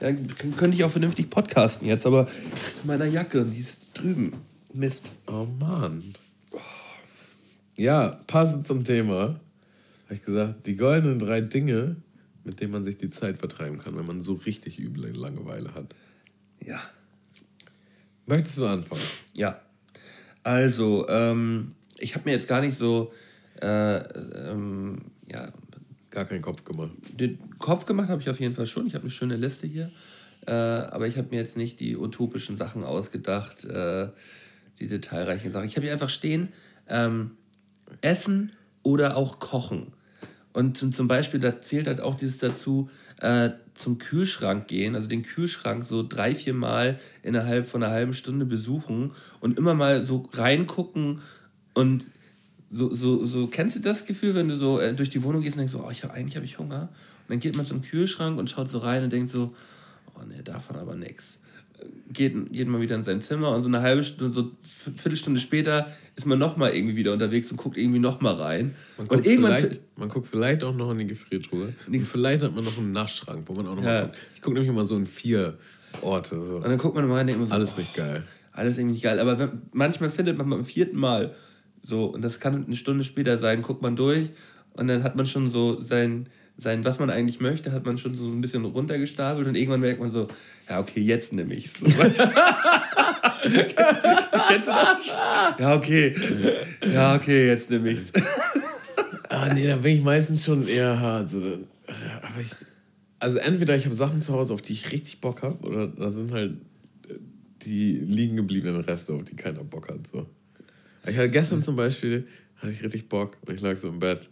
Ja, könnte ich auch vernünftig podcasten jetzt, aber das ist in meiner Jacke und die ist drüben. Mist. Oh Mann. Ja, passend zum Thema habe ich gesagt, die goldenen drei Dinge, mit denen man sich die Zeit vertreiben kann, wenn man so richtig üble Langeweile hat. Ja. Möchtest du anfangen? Ja. Also, ähm, ich habe mir jetzt gar nicht so äh, ähm, ja, Gar keinen Kopf gemacht. den Kopf gemacht habe ich auf jeden Fall schon. Ich habe eine schöne Liste hier. Äh, aber ich habe mir jetzt nicht die utopischen Sachen ausgedacht, äh, die detailreichen Sachen. Ich habe hier einfach stehen, ähm, Essen oder auch Kochen. Und zum- Beispiel, da zählt halt auch dieses dazu, äh, zum Kühlschrank gehen, also den Kühlschrank so drei, vier Mal innerhalb von einer halben Stunde besuchen und immer mal so reingucken und so, so, so, kennst du das Gefühl, wenn du so äh, durch die Wohnung gehst und denkst so, oh, ich hab, eigentlich habe ich Hunger? Und dann geht man zum Kühlschrank und schaut so rein und denkt so, oh nee, davon aber nix. Geht, geht man wieder in sein Zimmer und so eine halbe Stunde, so eine Viertelstunde später ist man nochmal irgendwie wieder unterwegs und guckt irgendwie nochmal rein. Man und guckt, irgendwann vielleicht, man guckt vielleicht auch noch in die Gefriertruhe. Und vielleicht hat man noch einen Naschschrank, wo man auch noch Ja. mal guckt. Ich gucke nämlich immer so in vier Orte. So. Und dann guckt man mal rein und denkt so, Alles oh, nicht geil. Alles irgendwie nicht geil. Aber wenn, manchmal findet man beim vierten Mal so, und das kann eine Stunde später sein, guckt man durch und dann hat man schon so sein, sein was man eigentlich möchte, hat man schon so ein bisschen runtergestapelt und irgendwann merkt man so, ja, okay, jetzt nehme ich's. So, weißt du? Kennst du das? Ja, okay. Ja, okay, jetzt nehme ich's. Ah, nee, da bin ich meistens schon eher hart. So, aber ich, also entweder ich habe Sachen zu Hause, auf die ich richtig Bock habe, oder da sind halt die liegen gebliebenen Reste, auf die keiner Bock hat. So. Ich hatte gestern zum Beispiel, hatte ich richtig Bock und ich lag so im Bett.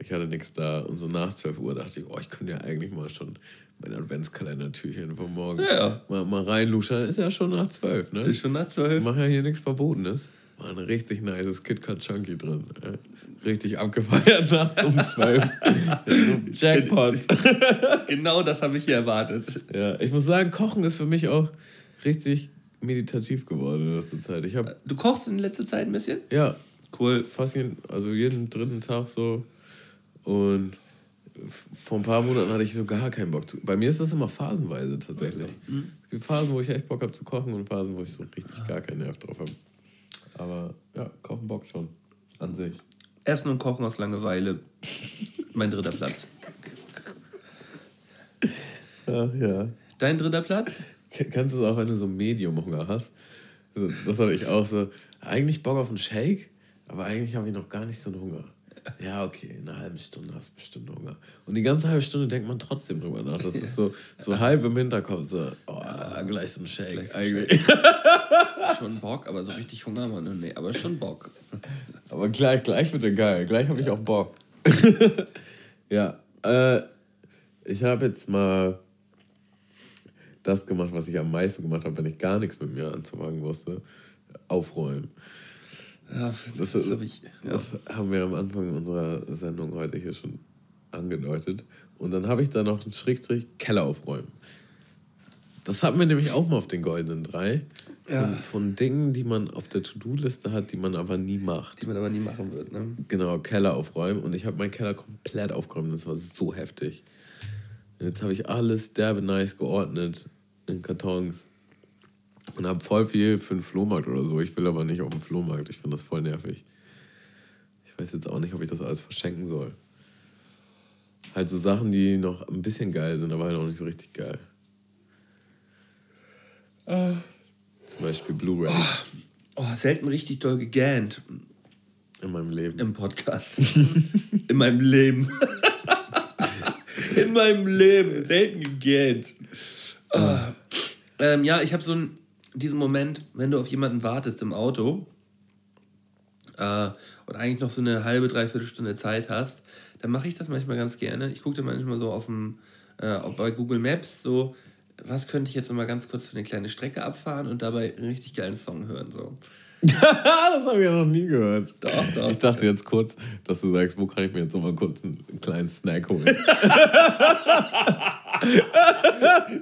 Ich hatte nichts da und so nach 12 Uhr dachte ich, oh, ich könnte ja eigentlich mal schon mein Adventskalender-Türchen von morgen Ja, ja. mal, mal reinluschern. Ist ja schon nach 12, ne? Ist schon nach Ich zwölf. mache ja hier nichts Verbotenes. War ein richtig nices KitKat Chunky drin. Richtig abgefeiert nachts um 12. Jackpot. Genau das habe ich hier erwartet. ja, ich muss sagen, Kochen ist für mich auch richtig meditativ geworden in letzter Zeit. Ich habe, Du kochst in letzter Zeit ein bisschen? ja, Cool. fast jeden, also jeden dritten Tag so. Und vor ein paar Monaten hatte ich so gar keinen Bock zu. Bei mir ist das immer phasenweise tatsächlich. Es gibt Phasen, wo ich echt Bock habe zu kochen und Phasen, wo ich so richtig gar keinen Nerv drauf habe. Aber ja, kochen Bock schon. An sich. Essen und Kochen aus Langeweile. Mein dritter Platz. Ach ja. Dein dritter Platz? Kannst du es auch, wenn du so Medium-Hunger hast? Also, das hatte ich auch so. Eigentlich Bock auf einen Shake, aber eigentlich habe ich noch gar nicht so einen Hunger. Ja, okay, in einer halben Stunde hast du bestimmt Hunger. Und die ganze halbe Stunde denkt man trotzdem drüber nach. Das ist so, so halb im Hinterkopf, so, oh, gleich so ein Shake. Eigentlich. Schon Bock, aber so richtig Hunger, Mann. Nee, aber schon Bock. Aber gleich, gleich wird geil. Gleich habe ich auch Bock. ja, äh, ich habe jetzt mal das gemacht, was ich am meisten gemacht habe, wenn ich gar nichts mit mir anzufangen wusste. Aufräumen. Ja, Das, das, habe ich. Ja. das haben wir am Anfang unserer Sendung heute hier schon angedeutet. Und dann habe ich da noch einen Schrägstrich Keller aufräumen. Das hatten wir nämlich auch mal auf den goldenen drei. Von, Ja. von Dingen, die man auf der To-Do-Liste hat, die man aber nie macht. Die man aber nie machen wird, ne? Genau, Keller aufräumen. Und ich habe meinen Keller komplett aufgeräumt. Das war so heftig. Und jetzt habe ich alles derbe nice geordnet in Kartons. Und habe voll viel für den Flohmarkt oder so. Ich will aber nicht auf den Flohmarkt. Ich finde das voll nervig. Ich weiß jetzt auch nicht, ob ich das alles verschenken soll. Halt so Sachen, die noch ein bisschen geil sind, aber halt auch nicht so richtig geil. Zum Beispiel Blu-ray Oh, selten richtig doll gegähnt in meinem Leben. im Podcast. In meinem Leben. In meinem Leben. Selten gegähnt. Ah. Ähm, ja, ich habe so einen, diesen Moment, wenn du auf jemanden wartest im Auto äh, und eigentlich noch so eine halbe, dreiviertel Stunde Zeit hast, dann mache ich das manchmal ganz gerne. Ich gucke dann manchmal so auf dem, äh, bei Google Maps so, was könnte ich jetzt mal ganz kurz für eine kleine Strecke abfahren und dabei einen richtig geilen Song hören. So. das habe ich ja noch nie gehört. Doch, doch. Ich dachte jetzt kurz, dass du sagst, wo kann ich mir jetzt noch mal kurz einen kleinen Snack holen?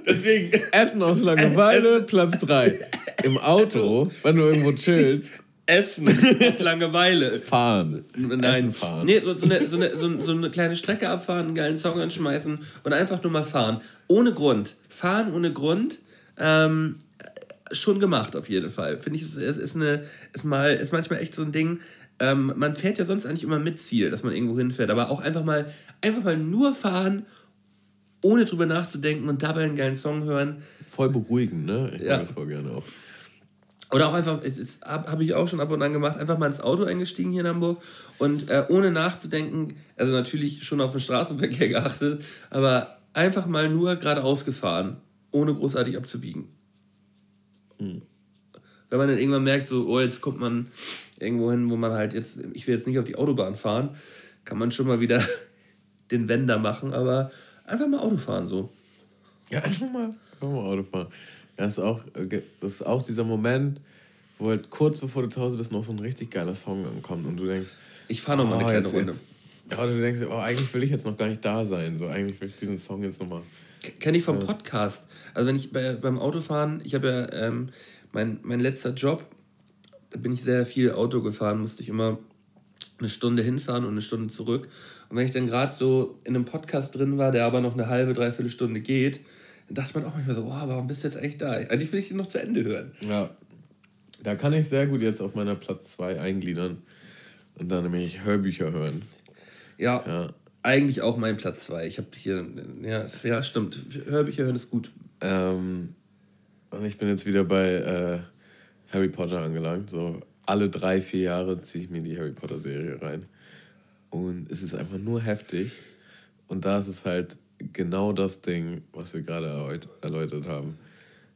Deswegen. Essen aus Langeweile, Platz 3. Im Auto, wenn du irgendwo chillst, Essen auf Langeweile. fahren. Nein, Essen fahren. Nee, so, so, eine, so, eine, so, so eine kleine Strecke abfahren, einen geilen Song anschmeißen und einfach nur mal fahren. Ohne Grund. Fahren ohne Grund. Ähm, schon gemacht, auf jeden Fall. Finde ich, es ist, ist, eine, ist, mal, ist manchmal echt so ein Ding. Ähm, man fährt ja sonst eigentlich immer mit Ziel, dass man irgendwo hinfährt, aber auch einfach mal, einfach mal nur fahren, ohne drüber nachzudenken und dabei einen geilen Song hören. Voll beruhigend, ne? Ich Ja. mag das voll gerne auch. Oder auch einfach, das habe hab ich auch schon ab und an gemacht, einfach mal ins Auto eingestiegen hier in Hamburg und äh, ohne nachzudenken, also natürlich schon auf den Straßenverkehr geachtet, aber einfach mal nur geradeaus gefahren, ohne großartig abzubiegen. Wenn man dann irgendwann merkt, so, oh, jetzt kommt man irgendwo hin, wo man halt jetzt, ich will jetzt nicht auf die Autobahn fahren, kann man schon mal wieder den Wender machen, aber einfach mal Auto fahren so. Ja, einfach mal, einfach mal Auto fahren. Das ist, auch, äh, das ist auch dieser Moment, wo halt kurz bevor du zu Hause bist, noch so ein richtig geiler Song ankommt und du denkst, Ich fahre noch mal eine oh, kleine jetzt, Runde. Jetzt, ja, du denkst, oh, eigentlich will ich jetzt noch gar nicht da sein. So, eigentlich will ich diesen Song jetzt nochmal. Kenne ich vom Podcast. Also wenn ich bei, beim Autofahren, ich habe ja ähm, mein, mein letzter Job, da bin ich sehr viel Auto gefahren, musste ich immer eine Stunde hinfahren und eine Stunde zurück. Und wenn ich dann gerade so in einem Podcast drin war, der aber noch eine halbe, dreiviertel Stunde geht, dann dachte man auch manchmal so, oh, warum bist du jetzt eigentlich da? Eigentlich will ich den noch zu Ende hören. Ja, da kann ich sehr gut jetzt auf meiner Platz 2 eingliedern und dann nämlich Hörbücher hören. Ja, Ja. eigentlich auch mein Platz zwei. Ich habe hier, ja, ja, stimmt. Hörbücher hören ist gut. Ähm, und ich bin jetzt wieder bei äh, Harry Potter angelangt. So alle drei, vier Jahre ziehe ich mir die Harry Potter Serie rein. Und es ist einfach nur heftig. Und da ist es halt genau das Ding, was wir gerade erläut- erläutert haben.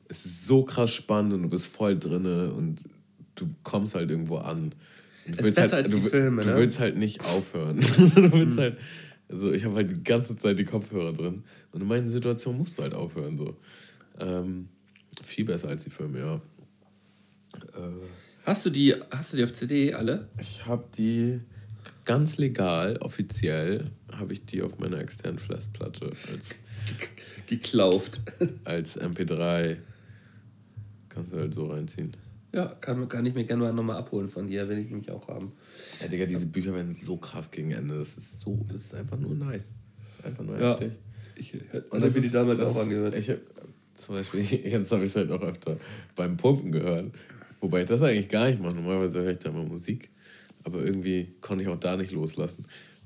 Es ist so krass spannend und du bist voll drinne und du kommst halt irgendwo an. Und du ist besser als du, die Filme, du ne? willst halt nicht aufhören. du willst halt, also ich habe halt die ganze Zeit die Kopfhörer drin. Und in manchen Situationen musst du halt aufhören. So. Ähm, viel besser als die Filme, ja. Äh, Hast du die, hast du die auf CD alle? ich habe die ganz legal, offiziell, habe ich die auf meiner externen Festplatte als, Geklauft. als MP3. Kannst du halt so reinziehen. Ja, kann, kann ich mir gerne mal nochmal abholen von dir, will ich nämlich auch haben. Ja, Digga, diese Bücher werden so krass gegen Ende. Das ist so, das ist einfach nur nice. Einfach nur Ja. heftig. Ich Und hätte mir die damals das auch angehört. Ich, hab- zum Beispiel, jetzt habe ich es halt auch öfter beim Pumpen gehört. Wobei ich das eigentlich gar nicht mache. Normalerweise höre ich da immer Musik. Aber irgendwie konnte ich auch da nicht loslassen.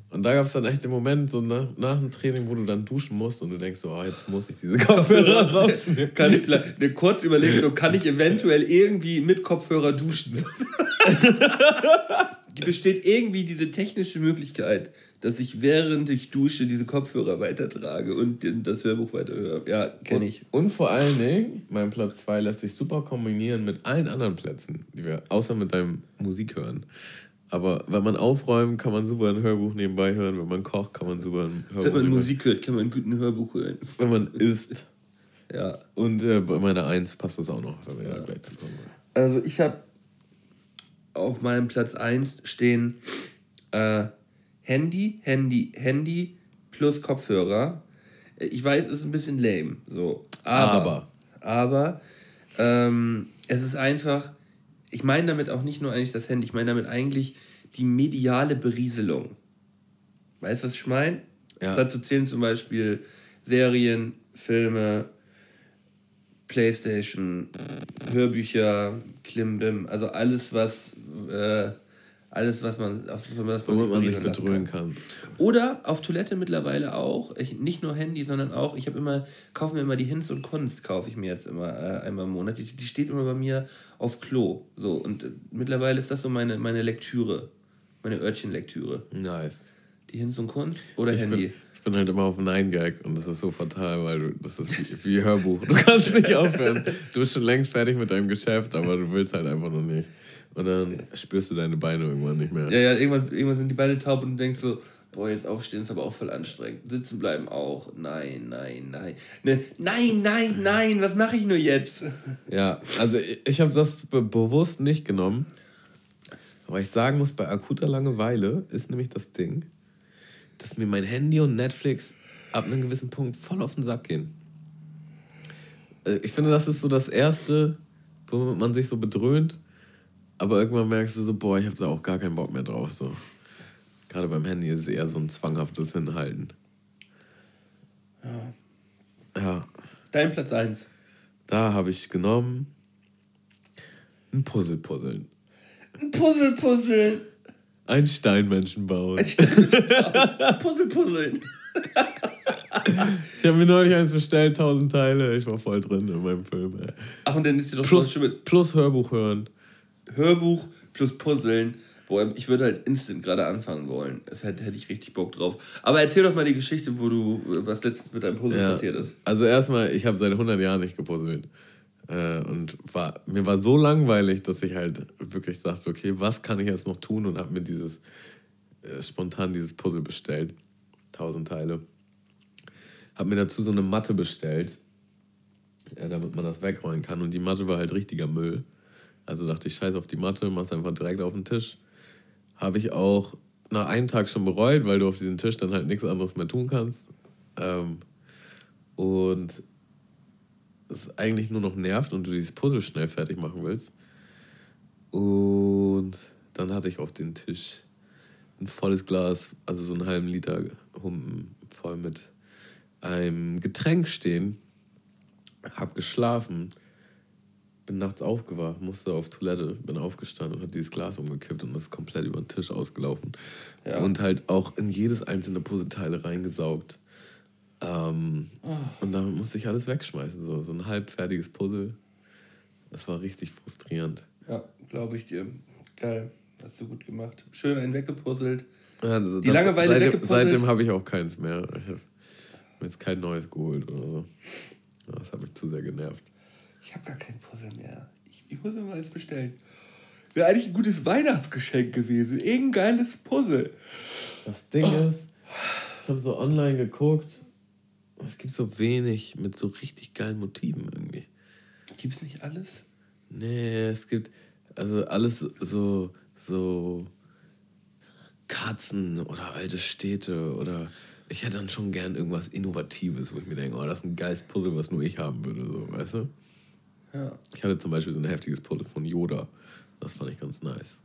Und da gab es dann echt den Moment, so nach, nach dem Training, wo du dann duschen musst und du denkst so, oh, jetzt muss ich diese Kopfhörer rausnehmen. kann ich vielleicht eine kurz überlegen, so kann ich eventuell irgendwie mit Kopfhörer duschen? besteht irgendwie diese technische Möglichkeit, dass ich während ich dusche diese Kopfhörer weitertrage und das Hörbuch weiterhöre. Ja, kenne ich. Und vor allen Dingen, mein Platz 2 lässt sich super kombinieren mit allen anderen Plätzen, die wir, außer mit deinem Musik hören. Aber wenn man aufräumt, kann man super ein Hörbuch nebenbei hören. Wenn man kocht, kann man super ein Hörbuch Wenn man nebenbei- Musik hört, kann man gut ein Hörbuch hören. Wenn man isst. Ja. Und äh, bei meiner 1 passt das auch noch, da wir ja. gleich zu kommen. Also ich habe auf meinem Platz 1 stehen äh, Handy, Handy, Handy plus Kopfhörer. Ich weiß, es ist ein bisschen lame, so. Aber, aber, ähm, es ist einfach, ich meine damit auch nicht nur eigentlich das Handy, ich meine damit eigentlich die mediale Berieselung. Weißt du, was ich meine? Ja. Dazu zählen zum Beispiel Serien, Filme, Playstation, Hörbücher, Klimbim, also alles, was äh, alles, was man, auf was man, das Womit man sich bedröhnen kann. Oder auf Toilette mittlerweile auch. Ich, nicht nur Handy, sondern auch, ich habe immer, kaufe mir immer die Hinz und Kunst, kaufe ich mir jetzt immer äh, einmal im Monat. Die, die steht immer bei mir auf Klo. So, und äh, mittlerweile ist das so meine, meine Lektüre, meine Örtchenlektüre. Nice. Die Hinz und Kunst oder Ich Handy. bin, ich bin halt immer auf 9gag und das ist so fatal, weil du, das ist wie, wie Hörbuch. Du kannst nicht aufhören. Du bist schon längst fertig mit deinem Geschäft, aber du willst halt einfach noch nicht. Und dann spürst du deine Beine irgendwann nicht mehr. Ja, ja, irgendwann, irgendwann sind die Beine taub und du denkst so, boah, jetzt aufstehen ist aber auch voll anstrengend. Sitzen bleiben auch. Nein, nein, nein. Ne, nein, nein, nein, was mache ich nur jetzt? Ja, also ich, ich habe das be bewusst nicht genommen. Aber ich sagen muss, bei akuter Langeweile ist nämlich das Ding, dass mir mein Handy und Netflix ab einem gewissen Punkt voll auf den Sack gehen. Äh, Ich finde, das ist so das Erste, womit man sich so bedröhnt. Aber irgendwann merkst du so, boah, ich habe da auch gar keinen Bock mehr drauf. So. Gerade beim Handy ist es eher so ein zwanghaftes Hinhalten. Ja, Dein Platz 1. da habe ich genommen ein Puzzle puzzeln. Puzzle, puzzeln. Ein Steinmenschen bauen. Puzzle, puzzeln. Ich habe mir neulich eins bestellt, 1000 Teile. Ich war voll drin in meinem Film. Ey. Ach, und dann ist dir doch Plus, schon mit plus Hörbuch hören. Hörbuch plus Puzzeln. Boah, ich würde halt instant gerade anfangen wollen. Das hätte, hätte ich richtig Bock drauf. Aber erzähl doch mal die Geschichte, wo du, was letztens mit deinem Puzzle Ja. passiert ist. Also erstmal, ich habe seit 100 Jahren nicht gepuzzelt. Äh, und war, mir war so langweilig, dass ich halt wirklich dachte, okay, was kann ich jetzt noch tun? Und habe mir dieses, äh, spontan dieses Puzzle bestellt. 1000 Teile. Habe mir dazu so eine Matte bestellt, ja, damit man das wegrollen kann. Und die Matte war halt richtiger Müll. Also dachte ich, scheiß auf die Matte, mach's einfach direkt auf den Tisch. Habe ich auch nach einem Tag schon bereut, weil du auf diesem Tisch dann halt nichts anderes mehr tun kannst. Ähm, und es eigentlich nur noch nervt und du dieses Puzzle schnell fertig machen willst. Und dann hatte ich auf den Tisch ein volles Glas, also so einen halben Liter Humpen voll mit einem Getränk stehen. Hab geschlafen, bin nachts aufgewacht, musste auf Toilette, bin aufgestanden und habe dieses Glas umgekippt und das ist komplett über den Tisch ausgelaufen. Ja. Und halt auch in jedes einzelne Puzzleteile reingesaugt. Ähm, Und damit musste ich alles wegschmeißen. So, so ein halbfertiges Puzzle. Das war richtig frustrierend. Ja, glaube ich dir. Geil. Hast du gut gemacht. Schön einen weggepuzzelt. Ja, also Die Langeweile seitdem, weggepuzzelt? seitdem habe ich auch keins mehr. Ich habe mir jetzt kein neues geholt oder so. Das hat mich zu sehr genervt. Ich habe gar kein Puzzle mehr. Ich, ich muss mir mal eins bestellen. Wäre eigentlich ein gutes Weihnachtsgeschenk gewesen. Irgendein geiles Puzzle. Das Ding ist, ich habe so online geguckt. Es gibt so wenig mit so richtig geilen Motiven irgendwie. Gibt's nicht alles? Nee, es gibt also alles so, so Katzen oder alte Städte oder ich hätte dann schon gern irgendwas Innovatives, wo ich mir denke, oh, das ist ein geiles Puzzle, was nur ich haben würde, so, weißt du? Ja. Ich hatte zum Beispiel so ein heftiges Puzzle von Yoda. Das fand ich ganz nice.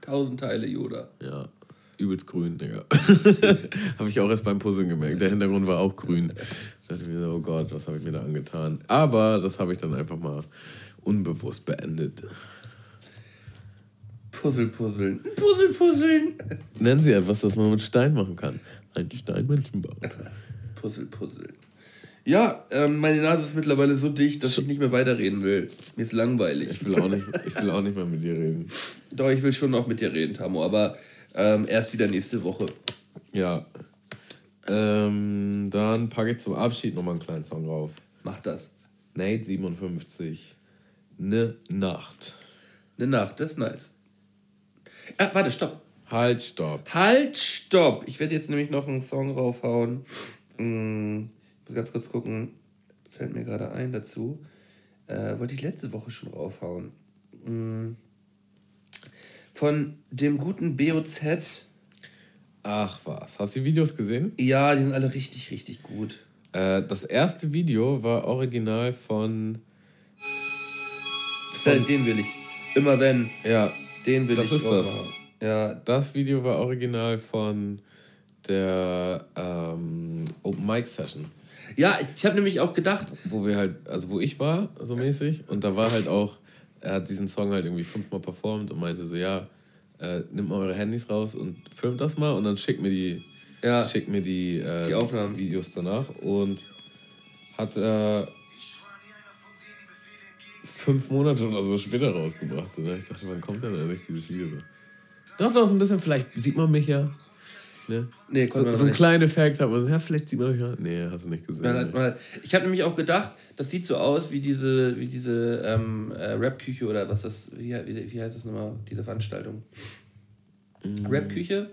Tausend Teile Yoda. Ja, übelst grün, Digga. habe ich auch erst beim Puzzeln gemerkt. Der Hintergrund war auch grün. Ich dachte mir so, oh Gott, was habe ich mir da angetan? Aber das habe ich dann einfach mal unbewusst beendet. Puzzle puzzeln. Puzzle puzzeln. Nennen Sie etwas, das man mit Stein machen kann. Ein Steinmenschen bauen. Puzzle puzzeln. Ja, ähm, meine Nase ist mittlerweile so dicht, dass ich nicht mehr weiterreden will. Mir ist langweilig. Ich will auch nicht, ich will auch nicht mehr mit dir reden. Doch, ich will schon noch mit dir reden, Tamo, aber ähm, erst wieder nächste Woche. Ja. Ähm, dann packe ich zum Abschied nochmal einen kleinen Song drauf. Mach das. Nate 57. Ne Nacht. Eine Nacht, das ist nice. Ah, warte, stopp. Halt, stopp. Halt, stopp. Ich werde jetzt nämlich noch einen Song raufhauen. Hm, muss ganz kurz gucken. Fällt mir gerade ein dazu. Äh, wollte ich letzte Woche schon raufhauen. Hm. Von dem guten BOZ. Ach was. Hast du die Videos gesehen? Ja, die sind alle richtig, richtig gut. Äh, das erste Video war original von. Den, den will ich. Immer wenn. Ja, Den will das ich ist das. Ja, Das Video war original von der ähm, Open Mic Session. Ja ich habe nämlich auch gedacht, wo wir halt, also wo ich war, so mäßig, und da war halt auch, er hat diesen Song halt irgendwie fünfmal performt und meinte so, ja, äh, nimmt mal eure Handys raus und filmt das mal und dann schickt mir die, Ja. schickt mir die, äh, Die Aufnahmen. Videos danach und hat äh, fünf Monate oder so später rausgebracht. Und ich dachte, wann kommt denn eigentlich dieses Video so? Doch, doch, so ein bisschen, vielleicht sieht man mich ja. Ne? Nee, so, so ein kleiner Effekt hat man so, ja, vielleicht sieht man ja. Nee, hast du nicht gesehen. Man hat, man hat, ich habe nämlich auch gedacht, das sieht so aus wie diese, wie diese ähm, äh, Rap-Küche oder was das, wie, wie, wie heißt das nochmal, diese Veranstaltung? Mm. Rap-Küche?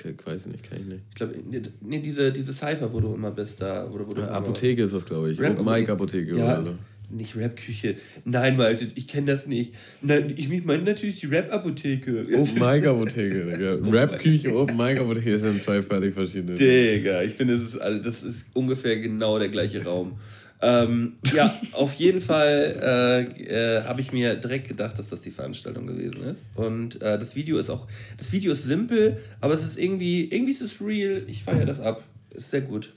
okay, weiß ich nicht, kann ich nicht. Ich glaube, nee, diese, diese Cypher, wo du immer bist, da. Wo, wo du immer- Apotheke ist das, glaube ich. Rap- Mic Apotheke Ja, oder so. Nicht Rap-Küche. Nein, Malte, ich kenne das nicht. Nein, ich ich meine natürlich die Rap-Apotheke. Open Mic Apotheke, Digga. Rap-Küche, Open Mic Apotheke sind zwei völlig verschiedene. Digga, ich finde, das ist, also, das ist ungefähr genau der gleiche Raum. Ähm, ja, auf jeden Fall äh, äh, habe ich mir direkt gedacht, dass das die Veranstaltung gewesen ist. Und äh, das Video ist auch, das Video ist simpel, aber es ist irgendwie, irgendwie ist es real. Ich feiere das ab. Ist sehr gut.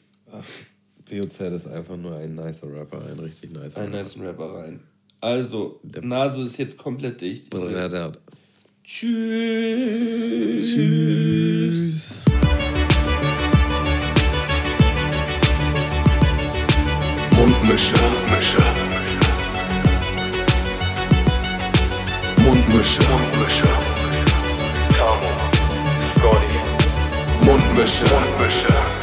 BOZ ist einfach nur ein nicer Rapper, ein richtig nicer Ein Rapper. nice Rapper rein. Also, Nase ist jetzt komplett dicht. Tschüss. Tschüss. Tschüss. Mundmische. Mundmische. Mundmische. Tamo, Scotty, Mundmische. Mundmische.